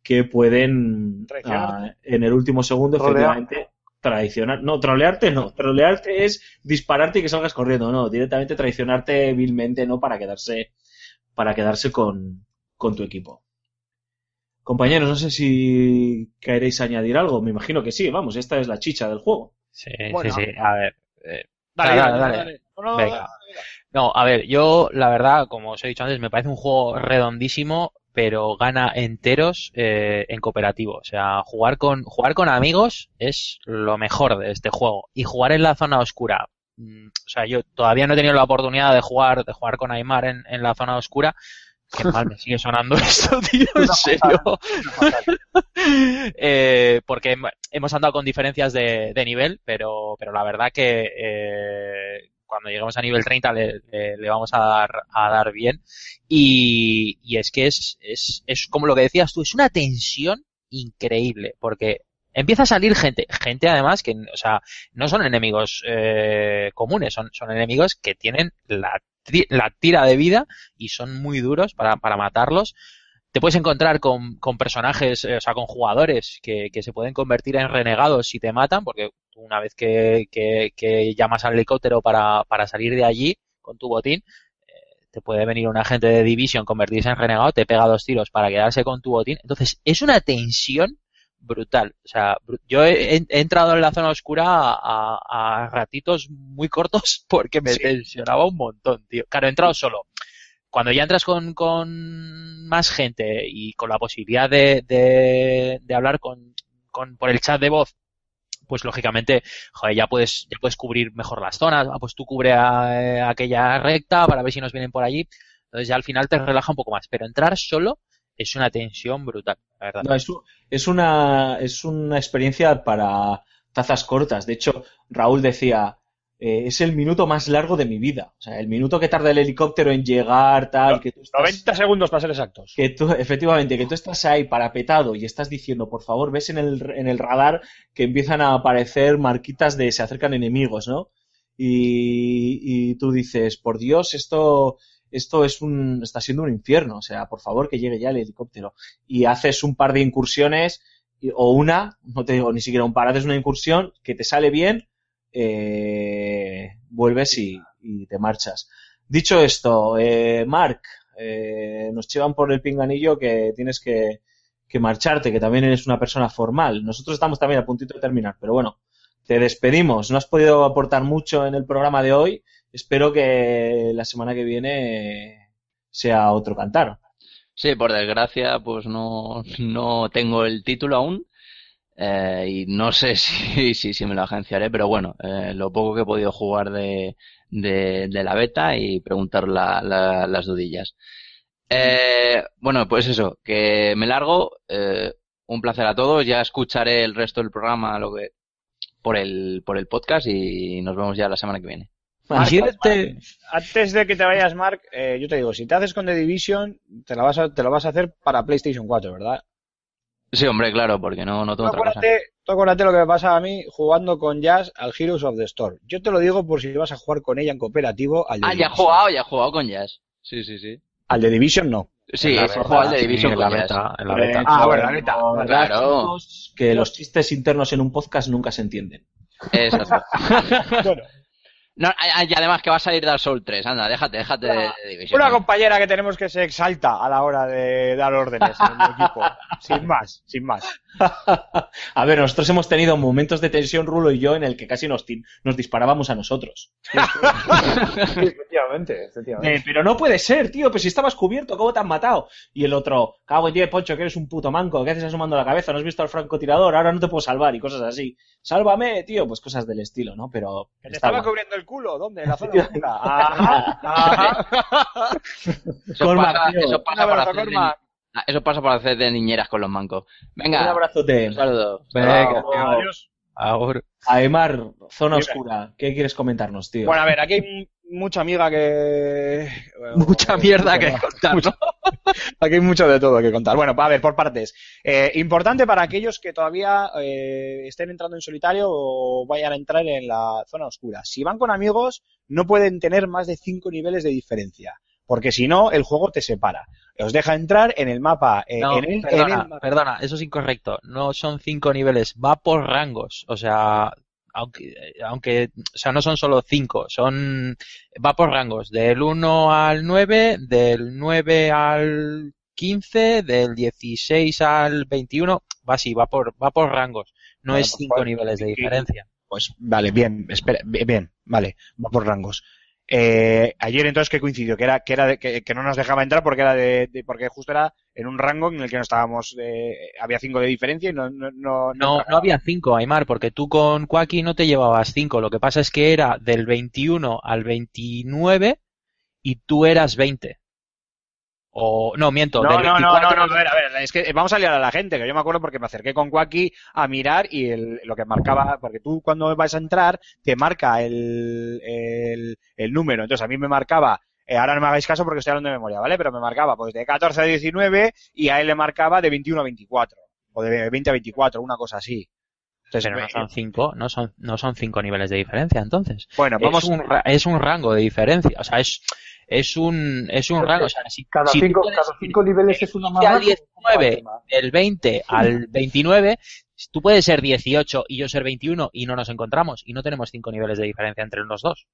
Speaker 1: que pueden, ah, en el último segundo,
Speaker 2: Trolear.
Speaker 1: efectivamente, traicionar. No, trolearte no. Trolearte es dispararte y que salgas corriendo. No, directamente traicionarte vilmente, ¿no? Para quedarse, para quedarse con, con tu equipo. Compañeros, no sé si queréis añadir algo. Me imagino que sí. Vamos, esta es la chicha del juego.
Speaker 5: Sí,
Speaker 4: Bueno.
Speaker 5: sí, sí. A ver. eh,
Speaker 4: Dale,
Speaker 5: Dale,
Speaker 4: dale,
Speaker 5: dale,
Speaker 4: dale. No, no,
Speaker 5: Venga. No, a ver, yo la verdad, como os he dicho antes, me parece un juego redondísimo, pero gana enteros eh, en cooperativo. O sea, jugar con jugar con amigos es lo mejor de este juego y jugar en la zona oscura. Mm, O sea, yo todavía no he tenido la oportunidad de jugar de jugar con Aymar en, en la zona oscura. Qué mal me sigue sonando esto, tío, en serio. Eh, porque hem- hemos andado con diferencias de, de nivel, pero, pero la verdad que eh, cuando lleguemos a nivel 30 le, le- le vamos a dar, a dar bien. Y, y es que es, es, es como lo que decías tú, es una tensión increíble, porque empieza a salir gente, gente además que, o sea, no son enemigos eh, comunes, son, son enemigos que tienen la, la tira de vida y son muy duros para, para matarlos te puedes encontrar con, con personajes, eh, o sea, con jugadores que, que se pueden convertir en renegados si te matan, porque una vez que, que, que llamas al helicóptero para, para salir de allí con tu botín, eh, te puede venir un agente de Division, convertirse en renegado, te pega dos tiros para quedarse con tu botín. Entonces, es una tensión brutal. O sea, yo he, he entrado en la zona oscura a, a- a ratitos muy cortos porque me
Speaker 4: Sí.
Speaker 5: tensionaba un montón, tío. Claro, he entrado solo cuando ya entras con, con más gente y con la posibilidad de, de, de hablar con, con, por el chat de voz, pues lógicamente, joder, ya puedes, ya puedes cubrir mejor las zonas, ah, pues tú cubre a- eh, aquella recta para ver si nos vienen por allí, entonces ya al final te relaja un poco más, pero entrar solo es una tensión brutal, la verdad.
Speaker 1: No, es, es una, es una experiencia para tazas cortas. De hecho, Raúl decía, eh, es el minuto más largo de mi vida. O sea, el minuto que tarda el helicóptero en llegar, tal, que tú estás-
Speaker 4: 90 segundos para ser exactos.
Speaker 1: que tú, efectivamente, que tú estás ahí parapetado y estás diciendo, por favor, ves en el, en el radar que empiezan a aparecer marquitas de se acercan enemigos, ¿no? Y, y tú dices, por Dios, esto, esto es un, está siendo un infierno, o sea, por favor que llegue ya el helicóptero. Y haces un par de incursiones, o una, no te digo ni siquiera un par, haces una incursión que te sale bien, eh, vuelves y, y te marchas. Dicho esto, eh, Mark, eh, nos llevan por el pinganillo que tienes que, que marcharte, que también eres una persona formal. Nosotros estamos también a puntito de terminar, pero bueno, te despedimos. No has podido aportar mucho en el programa de hoy. Espero que la semana que viene sea otro cantar.
Speaker 3: Sí, por desgracia, pues no, no tengo el título aún. eh, y no sé si, si, me lo agenciaré, pero bueno, eh, lo poco que he podido jugar de, de, la beta y preguntar la- las dudillas. Eh, bueno, pues eso, que me largo. eh, un placer a todos. Ya escucharé el resto del programa lo que, por el, por el podcast y nos vemos ya la semana que viene.
Speaker 4: Antes, antes de que te vayas, Mark, eh, yo te digo, si te haces con The Division, te, la vas a, te lo vas a hacer para PlayStation 4, ¿verdad?
Speaker 3: Sí, hombre, claro, porque no, no
Speaker 4: Tú
Speaker 3: tengo otra cosa.
Speaker 4: tú acuérdate lo que me pasa a mí jugando con Jazz al Heroes of the Storm. Yo te lo digo por si vas a jugar con ella en cooperativo al The
Speaker 3: Ah, ya he
Speaker 4: Division.
Speaker 3: jugado, ya he jugado con Jazz. Sí, sí, sí.
Speaker 4: Al The Division no.
Speaker 3: Sí,
Speaker 5: la beta,
Speaker 3: jugado al
Speaker 5: sí,
Speaker 3: Division
Speaker 5: en la
Speaker 3: con Jazz.
Speaker 5: beta, en la beta.
Speaker 4: Ah, bueno, la ¿verdad?
Speaker 3: Claro.
Speaker 1: que los chistes internos en un podcast nunca se entienden.
Speaker 3: Exacto.
Speaker 4: Bueno,
Speaker 3: No, y además que va a salir Dark Souls 3. Anda, déjate, déjate de, de Division.
Speaker 4: una compañera que tenemos que se exalta a la hora de dar órdenes en el equipo. Sin más, sin más.
Speaker 1: A ver, nosotros hemos tenido momentos de tensión, Rulo y yo, en el que casi nos, nos disparábamos a nosotros.
Speaker 2: Efectivamente, efectivamente.
Speaker 1: Eh, pero no puede ser, tío, pues si estabas cubierto, ¿cómo te han matado? Y el otro, cago en 10, Poncho, que eres un puto manco, ¿qué haces asomando la cabeza? ¿No has visto al francotirador? Ahora no te puedo salvar y cosas así. Sálvame, tío, pues cosas del estilo, ¿no? Pero
Speaker 4: ¿Que te estaba
Speaker 1: guay.
Speaker 4: cubriendo el culo? ¿Dónde? En la zona oscura. Ajá, ajá.
Speaker 3: Eso
Speaker 1: Cormac,
Speaker 3: pasa,
Speaker 1: tío.
Speaker 3: eso
Speaker 4: Un
Speaker 3: pasa por
Speaker 4: abrazo,
Speaker 3: hacer de,
Speaker 4: Cormac.
Speaker 3: Ah, eso pasa por hacer de niñeras con los mancos.
Speaker 1: Un
Speaker 3: Venga,
Speaker 1: abrazote.
Speaker 3: un saludo.
Speaker 5: Venga.
Speaker 4: Adiós.
Speaker 5: ahora.
Speaker 1: Aemar, zona oscura, ¿qué quieres comentarnos, tío?
Speaker 4: Bueno, a ver, aquí hay mucha amiga que...
Speaker 5: Mucha mierda que contar, ¿no?
Speaker 4: Aquí hay mucho de todo que contar. Bueno, a ver, por partes. Eh, importante para aquellos que todavía eh, estén entrando en solitario o vayan a entrar en la zona oscura. Si van con amigos, no pueden tener más de 5 niveles de diferencia. Porque si no, el juego te separa. Os deja entrar en el mapa. eh,
Speaker 5: No,
Speaker 4: en el, en
Speaker 5: perdona,
Speaker 4: el mapa.
Speaker 5: perdona, eso es incorrecto. No son cinco niveles, va por rangos. O sea, aunque, aunque, o sea, no son solo cinco, son, va por rangos. Del 1 al 9, del 9 al 15, del 16 al 21, va así, va por, va por rangos. No
Speaker 4: Bueno,
Speaker 5: es
Speaker 4: pues,
Speaker 5: cinco
Speaker 4: pues,
Speaker 5: niveles de diferencia.
Speaker 4: Pues vale, bien, espera, bien, bien, vale, va por rangos. Eh, ayer entonces que coincidió que era que era de- que, que no nos dejaba entrar porque era de, de- porque justo era en un rango en el que no estábamos eh, había cinco de diferencia y no no no,
Speaker 5: No, no había cinco, Aymar, porque tú con Quacky no te llevabas cinco. Lo que pasa es que era del 21 al 29 y tú eras 20. O, no, miento,
Speaker 4: no,
Speaker 5: del
Speaker 4: no, no,
Speaker 5: 24
Speaker 4: no, no, a ver, a ver, es que vamos a liar a la gente, que yo me acuerdo porque me acerqué con Quacky a mirar y el- lo que marcaba, porque tú cuando vas a entrar te marca el, el, el número, entonces a mí me marcaba, eh, ahora no me hagáis caso porque estoy hablando de memoria, ¿vale? Pero me marcaba pues de 14 a 19 y a él le marcaba de 21 a 24, o de 20 a 24, una cosa así. Entonces,
Speaker 5: Pero no
Speaker 4: eh,
Speaker 5: son cinco, no son, no son cinco niveles de diferencia, entonces.
Speaker 4: bueno, vamos,
Speaker 5: Es un, es un rango de diferencia, o sea, es, es un, es un rango, o sea, si,
Speaker 2: Cada,
Speaker 5: si
Speaker 2: cinco,
Speaker 5: puedes
Speaker 2: cada cinco niveles es una más.
Speaker 5: al
Speaker 2: bajo,
Speaker 5: 19,
Speaker 2: más.
Speaker 5: del 20 al 29, tú puedes ser 18 y yo ser 21 y no nos encontramos y no tenemos cinco niveles de diferencia entre los dos.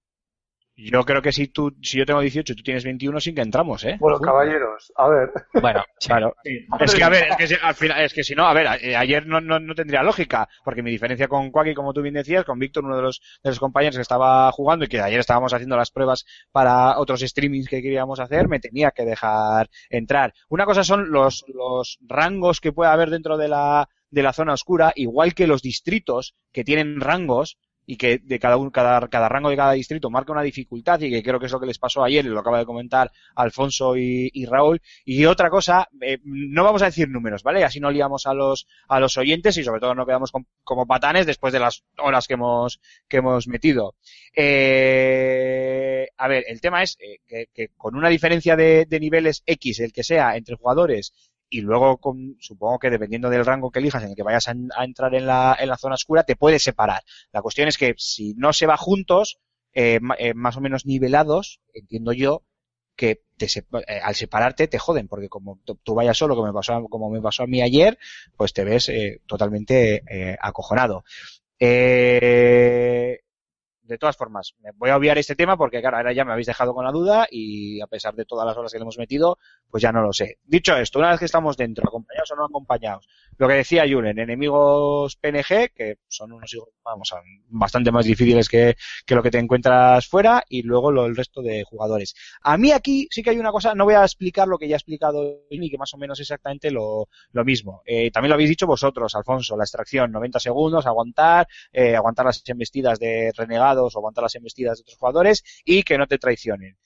Speaker 4: Yo creo que si tú, si yo tengo 18 y tú tienes 21 sí que entramos, ¿eh?
Speaker 2: Bueno, caballeros, a ver.
Speaker 5: Bueno,
Speaker 4: Claro. Es que, a ver, es que, si- al final, es que si no, a ver, eh, ayer no, no, no tendría lógica, porque mi diferencia con Quacky, como tú bien decías, con Víctor, uno de los, de los compañeros que estaba jugando y que ayer estábamos haciendo las pruebas para otros streamings que queríamos hacer, me tenía que dejar entrar. Una cosa son los, los rangos que puede haber dentro de la, de la zona oscura, igual que los distritos que tienen rangos, y que de cada, un- cada, cada rango de cada distrito marca una dificultad y que creo que es lo que les pasó ayer lo acaba de comentar Alfonso y, Raúl. Y otra cosa, eh, no vamos a decir números, ¿vale? Así no liamos a los, a los oyentes y sobre todo no quedamos com- como patanes después de las horas que hemos, que hemos metido. Eh, a ver, el tema es eh, que, con una diferencia de niveles X, el que sea, entre jugadores, y luego supongo que dependiendo del rango que elijas en el que vayas a, entrar en la, en la zona oscura, te puedes separar. La cuestión es que si no se va juntos, eh, eh, más o menos nivelados, entiendo yo, que te eh, al separarte te joden, porque como tú, vayas solo, como me pasó, a- como me pasó a mí ayer, pues te ves eh, totalmente acojonado. Eh, de todas formas, me voy a obviar este tema porque, claro, ahora ya me habéis dejado con la duda y a pesar de todas las horas que le hemos metido, pues ya no lo sé. Dicho esto, una vez que estamos dentro, acompañados o no acompañados, lo que decía Julen, enemigos PNG, que son unos vamos, bastante más difíciles que, que lo que te encuentras fuera, y luego lo, el resto de jugadores. A mí aquí sí que hay una cosa, no voy a explicar lo que ya ha explicado Jimmy, que más o menos exactamente lo, lo mismo. Eh, también lo habéis dicho vosotros, Alfonso, la extracción, 90 segundos, aguantar, eh, aguantar las embestidas de renegados o aguantar las embestidas de otros jugadores y que no te traicionen.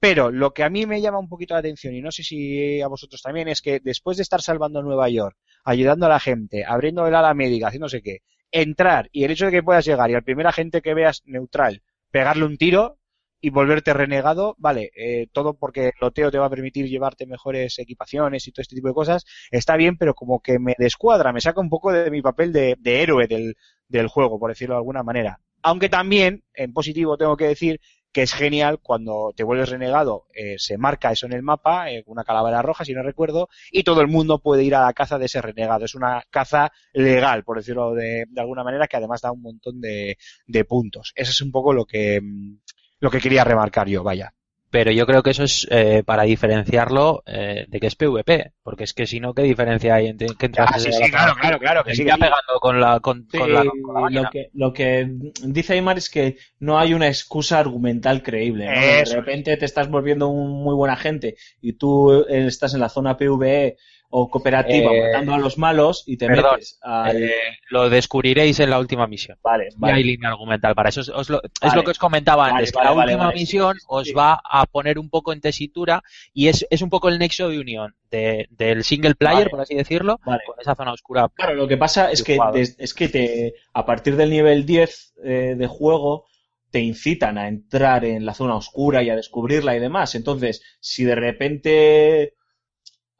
Speaker 4: Pero lo que a mí me llama un poquito la atención, y no sé si a vosotros también, es que después de estar salvando Nueva York, ayudando a la gente, abriendo el ala médica, haciendo no qué, entrar y el hecho de que puedas llegar y al primer agente que veas neutral, pegarle un tiro y volverte renegado, vale, eh, todo porque el loteo te va a permitir llevarte mejores equipaciones y todo este tipo de cosas, está bien, pero como que me descuadra, me saca un poco de mi papel de, héroe del juego, por decirlo de alguna manera. Aunque también, en positivo, tengo que decir que es genial cuando te vuelves renegado, eh, se marca eso en el mapa, eh, una calavera roja, si no recuerdo, y todo el mundo puede ir a la caza de ese renegado. Es una caza legal, por decirlo de, de alguna manera, que además da un montón de, de puntos. Eso es un poco lo que, mm, lo que quería remarcar yo, vaya.
Speaker 5: Pero yo creo que eso es eh, para diferenciarlo eh, de que es PvP, porque es que si no, ¿qué diferencia hay entre que entras
Speaker 4: Ah, sí, sí,
Speaker 5: la-
Speaker 4: claro, claro, claro, que
Speaker 5: ya
Speaker 4: sí.
Speaker 5: pegando con la con,
Speaker 1: Sí,
Speaker 5: con la, con la
Speaker 1: lo, que, lo que dice Aymar es que no hay una excusa argumental creíble. ¿no? De repente te estás volviendo un muy buen agente y tú eh, estás en la zona PvE o cooperativa
Speaker 5: Eh,
Speaker 1: matando a los malos y te
Speaker 5: perdón,
Speaker 1: metes al...
Speaker 5: Eh, lo descubriréis en la última misión.
Speaker 1: Vale,
Speaker 5: Ya hay
Speaker 1: vale.
Speaker 5: línea argumental para eso. Es, os lo, es
Speaker 1: Vale.
Speaker 5: lo que os comentaba
Speaker 1: Vale,
Speaker 5: antes, que
Speaker 1: vale,
Speaker 5: la
Speaker 1: vale,
Speaker 5: última
Speaker 1: vale.
Speaker 5: misión os
Speaker 1: Sí.
Speaker 5: va a poner un poco en tesitura y es, es un poco el nexo de unión de, del single player,
Speaker 1: Vale.
Speaker 5: por así decirlo,
Speaker 1: Vale.
Speaker 5: con esa zona oscura.
Speaker 1: Claro, lo que pasa es que, des- es que te, a partir del nivel 10 eh, de juego te incitan a entrar en la zona oscura y a descubrirla y demás. Entonces, si de repente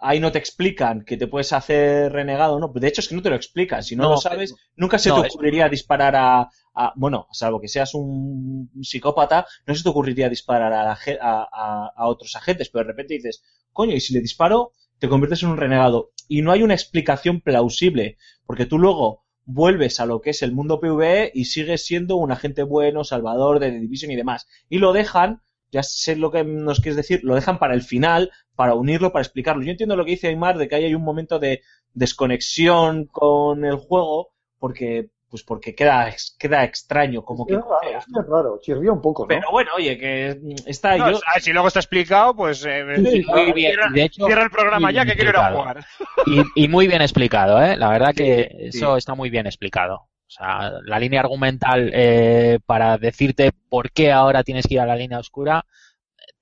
Speaker 1: ahí no te explican que te puedes hacer renegado, no, de hecho es que no te lo explican. Si no,
Speaker 5: No,
Speaker 1: lo sabes, nunca se te
Speaker 5: es-
Speaker 1: ocurriría disparar a, a- bueno, salvo que seas un psicópata, no se te ocurriría disparar a- a otros agentes, pero de repente dices, coño, y si le disparo, te conviertes en un renegado. Y no hay una explicación plausible, porque tú luego vuelves a lo que es el mundo PvE y sigues siendo un agente bueno, salvador de The Division y demás. Y lo dejan, ya sé lo que nos quieres decir, lo dejan para el final, para unirlo, para explicarlo. Yo entiendo lo que dice Aymar de que ahí hay un momento de desconexión con el juego, porque pues porque queda, queda extraño, como que
Speaker 2: es raro, es raro, chirría un poco, ¿no?
Speaker 1: pero bueno, oye, que está
Speaker 4: No,
Speaker 1: yo.
Speaker 4: si luego está explicado, pues eh,
Speaker 5: Sí, muy bien.
Speaker 4: cierra,
Speaker 5: De hecho,
Speaker 4: cierra el programa ya, que quiero ir a jugar.
Speaker 5: Y, y muy bien explicado, ¿eh? La verdad que
Speaker 1: sí.
Speaker 5: eso está muy bien explicado. O sea, la línea argumental eh, para decirte por qué ahora tienes que ir a la línea oscura,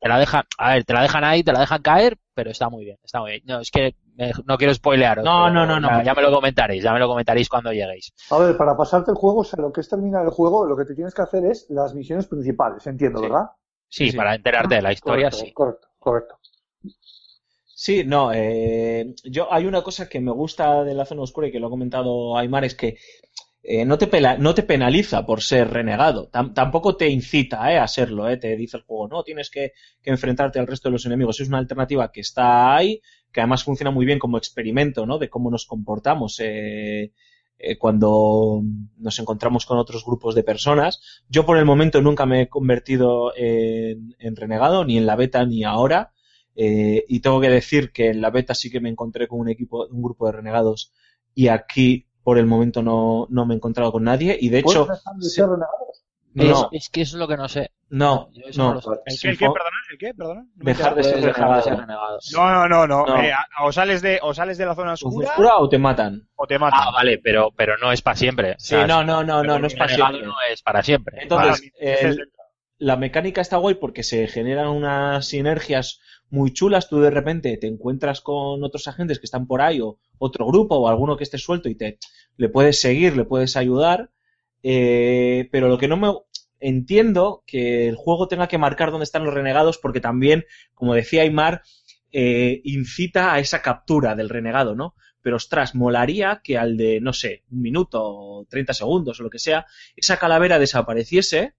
Speaker 5: te la dejan, a ver, te la dejan ahí, te la dejan caer, pero está muy bien, está muy bien. No, es que eh, no quiero spoilearos.
Speaker 1: No,
Speaker 5: pero
Speaker 1: no, no, no.
Speaker 5: Ya, ya me lo comentaréis, ya me lo comentaréis cuando lleguéis.
Speaker 2: A ver, para pasarte el juego, o sea, lo que es terminar el juego, lo que te tienes que hacer es las misiones principales, entiendo,
Speaker 1: Sí.
Speaker 2: ¿verdad?
Speaker 5: Sí,
Speaker 1: Sí.
Speaker 5: para enterarte de la historia,
Speaker 2: correcto,
Speaker 5: sí.
Speaker 2: Correcto, correcto.
Speaker 1: Sí, no, eh, yo hay una cosa que me gusta de la zona oscura y que lo ha comentado Aymar, es que eh, no, te penaliza por ser renegado, Tam- tampoco te incita eh, a serlo, eh, te dice el juego, no, tienes que, que enfrentarte al resto de los enemigos, es una alternativa que está ahí, que además funciona muy bien como experimento, ¿no? De cómo nos comportamos cuando nos encontramos con otros grupos de personas. Yo por el momento nunca me he convertido en, en renegado, ni en la beta ni ahora. Y tengo que decir que en la beta sí que me encontré con un equipo, un grupo de renegados y aquí por el momento no, no me he encontrado con nadie y de hecho
Speaker 2: ¿Puedes dejar de
Speaker 1: sí.
Speaker 2: ser renegado?
Speaker 1: No,
Speaker 5: Es,
Speaker 1: no,
Speaker 5: es que eso es lo que no sé.
Speaker 1: no,
Speaker 5: no.
Speaker 4: ¿El qué, el qué, perdona? ¿El qué, perdona? No
Speaker 1: Dejar de ser
Speaker 5: de ser
Speaker 1: renegado.
Speaker 5: renegado.
Speaker 4: No, no, no, no.
Speaker 1: No.
Speaker 4: Eh, o, sales de, o sales de la zona oscura,
Speaker 1: ¿Oscura o te matan?
Speaker 4: o te matan.
Speaker 5: Ah, vale, pero, pero no es para siempre. O
Speaker 1: Sí,
Speaker 5: sea,
Speaker 1: no, no, no, no,
Speaker 5: pero
Speaker 1: no es para siempre.
Speaker 5: No es para siempre.
Speaker 1: Entonces, el-
Speaker 4: el-
Speaker 1: la mecánica está guay porque se generan unas sinergias muy chulas. Tú de repente te encuentras con otros agentes que están por ahí o otro grupo o alguno que esté suelto y te le puedes seguir, le puedes ayudar. Eh, pero lo que no me entiendo que el juego tenga que marcar dónde están los renegados porque también, como decía Aymar, eh, incita a esa captura del renegado, ¿no? Pero ostras, molaría que al de, no sé, un minuto o 30 segundos o lo que sea, esa calavera desapareciese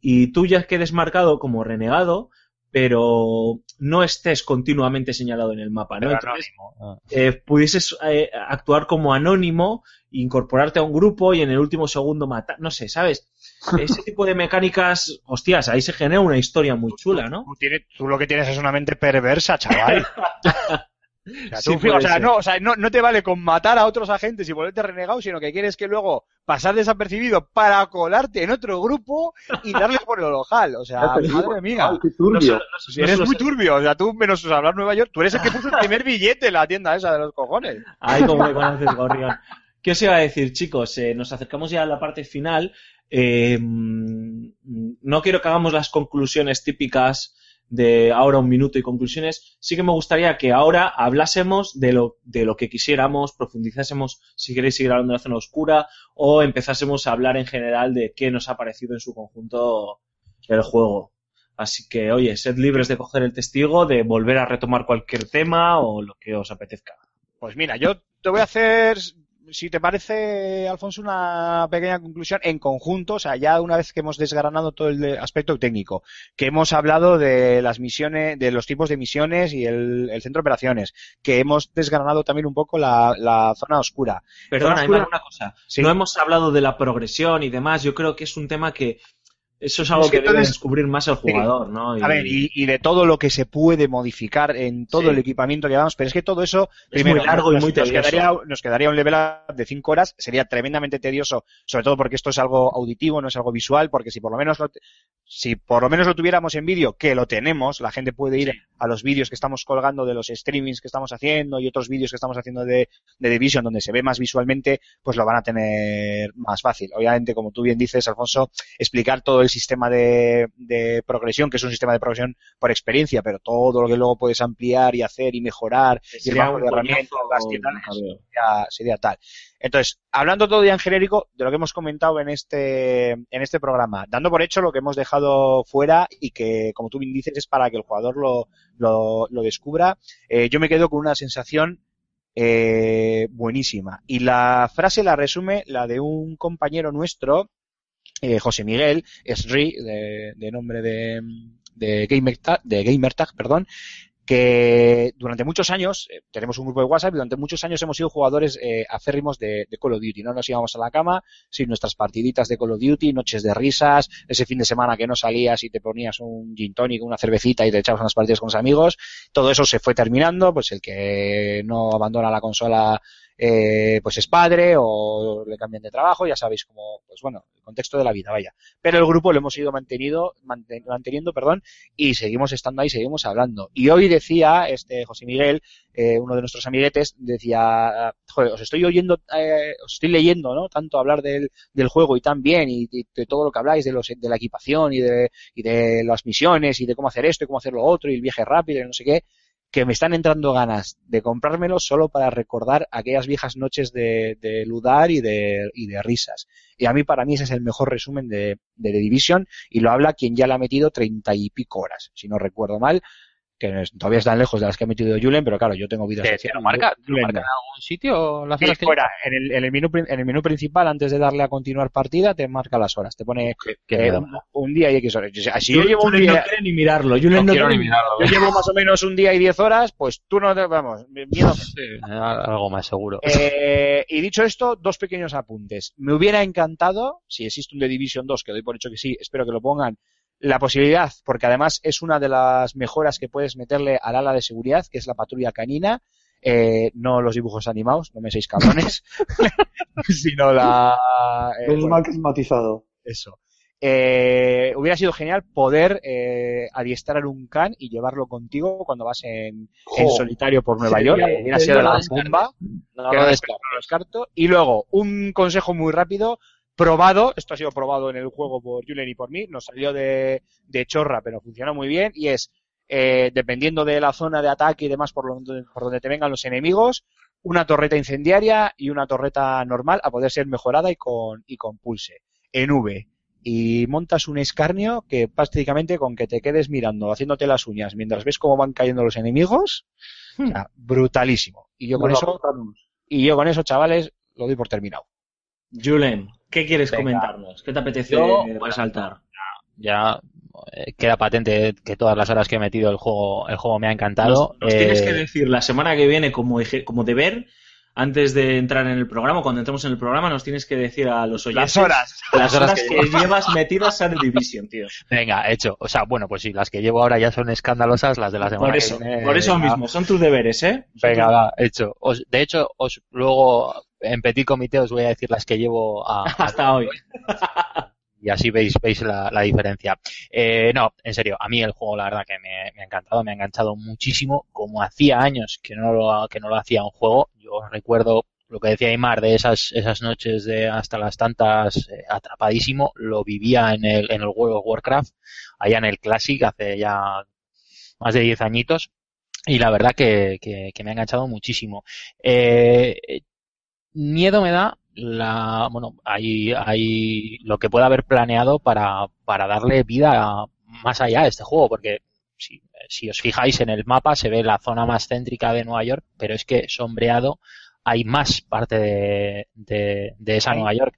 Speaker 1: y tú ya quedes marcado como renegado, pero no estés continuamente señalado en el mapa, ¿no?
Speaker 4: Pero
Speaker 1: Entonces,
Speaker 4: anónimo. Ah.
Speaker 1: eh, pudieses eh, actuar como anónimo, incorporarte a un grupo y en el último segundo matar, no sé, ¿sabes? Ese tipo de mecánicas, hostias, ahí se genera una historia muy chula, ¿no?
Speaker 4: Tú lo que tienes es una mente perversa, chaval. O sea, tú, o no, o sea, no, no te vale con matar a otros agentes y volverte renegado, sino que quieres que luego pasar desapercibido para colarte en otro grupo y darles por el ojal. O sea, madre mía.
Speaker 2: Qué turbio.
Speaker 1: no
Speaker 4: Eres muy turbio, o sea, tú menos hablar Nueva York, tú eres el que puso el primer billete en la tienda esa de los cojones.
Speaker 1: Ay, como me conoces, Gorrión. ¿Qué os iba a decir, chicos? Eh, nos acercamos ya a la parte final. Eh, mm, no quiero que hagamos las conclusiones típicas de ahora un minuto y conclusiones. Sí que me gustaría que ahora hablásemos de lo, de lo que quisiéramos, profundizásemos, si queréis seguir hablando de la zona oscura, o empezásemos a hablar en general de qué nos ha parecido en su conjunto el juego. Así que, oye, sed libres de coger el testigo, de volver a retomar cualquier tema o lo que os apetezca.
Speaker 4: Pues mira, yo te voy a hacer, si te parece, Alfonso, una pequeña conclusión en conjunto, o sea, ya una vez que hemos desgranado todo el aspecto técnico, que hemos hablado de las misiones, de los tipos de misiones y el, el centro de operaciones, que hemos desgranado también un poco la, la zona oscura.
Speaker 1: Perdona,
Speaker 4: Zona oscura-
Speaker 1: una cosa.
Speaker 4: Sí.
Speaker 1: No hemos hablado de la progresión y demás. Yo creo que es un tema que eso es algo
Speaker 4: Es que
Speaker 1: que, debe descubrir más el jugador, ¿no?
Speaker 4: A ver, y, y de todo lo que se puede modificar en todo
Speaker 1: Sí.
Speaker 4: el equipamiento que llevamos, pero es que todo eso,
Speaker 1: Es
Speaker 4: primero,
Speaker 1: muy largo y muy
Speaker 4: nos quedaría, nos quedaría un level up de 5 horas, sería tremendamente tedioso, sobre todo porque esto es algo auditivo, no es algo visual, porque si por lo menos lo, si por lo menos lo tuviéramos en vídeo, que lo tenemos, la gente puede ir a los vídeos que estamos colgando de los streamings que estamos haciendo y otros vídeos que estamos haciendo de, de Division donde se ve más visualmente, pues lo van a tener más fácil. Obviamente, como tú bien dices, Alfonso, explicar todo el sistema de, de progresión, que es un sistema de progresión por experiencia, pero todo lo que luego puedes ampliar y hacer y mejorar y banco
Speaker 1: un
Speaker 4: de herramientas, sería, sería tal. Entonces, hablando todo ya en genérico de lo que hemos comentado en este, en este programa, dando por hecho lo que hemos dejado fuera y que, como tú bien dices, es para que el jugador lo, lo, lo descubra, eh, yo me quedo con una sensación eh, buenísima. Y la frase la resume la de un compañero nuestro, eh, José Miguel Esri, de, de nombre de, de, Gamertag, de perdón, que durante muchos años, eh, tenemos un grupo de WhatsApp durante muchos años hemos sido jugadores eh, acérrimos de, de Call of Duty. No nos íbamos a la cama sin nuestras partiditas de Call of Duty, noches de risas, ese fin de semana que no salías y te ponías un gin tonic, una cervecita y te echabas unas partidas con los amigos. Todo eso se fue terminando, pues el que no abandona la consola eh, pues es padre o le cambian de trabajo, ya sabéis cómo, pues bueno, el contexto de la vida, vaya. Pero el grupo lo hemos ido mantenido, manten- manteniendo, perdón, y seguimos estando ahí, seguimos hablando. Y hoy decía este José Miguel, eh, uno de nuestros amiguetes, decía, joder, os estoy oyendo, eh, os estoy leyendo, ¿no? Tanto hablar del, del juego y tan bien, y, y de todo lo que habláis de los, de la equipación y de, y de las misiones y de cómo hacer esto y cómo hacer lo otro y el viaje rápido y no sé qué, que me están entrando ganas de comprármelo solo para recordar aquellas viejas noches de, de ludar y de, y de risas. Y a mí, para mí, ese es el mejor resumen de, de The Division y lo habla quien ya le ha metido treinta y pico horas, si no recuerdo mal, que no todavía están lejos de las que ha metido Julen, pero claro, yo tengo vida
Speaker 5: ¿Te, lo marca, te lo
Speaker 4: Julen
Speaker 5: marca en
Speaker 4: no.
Speaker 5: algún sitio las
Speaker 4: Sí,
Speaker 5: horas que
Speaker 4: fuera, en el, en, el menú, en el menú principal, antes de darle a continuar partida, te marca las horas. Te pone
Speaker 5: que, que
Speaker 4: eh, un, un día y X horas. O sea, Si yo llevo un
Speaker 1: no
Speaker 4: día,
Speaker 1: quiere ni mirarlo. Julen
Speaker 5: no quiero ni mirarlo.
Speaker 4: yo llevo más o menos un día y diez horas, pues tú no te, vamos, miedo.
Speaker 5: Sí, algo más seguro.
Speaker 4: Eh, y dicho esto, dos pequeños apuntes. Me hubiera encantado, si existe un The Division 2, que doy por hecho que sí, espero que lo pongan, la posibilidad, porque además es una de las mejoras que puedes meterle al ala de seguridad, que es la patrulla canina, eh, no los dibujos animados, no me seis cabrones, sino la... eh,
Speaker 2: Menos
Speaker 4: bueno,
Speaker 2: matizado.
Speaker 4: eso. eh, hubiera sido genial poder eh, adiestrar un can y llevarlo contigo cuando vas en, en solitario por Nueva York. Hubiera sido la bomba.
Speaker 5: No
Speaker 4: no lo descarto. Y luego, un consejo muy rápido, probado, esto ha sido probado en el juego por Julen y por mí, nos salió de, de chorra, pero funcionó muy bien, y es, eh, dependiendo de la zona de ataque y demás por, donde, por donde te vengan los enemigos, una torreta incendiaria y una torreta normal a poder ser mejorada y con, y con pulse, en V. Y montas un escarnio que prácticamente con que te quedes mirando, haciéndote las uñas, mientras ves cómo van cayendo los enemigos, o sea, brutalísimo. Y yo con eso, y yo con eso, chavales, lo doy por terminado.
Speaker 1: Julen, ¿qué quieres
Speaker 5: Venga.
Speaker 1: comentarnos? ¿Qué te apetece
Speaker 5: Yo,
Speaker 1: eh, resaltar?
Speaker 5: Ya eh, queda patente que todas las horas que he metido el juego, el juego me ha encantado.
Speaker 1: nos
Speaker 5: Eh,
Speaker 1: tienes que decir la semana que viene como, deber, antes de entrar en el programa, cuando entremos en el programa, nos tienes que decir a los oyentes
Speaker 4: Las horas.
Speaker 1: las horas que,
Speaker 5: que
Speaker 1: llevas metidas a The Division, tío.
Speaker 5: Venga, hecho. O sea, bueno, pues sí, las que llevo ahora ya son escandalosas, las de la semana
Speaker 1: Por
Speaker 5: que
Speaker 1: eso,
Speaker 5: viene,
Speaker 1: por eso
Speaker 5: venga.
Speaker 1: mismo, son tus deberes, ¿eh? Son
Speaker 5: Venga,
Speaker 1: tus-
Speaker 5: va, hecho. Os- de hecho, os luego en petit comité os voy a decir las que llevo a, a-
Speaker 1: Hasta hoy.
Speaker 5: y así veis veis la, la diferencia. Eh, no, en serio, a mí el juego la verdad que me, me ha encantado, me ha enganchado muchísimo, como hacía años que no lo, que no lo hacía un juego. Yo recuerdo lo que decía Aymar de esas esas noches de hasta las tantas eh, atrapadísimo, lo vivía en el en el World of Warcraft, allá en el Classic hace ya más de 10 añitos y la verdad que, que, que me ha enganchado muchísimo. Eh, miedo me da la, bueno, hay, hay lo que pueda haber planeado para, para darle vida más allá a este juego, porque si, si os fijáis en el mapa se ve la zona más céntrica de Nueva York, pero es que sombreado hay más parte de, de, de esa Nueva York.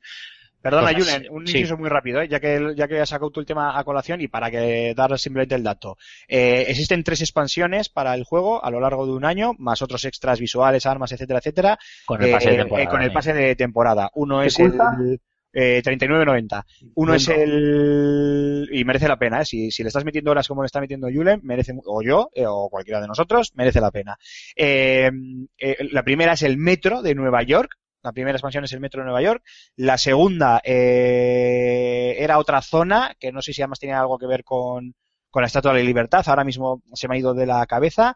Speaker 4: Perdona, Julen, un
Speaker 5: sí.
Speaker 4: inciso muy rápido, ¿eh? ya que ya que has sacado tú el tema a colación y para que dar simplemente el dato. Eh, existen tres expansiones para el juego a lo largo de un año, más otros extras visuales, armas, etcétera, etcétera,
Speaker 5: Con el pase
Speaker 4: eh,
Speaker 5: de temporada.
Speaker 4: eh, con el
Speaker 5: ¿eh?
Speaker 4: pase de temporada. Uno
Speaker 2: ¿Qué
Speaker 4: es
Speaker 2: cuesta?
Speaker 4: el eh, 39.90. Uno es el y merece la pena, ¿eh? si, si le estás metiendo horas como le está metiendo Julen, merece mu- o yo eh, o cualquiera de nosotros, merece la pena. Eh, eh, la primera es el metro de Nueva York. La primera expansión es el metro de Nueva York. La segunda eh, era otra zona, que no sé si además tenía algo que ver con, con la Estatua de la Libertad. Ahora mismo se me ha ido de la cabeza.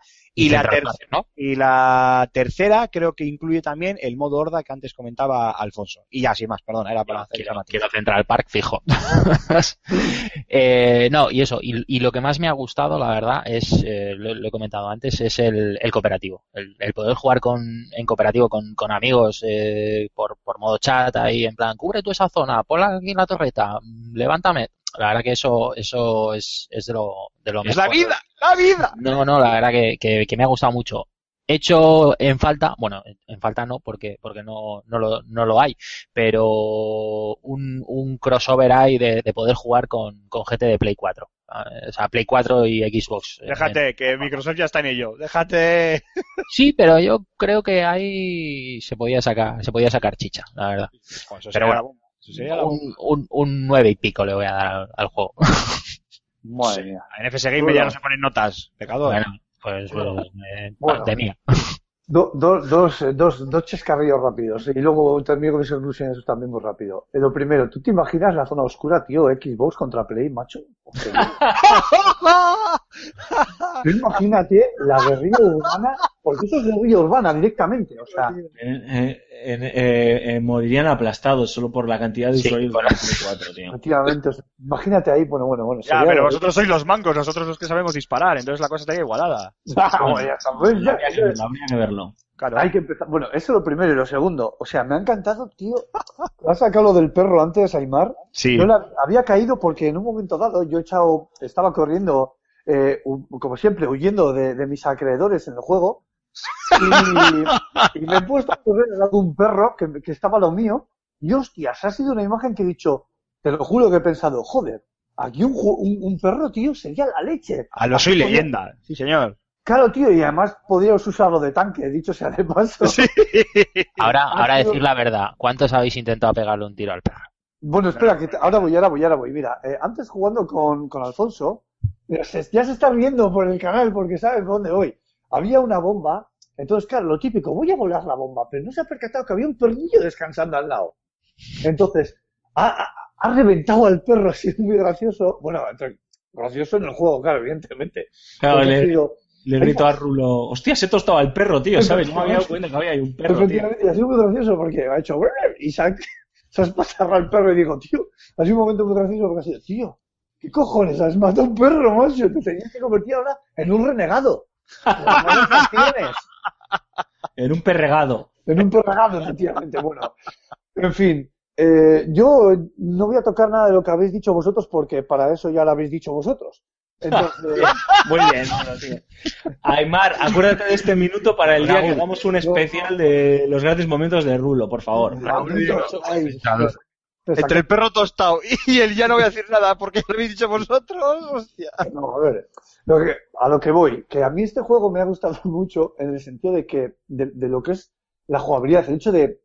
Speaker 4: Y, la, tercera creo que incluye también el modo horda que antes comentaba Alfonso. Y ya, sin más, perdona, era para hacer
Speaker 5: quiero, Central Park fijo. Eh, no, y eso, y, y lo que más me ha gustado, la verdad, es, eh, lo, lo he comentado antes, es el, el cooperativo. El, el poder jugar con, en cooperativo con, con amigos eh, por, por modo chat ahí, en plan, cubre tú esa zona, ponla aquí en la torreta, levántame. La verdad que eso, eso es, es de lo, de lo
Speaker 4: ¡Es la
Speaker 5: mejor.
Speaker 4: vida! ¡La vida!
Speaker 5: No, no, la verdad que, que, que me ha gustado mucho. Hecho en falta, bueno, en- falta no, porque, porque no, no, lo, no lo hay, pero un, un crossover hay de, de poder jugar con, con GT de Play 4. eh, O sea, Play 4 y Xbox. eh,
Speaker 4: Déjate, que Microsoft ya está en ello. Déjate.
Speaker 5: Sí, pero yo creo que ahí se podía sacar, se podía sacar chicha, la verdad.
Speaker 4: Eso
Speaker 5: Pero bueno,
Speaker 4: la sería.
Speaker 5: Un, un, un 9 y pico le voy a dar al, al juego.
Speaker 2: Madre mía.
Speaker 4: En FS Game ya no se ponen notas. Pecador.
Speaker 5: Bueno, pues, eh,
Speaker 2: Bueno.
Speaker 5: de mía.
Speaker 2: Do- do- dos, eh, dos, dos chascarrillos rápidos y luego termino con mis conclusiones también muy rápido. Eh, Lo primero, ¿tú te imaginas la zona oscura, tío? Xbox contra Play, macho. Imagínate la guerrilla urbana, porque eso es guerrilla urbana directamente, o sea,
Speaker 1: Eh, eh, eh, eh, morirían aplastados solo por la cantidad de
Speaker 5: Sí,
Speaker 1: usuarios de
Speaker 5: bueno.
Speaker 1: la Play 4, tío.
Speaker 2: efectivamente, o sea, imagínate ahí, bueno, bueno, bueno.
Speaker 4: Ya,
Speaker 2: sería-
Speaker 4: pero vosotros sois los mancos, nosotros los que sabemos disparar, entonces la cosa estaría igualada.
Speaker 2: Ah, bueno, ya pues ya-
Speaker 1: Habría que verlo, habría que verlo.
Speaker 4: Claro.
Speaker 2: Hay que empezar. Bueno, eso es lo primero y lo segundo. O sea, me ha encantado, tío. Has sacado lo del perro antes, Aymar.
Speaker 4: Sí.
Speaker 2: Yo la- había caído porque en un momento dado yo he echado, estaba corriendo, eh, como siempre, huyendo de, de mis acreedores en el juego. Y, y me he puesto a correr al lado de un perro que, que estaba lo mío. Y hostias, ha sido una imagen que he dicho, te lo juro que he pensado, joder, aquí un, un, un perro, tío, sería la leche.
Speaker 4: A lo soy leyenda. Sí, señor.
Speaker 2: Claro, tío, y además podríamos usarlo de tanque, dicho sea de paso.
Speaker 4: Sí.
Speaker 5: Ahora, ahora decir la verdad, ¿cuántos habéis intentado pegarle un tiro al perro?
Speaker 2: Bueno, espera, que ahora voy, ahora voy, ahora voy. Mira, eh, antes jugando con, con Alfonso, mira, se- ya se está viendo por el canal porque sabes por dónde voy. Había una bomba, entonces, claro, lo típico, voy a volar la bomba, pero no se ha percatado que había un perrillo descansando al lado. Entonces, ha, ha- ha reventado al perro, ha sido muy gracioso. Bueno, gracioso en el juego, claro, evidentemente.
Speaker 1: Claro, le, grito a Rulo, hostia, se tostaba el perro, tío, ¿sabes? No me había dado cuenta que había ahí un perro, tío.
Speaker 2: Y ha sido muy gracioso porque ha hecho y se ha, se ha espatarrado al perro y digo, tío, ha sido un momento muy gracioso porque ha sido, tío, ¿qué cojones? Has matado a un perro, macho, te tenías que convertir ahora en un renegado. Acciones.
Speaker 1: En un perregado.
Speaker 2: En un perregado, efectivamente. Bueno, en fin. eh, yo no voy a tocar nada de lo que habéis dicho vosotros porque para eso ya lo habéis dicho vosotros. Entonces,
Speaker 1: Muy bien, bueno, tío. Aymar, acuérdate de este minuto para el día que hagamos un especial de los grandes momentos de Rulo, por favor.
Speaker 2: ay,
Speaker 4: Entre el perro tostado y el ya no voy a decir nada porque lo habéis dicho vosotros, hostia.
Speaker 2: No, a ver, lo que, a lo que voy, que a mí este juego me ha gustado mucho en el sentido de que, de, de lo que es la jugabilidad, el hecho de,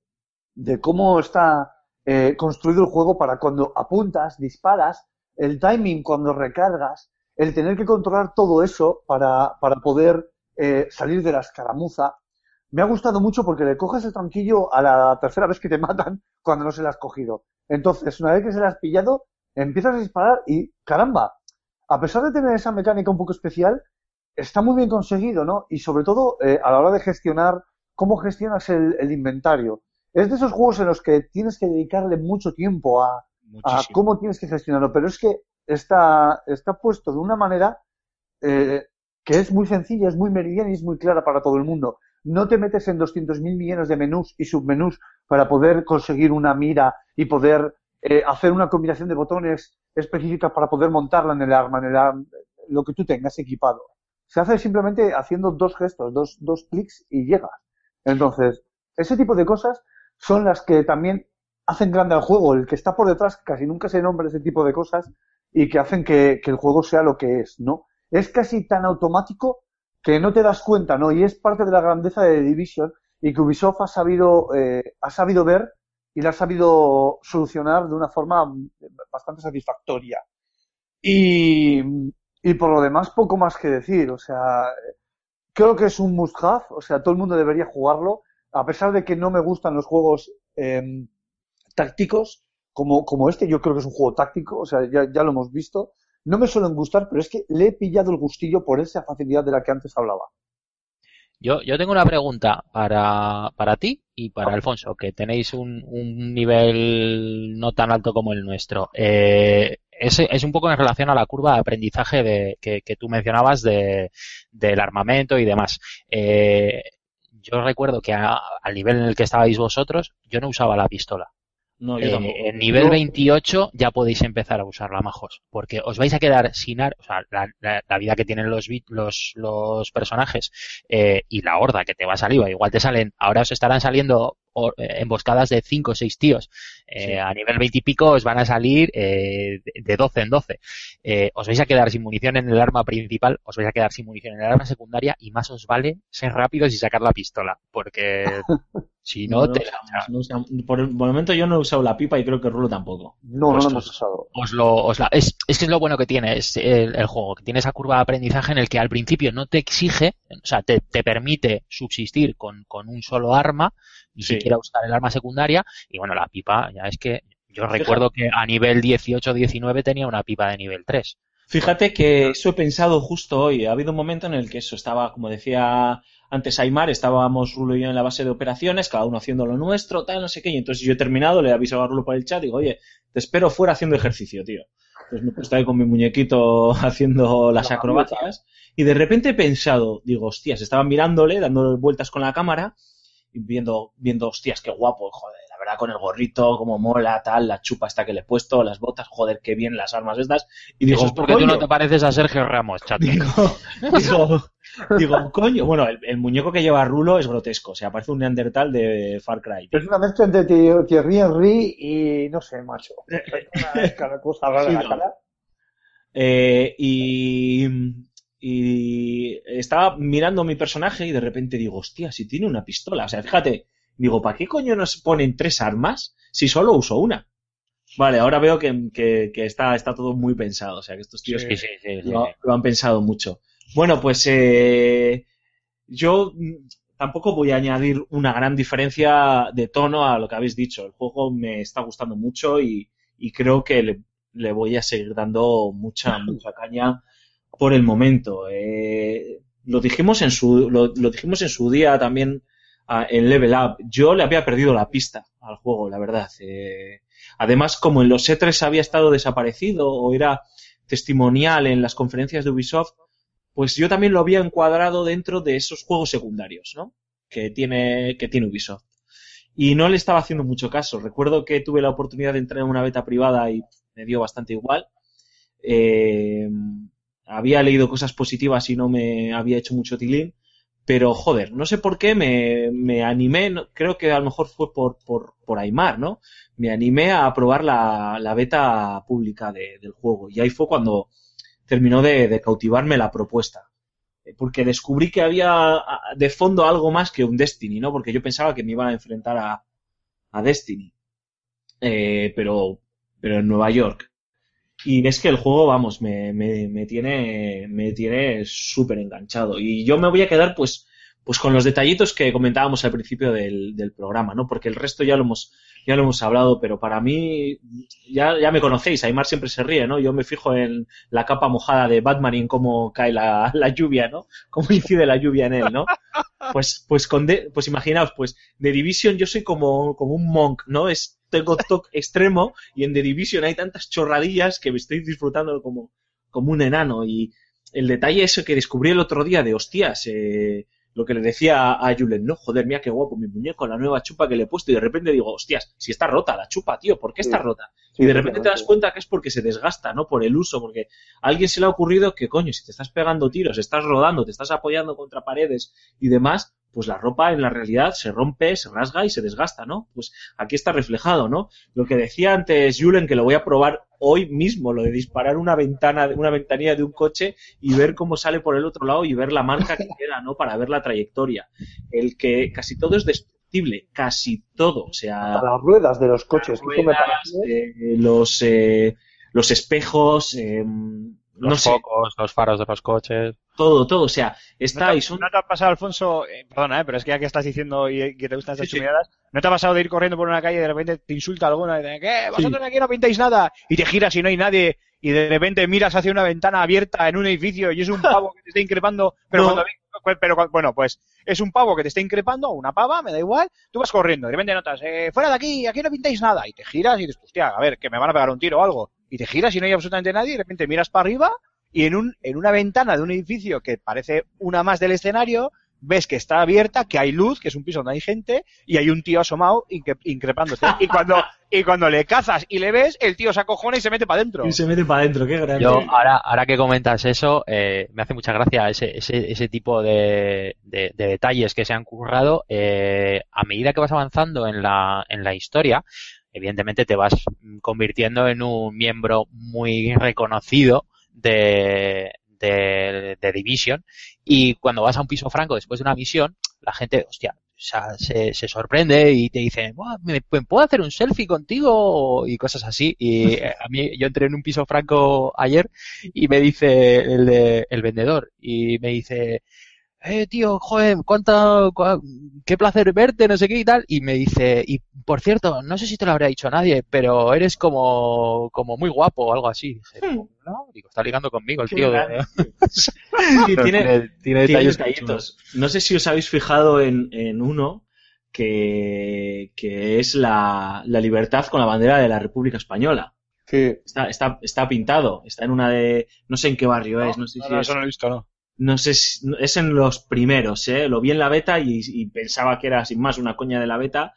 Speaker 2: de cómo está eh, construido el juego para cuando apuntas, disparas, el timing cuando recargas, el tener que controlar todo eso para, para poder eh, salir de la escaramuza. Me ha gustado mucho porque le coges el tranquillo a la tercera vez que te matan cuando no se la has cogido. Entonces, una vez que se la has pillado, empiezas a disparar y, caramba, a pesar de tener esa mecánica un poco especial, está muy bien conseguido, ¿no? Y sobre todo eh, a la hora de gestionar, cómo gestionas el, el inventario. Es de esos juegos en los que tienes que dedicarle mucho tiempo a, cómo tienes que gestionarlo, pero es que está, está puesto de una manera eh, que es muy sencilla, es muy meridiana y es muy clara para todo el mundo. No te metes en 200.000 millones de menús y submenús para poder conseguir una mira y poder eh, hacer una combinación de botones específicas para poder montarla en el arma, en el lo que tú tengas equipado. Se hace simplemente haciendo dos gestos, dos, dos clics y llegas. Entonces, ese tipo de cosas son las que también hacen grande al juego. El que está por detrás casi nunca se nombra ese tipo de cosas y que hacen que, el juego sea lo que es, ¿no? Es casi tan automático que no te das cuenta, ¿no? Y es parte de la grandeza de Division y que Ubisoft ha sabido, eh, ha sabido ver y la ha sabido solucionar de una forma bastante satisfactoria. Y, y por lo demás, poco más que decir. O sea, creo que es un must have. O sea, todo el mundo debería jugarlo. A pesar de que no me gustan los juegos eh, tácticos, como, como este, yo creo que es un juego táctico. O sea, ya, ya lo hemos visto. No me suelen gustar, pero es que le he pillado el gustillo por esa facilidad de la que antes hablaba.
Speaker 5: Yo, yo tengo una pregunta para, para ti y para Alfonso, que tenéis un, un nivel no tan alto como el nuestro. Eh, es, es un poco en relación a la curva de aprendizaje de, que, que tú mencionabas de, del armamento y demás. Eh, yo recuerdo que a- al nivel en el que estabais vosotros, yo no usaba la pistola.
Speaker 1: No, yo
Speaker 5: Eh, en nivel
Speaker 2: Yo-
Speaker 5: 28 ya podéis empezar a usarla, majos, porque os vais a quedar sin ar o sea, la, la- la vida que tienen los, los, los personajes eh, y la horda que te va a salir, igual te salen, ahora os estarán saliendo eh, emboscadas de 5 o 6 tíos, Eh, a nivel 20 y pico os van a salir eh, de- de 12 en 12. Eh, os vais a quedar sin munición en el arma principal, os vais a quedar sin munición en el arma secundaria y más os vale ser rápidos y sacar la pistola, porque si no,
Speaker 1: No,
Speaker 5: te
Speaker 1: no
Speaker 5: la-
Speaker 1: usamos, no usamos. por, el, momento yo no he usado la pipa y creo que Rulo tampoco.
Speaker 2: No,
Speaker 5: Pues
Speaker 2: no lo hemos usado.
Speaker 5: os lo, os la- es, es que es lo bueno que tiene es el, el juego, que tiene esa curva de aprendizaje en el que al principio no te exige, o sea, te, te permite subsistir con, con un solo arma, ni
Speaker 1: Sí.
Speaker 5: siquiera usar el arma secundaria, y bueno, la pipa, ya es que yo recuerdo que a nivel 18-19 tenía una pipa de nivel 3.
Speaker 1: Fíjate que eso he pensado justo hoy. Ha habido un momento en el que eso estaba, como decía antes Aymar, estábamos Rulo y yo en la base de operaciones, cada uno haciendo lo nuestro, tal, no sé qué. Y entonces yo he terminado, le he avisado a Rulo por el chat, digo, oye, te espero fuera haciendo ejercicio, tío. Entonces me he puesto ahí con mi muñequito haciendo las
Speaker 2: La
Speaker 1: acrobacias. Y de repente he pensado, digo, hostias, estaban mirándole, dándole vueltas con la cámara, y viendo, viendo, hostias, qué guapo, joder, verdad, con el gorrito, como mola, tal, la chupa esta que le he puesto, las botas, joder, qué bien las armas estas. Y digo,
Speaker 5: Eso es porque tú no te pareces a Sergio Ramos, chato.
Speaker 1: digo, digo, digo, coño, bueno, el, el muñeco que lleva Rulo es grotesco, o sea, parece un Neandertal de Far Cry.
Speaker 2: Es una mezcla entre Thi- Thierry Henry y no sé, macho. Una cosa rara en
Speaker 1: Sí,
Speaker 2: la
Speaker 1: no.
Speaker 2: cara.
Speaker 1: Eh, y, y estaba mirando mi personaje y de repente digo, hostia, si tiene una pistola. O sea, fíjate, digo, ¿para qué coño nos ponen tres armas si solo uso una? Vale, ahora veo que, que- que está, está todo muy pensado. O sea, que estos tíos
Speaker 5: Sí, sí, sí, sí,
Speaker 1: lo, han pensado mucho. Bueno, pues eh, yo mm, tampoco voy a añadir una gran diferencia de tono a lo que habéis dicho. El juego me está gustando mucho y, y creo que le, le voy a seguir dando mucha, mucha caña por el momento. Eh, lo dijimos en su, lo, lo dijimos en su día también en Level Up. Yo le había perdido la pista al juego, la verdad. Eh, además, como en los E3 había estado desaparecido o era testimonial en las conferencias de Ubisoft, pues yo también lo había encuadrado dentro de esos juegos secundarios, ¿no? Que tiene, que tiene Ubisoft. Y no le estaba haciendo mucho caso. Recuerdo que tuve la oportunidad de entrar en una beta privada y me dio bastante igual. Eh, había leído cosas positivas y no me había hecho mucho tilín. Pero joder, no sé por qué me, me animé, creo que a lo mejor fue por, por, por Aymar, ¿no? Me animé a probar la, la beta pública de- del juego. Y ahí fue cuando terminó de, de cautivarme la propuesta. Eh, Porque descubrí que había de fondo algo más que un Destiny, ¿no? Porque yo pensaba que me iba a enfrentar a, a Destiny. Eh, pero, pero en Nueva York. Y es que el juego, vamos, me, me, me tiene, me tiene súper enganchado. Y yo me voy a quedar, pues, pues con los detallitos que comentábamos al principio del, del programa, ¿no? Porque el resto ya lo hemos, ya lo hemos hablado, pero para mí, ya, ya me conocéis, Aymar siempre se ríe, ¿no? Yo me fijo en la capa mojada de Batman y en cómo cae la, la lluvia, ¿no? Cómo incide la lluvia en él, ¿no? Pues, pues con de- pues imaginaos, pues The Division yo soy como, como un monk, ¿no? Es, tengo TOC extremo y en The Division hay tantas chorradillas que me estoy disfrutando como, como un enano. Y el detalle ese que descubrí el otro día de hostias, eh, lo que le decía a Julen, no, joder, mira qué guapo mi muñeco, la nueva chupa que le he puesto, y de repente digo, hostias, si está rota la chupa, tío, ¿por qué está
Speaker 2: Sí.
Speaker 1: rota?
Speaker 2: Sí,
Speaker 1: y de repente te das cuenta que es porque se desgasta, ¿no? Por el uso, porque a alguien se le ha ocurrido que, coño, si te estás pegando tiros, estás rodando, te estás apoyando contra paredes y demás, pues la ropa en la realidad se rompe, se rasga y se desgasta, ¿no? Pues aquí está reflejado, ¿no? Lo que decía antes Julen, que lo voy a probar hoy mismo, lo de disparar una ventana, una ventanilla de un coche y ver cómo sale por el otro lado y ver la marca que queda, ¿no? Para ver la trayectoria. El que casi todo es destructible, casi todo, o sea,
Speaker 2: A las ruedas de los coches. me
Speaker 1: eh, los, eh, los espejos, eh, no
Speaker 5: Los
Speaker 1: sé,
Speaker 5: focos, los faros de los coches.
Speaker 1: todo, todo. O sea,
Speaker 4: ¿No
Speaker 1: está
Speaker 4: te,
Speaker 1: y son
Speaker 4: no te ha pasado, Alfonso, eh, perdona, eh, pero es que ya que estás diciendo y, que te gustan estas
Speaker 1: Sí,
Speaker 4: ¿no te ha pasado de ir corriendo por una calle y de repente te insulta alguna y te dice, ¿qué? Vosotros aquí no pintáis nada. Y te giras y no hay nadie y de repente miras hacia una ventana abierta en un edificio y es un pavo que te está increpando, pero
Speaker 1: No.
Speaker 4: cuando pero cu- bueno, pues es un pavo que te está increpando, o una pava, me da igual, tú vas corriendo, de repente notas, eh, fuera de aquí, aquí no pintáis nada, y te giras y dices, hostia, a ver, que me van a pegar un tiro o algo, y te giras y no hay absolutamente nadie, y de repente miras para arriba y en, un, en una ventana de un edificio que parece una más del escenario, ves que está abierta, que hay luz, que es un piso donde hay gente, y hay un tío asomado incre- increpándote. Y cuando, y cuando le cazas y le ves, el tío se acojona y se mete para adentro.
Speaker 1: y se mete para adentro, qué grande.
Speaker 5: Yo, ahora, ahora que comentas eso, eh, me hace mucha gracia ese, ese, ese tipo de, de- de detalles que se han currado. Eh, a medida que vas avanzando en la, en la historia, evidentemente te vas convirtiendo en un miembro muy reconocido de, de, de Division. Y cuando vas a un piso franco después de una misión, la gente, hostia, se, se sorprende y te dice, "Buah, ¿me, me puedo hacer un selfie contigo? Y cosas así. Y eh, a mí, yo entré en un piso franco ayer y me dice el, el vendedor y me dice, eh, tío, joder, cuánta, cua- qué placer verte, no sé qué y tal. Y me dice, y por cierto, no sé si te lo habría dicho nadie, pero eres como, como muy guapo o algo así. Dije, no, digo, está ligando conmigo el tío. de-
Speaker 1: Sí, tiene,
Speaker 5: tiene, tiene
Speaker 1: tiene
Speaker 5: detalles
Speaker 1: detallitos. No sé si os habéis fijado en, en uno que, que es la, la libertad con la bandera de la República Española.
Speaker 2: Sí.
Speaker 1: Está, está, está pintado, está en una de, no sé en qué barrio es, no sé
Speaker 4: No,
Speaker 1: si
Speaker 4: no,
Speaker 1: es,
Speaker 4: eso no lo he visto, ¿no?
Speaker 1: No sé si- es en los primeros, ¿eh? Lo vi en la beta y, y pensaba que era sin más una coña de la beta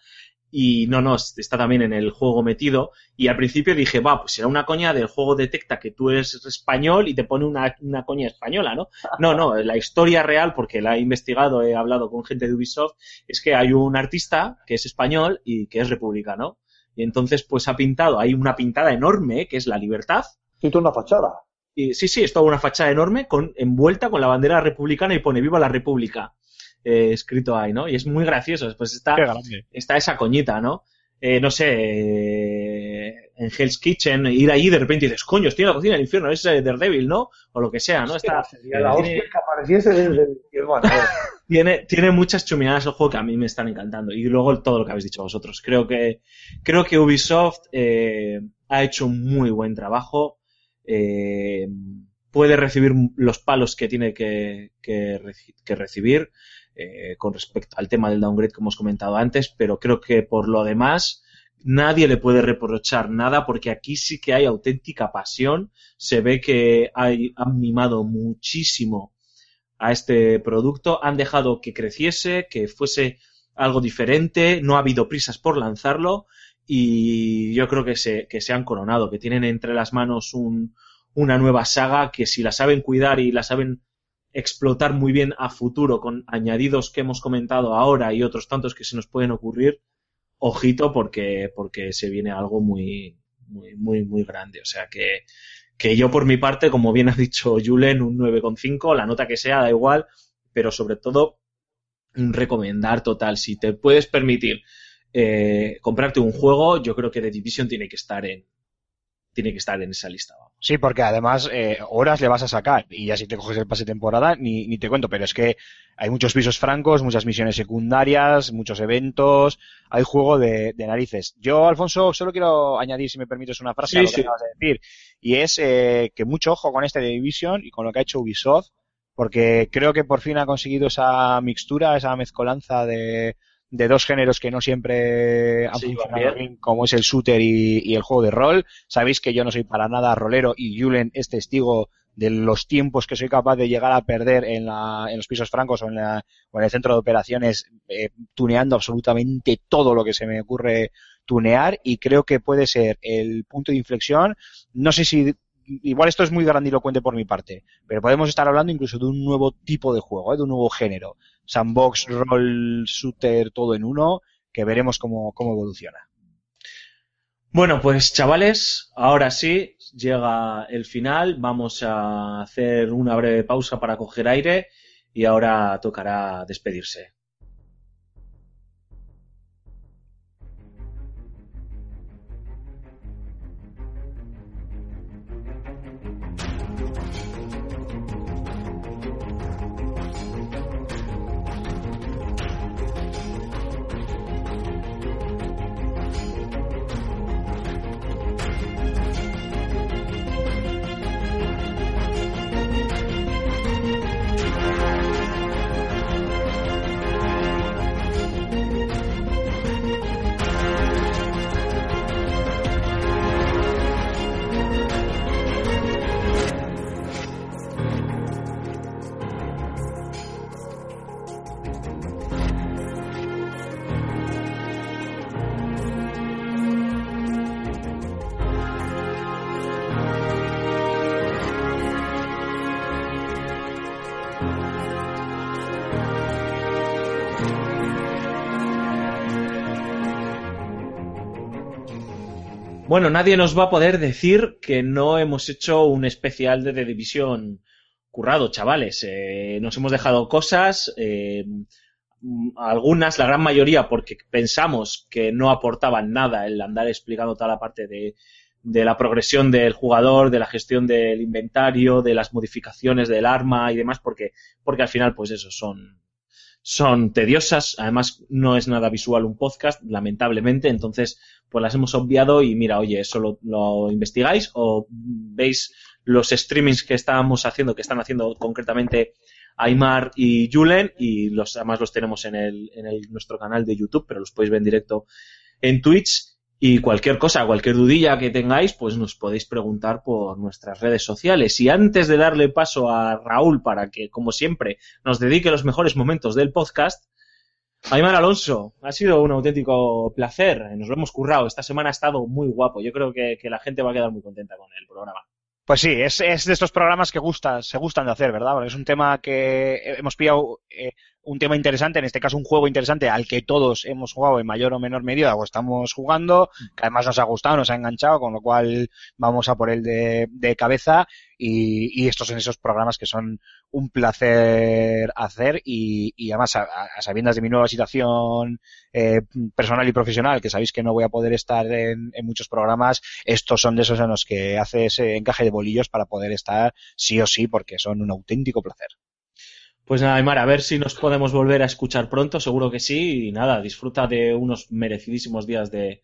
Speaker 1: y no, no, está también en el juego metido y al principio dije, va, pues será una coña del juego detecta que tú eres español y te pone una, una coña española, ¿no? No, no, la historia real, porque la he investigado, he hablado con gente de Ubisoft, es que hay un artista que es español y que es republicano. Y entonces, pues ha pintado, hay una pintada enorme, que es la libertad,
Speaker 2: Sí, tú una fachada.
Speaker 1: Y, sí, sí, es toda una fachada enorme con, envuelta con la bandera republicana y pone Viva la República eh, escrito ahí, ¿no? Y es muy gracioso. Pues está, esa coñita, ¿no? Eh, no sé, eh, en Hell's Kitchen, ir ahí y de repente dices, coño, estoy en la cocina del infierno, es eh, Daredevil, ¿no? O lo que sea, ¿no? Está,
Speaker 2: Sería la hostia que apareciese desde el... y bueno,
Speaker 1: Tiene, tiene muchas chuminadas el juego que a mí me están encantando. Y luego todo lo que habéis dicho vosotros. Creo que, creo que Ubisoft eh, ha hecho un muy buen trabajo. Eh, puede recibir los palos que tiene que, que, reci- que recibir eh, con respecto al tema del downgrade que hemos comentado antes, pero creo que por lo demás nadie le puede reprochar nada porque aquí sí que hay auténtica pasión. Se ve que han mimado muchísimo a este producto, han dejado que creciese, que fuese algo diferente, no ha habido prisas por lanzarlo y yo creo que se, que se han coronado, que tienen entre las manos un, una nueva saga que si la saben cuidar y la saben explotar muy bien a futuro con añadidos que hemos comentado ahora y otros tantos que se nos pueden ocurrir, ojito porque, porque se viene algo muy, muy, muy, muy grande. O sea que, que yo por mi parte, como bien ha dicho Julen, un 9,5, la nota que sea, da igual, pero sobre todo recomendar total. Si te puedes permitir eh, comprarte un juego, yo creo que The Division tiene que estar en, tiene que estar en esa lista. vamos.
Speaker 4: Sí, porque además eh, horas le vas a sacar y ya si te coges el pase de temporada ni, ni te cuento, pero es que hay muchos pisos francos, muchas misiones secundarias, muchos eventos, hay juego de, de narices. Yo, Alfonso, solo quiero añadir, si me permites, una frase
Speaker 1: Sí,
Speaker 4: a lo
Speaker 1: sí.
Speaker 4: que acabas de decir y es eh, que mucho ojo con este de Division y con lo que ha hecho Ubisoft, porque creo que por fin ha conseguido esa mixtura, esa mezcolanza de, de dos géneros que no siempre han
Speaker 1: Sí,
Speaker 4: funcionado bien, como es el shooter y, y el juego de rol. Sabéis que yo no soy para nada rolero y Julen es testigo de los tiempos que soy capaz de llegar a perder en, la, en los pisos francos o en, la, o en el centro de operaciones eh, tuneando absolutamente todo lo que se me ocurre tunear y creo que puede ser el punto de inflexión. No sé si igual esto es muy grandilocuente por mi parte, pero podemos estar hablando incluso de un nuevo tipo de juego, ¿eh? de un nuevo género. Sandbox, roll, shooter, todo en uno, que veremos cómo, cómo evoluciona.
Speaker 1: Bueno, pues chavales, ahora sí llega el final. Vamos a hacer una breve pausa para coger aire y ahora tocará despedirse. Bueno, nadie nos va a poder decir que no hemos hecho un especial de The currado, chavales. Eh, nos hemos dejado cosas, eh, algunas, la gran mayoría, porque pensamos que no aportaban nada el andar explicando toda la parte de, de la progresión del jugador, de la gestión del inventario, de las modificaciones del arma y demás, porque, porque al final, pues eso, son, son tediosas. Además, no es nada visual un podcast, lamentablemente. Entonces, pues las hemos obviado y mira, oye, eso lo, investigáis o veis los streamings que estamos haciendo, que están haciendo concretamente Aymar y Julen y los, además los tenemos en, el, en el, nuestro canal de YouTube, pero los podéis ver en directo en Twitch. Y cualquier cosa, cualquier dudilla que tengáis, pues nos podéis preguntar por nuestras redes sociales. Y antes de darle paso a Raúl para que, como siempre, nos dedique los mejores momentos del podcast, Aymar Alonso, ha sido un auténtico placer. Nos lo hemos currado. Esta semana ha estado muy guapo. Yo creo que, que la gente va a quedar muy contenta con el programa.
Speaker 4: Pues sí, es, es de estos programas que gusta, se gustan de hacer, ¿verdad? Es un tema que hemos pillado eh, un tema interesante, en este caso un juego interesante al que todos hemos jugado en mayor o menor medida o estamos jugando, que además nos ha gustado, nos ha enganchado, con lo cual vamos a por él de, de cabeza y, y, estos son esos programas que son un placer hacer y, y además a, a, sabiendas de mi nueva situación eh, personal y profesional, que sabéis que no voy a poder estar en, en, muchos programas, estos son de esos en los que hace ese encaje de bolillos para poder estar sí o sí porque son un auténtico placer.
Speaker 1: Pues nada, Aymar, a ver si nos podemos volver a escuchar pronto, seguro que sí. Y nada, disfruta de unos merecidísimos días de,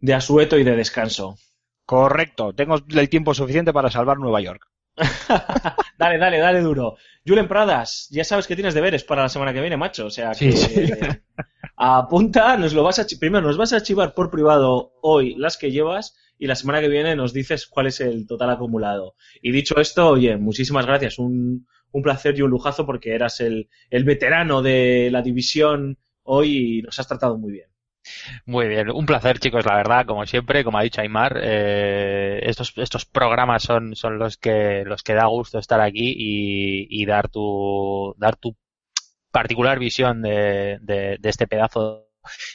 Speaker 1: de asueto y de descanso.
Speaker 4: Correcto, tengo el tiempo suficiente para salvar Nueva York.
Speaker 1: dale, dale, dale duro. Julen Pradas, ya sabes que tienes deberes para la semana que viene, macho. O sea que
Speaker 5: Sí, sí.
Speaker 1: apunta, nos lo vas a primero nos vas a archivar por privado hoy las que llevas y la semana que viene nos dices cuál es el total acumulado. Y dicho esto, oye, muchísimas gracias, un, un placer y un lujazo porque eras el, el veterano de la división hoy y nos has tratado muy bien.
Speaker 5: Muy bien, un placer chicos, la verdad, como siempre, como ha dicho Aymar, eh, estos, estos programas son, son los que, los que da gusto estar aquí y, y dar tu, dar tu particular visión de, de, de este pedazo.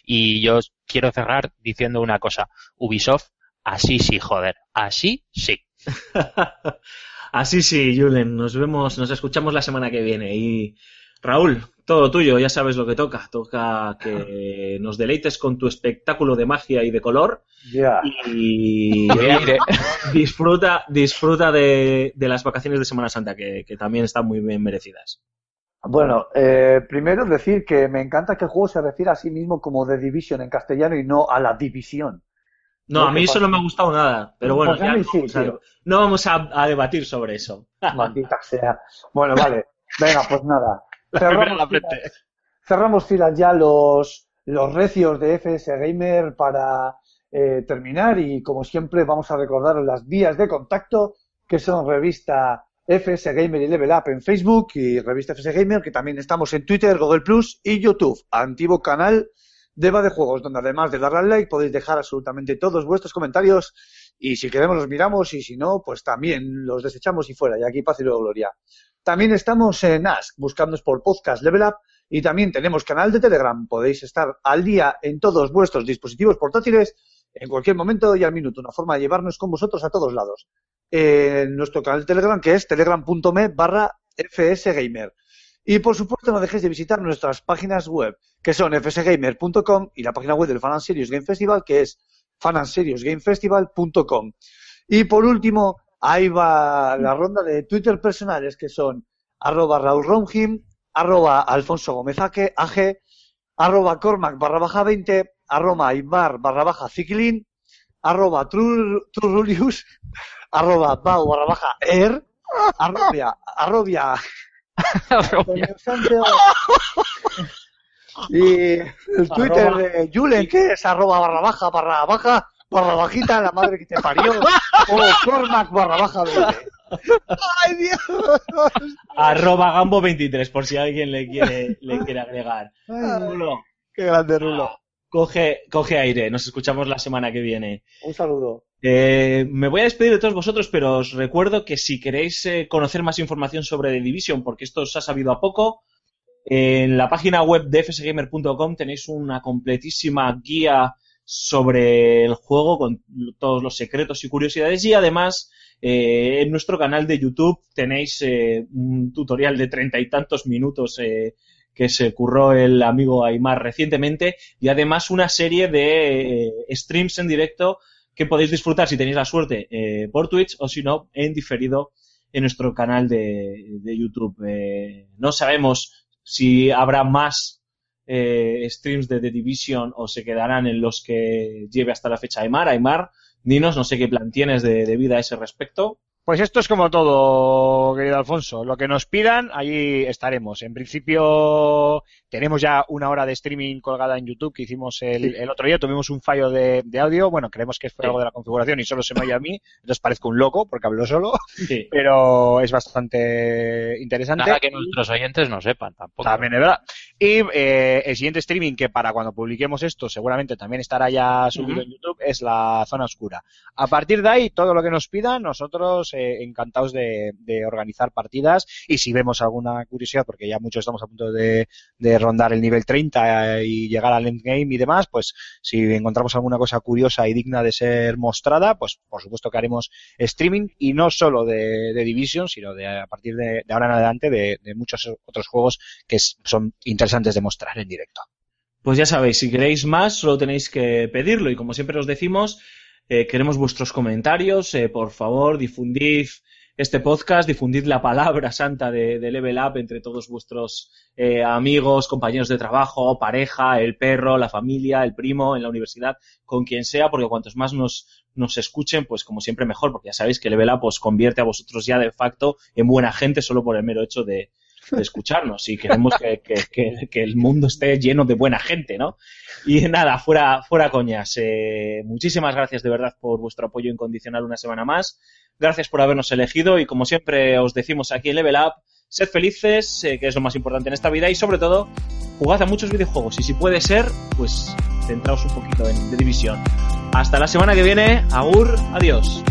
Speaker 5: Y yo quiero cerrar diciendo una cosa, Ubisoft, así sí, joder, así sí.
Speaker 1: Así sí, Julen, nos vemos, nos escuchamos la semana que viene. Y Raúl, todo tuyo, ya sabes lo que toca. Toca que nos deleites con tu espectáculo de magia y de color.
Speaker 2: Ya.
Speaker 1: Y disfruta, disfruta de, de las vacaciones de Semana Santa, que, que también están muy bien merecidas.
Speaker 2: Bueno, eh, primero decir que me encanta que el juego se refiera a sí mismo como The Division en castellano y no a la división.
Speaker 1: No, a mí eso
Speaker 2: pasa-
Speaker 1: no me ha gustado nada, pero bueno,
Speaker 2: Pues a
Speaker 1: ya vamos a- no vamos a, a debatir sobre eso.
Speaker 2: Maldita sea. Bueno, vale. Venga, pues nada.
Speaker 4: La
Speaker 2: filas, cerramos filas ya los, los recios de FS Gamer para eh, terminar y como siempre vamos a recordar las vías de contacto que son revista FS Gamer y Level Up en Facebook y revista FS Gamer que también estamos en Twitter, Google Plus y YouTube, antiguo canal de Va de Juegos donde además de darle al like podéis dejar absolutamente todos vuestros comentarios y si queremos los miramos y si no pues también los desechamos y fuera y aquí paz y luego gloria. También estamos en Ask, buscándonos por podcast Level Up y también tenemos canal de Telegram. Podéis estar al día en todos vuestros dispositivos portátiles en cualquier momento y al minuto. Una forma de llevarnos con vosotros a todos lados. En nuestro canal de Telegram que es telegram.me barra fsgamer. Y por supuesto no dejéis de visitar nuestras páginas web que son fsgamer.com y la página web del Fan Serious Game Festival que es fanandseriousgamefestival.com. Y por último, ahí va la ronda de Twitter personales que son arroba Raúl Romjim, arroba Alfonso Gómez AG, arroba Cormac barra baja 20, arroba Ibar barra baja Ciclin, arroba Tru- Trurulius, arroba Pau barra baja Er, arrobia, arrobia y el Twitter
Speaker 1: Arroba-
Speaker 2: de Julen que es arroba barra baja barra baja barra bajita la madre que te parió o Cormac barra baja 20. ¡Ay, Dios!
Speaker 1: Arroba Gambo23, por si alguien le quiere, le quiere agregar. Rulo,
Speaker 4: Qué grande Rulo.
Speaker 1: Coge, coge aire, nos escuchamos la semana que viene.
Speaker 2: Un saludo.
Speaker 1: Eh, me voy a despedir de todos vosotros, pero os recuerdo que si queréis eh, conocer más información sobre The Division, porque esto os ha sabido a poco, en la página web de fsgamer.com tenéis una completísima guía sobre el juego con todos los secretos y curiosidades y además eh, en nuestro canal de YouTube tenéis un tutorial de treinta y tantos minutos que se curró el amigo Aymar recientemente y además una serie de eh, streams en directo que podéis disfrutar si tenéis la suerte eh, por Twitch o si no en diferido en nuestro canal de, YouTube. Eh, no sabemos si habrá más streams de The Division o se quedarán en los que lleve hasta la fecha Aymar. Aymar, dinos, no sé qué plan tienes de vida a ese respecto.
Speaker 4: Pues esto es como todo, querido Alfonso. Lo que nos pidan, allí estaremos. En principio, tenemos ya una hora de streaming colgada en YouTube que hicimos el, el otro día. Tuvimos un fallo de, de audio. Bueno, creemos que fue
Speaker 1: Sí.
Speaker 4: algo de la configuración y solo se me oye a mí. Entonces parezco un loco porque hablo solo.
Speaker 1: Sí.
Speaker 4: Pero es bastante interesante.
Speaker 5: Nada que nuestros oyentes no sepan tampoco.
Speaker 4: También es verdad. Y eh, el siguiente streaming, que para cuando publiquemos esto seguramente también estará ya subido en YouTube, es la zona oscura. A partir de ahí, todo lo que nos pidan, nosotros eh, encantados de, organizar partidas y si vemos alguna curiosidad, porque ya muchos estamos a punto de, rondar el nivel 30 y llegar al endgame y demás, pues si encontramos alguna cosa curiosa y digna de ser mostrada, pues por supuesto que haremos streaming y no solo de, de Division, sino de a partir de, ahora en adelante de, de muchos otros juegos que son interesantes de mostrar en directo.
Speaker 1: Pues ya sabéis, si queréis más, solo tenéis que pedirlo. Y como siempre os decimos, eh, queremos vuestros comentarios. eh, por favor, difundid este podcast, difundid la palabra santa de, de Level Up entre todos vuestros eh, amigos, compañeros de trabajo, pareja, el perro, la familia, el primo, en la universidad, con quien sea, porque cuantos más nos, nos escuchen, pues como siempre mejor, porque ya sabéis que Level Up os convierte a vosotros ya de facto en buena gente solo por el mero hecho de, de escucharnos y queremos que, que, que, que el mundo esté lleno de buena gente, ¿no? Y nada, fuera, fuera coñas. Eh, muchísimas gracias de verdad por vuestro apoyo incondicional una semana más. Gracias por habernos elegido y como siempre os decimos aquí en Level Up, sed felices, eh, que es lo más importante en esta vida y sobre todo, jugad a muchos videojuegos y si puede ser, pues centraos un poquito en The División. Hasta la semana que viene, Agur, adiós.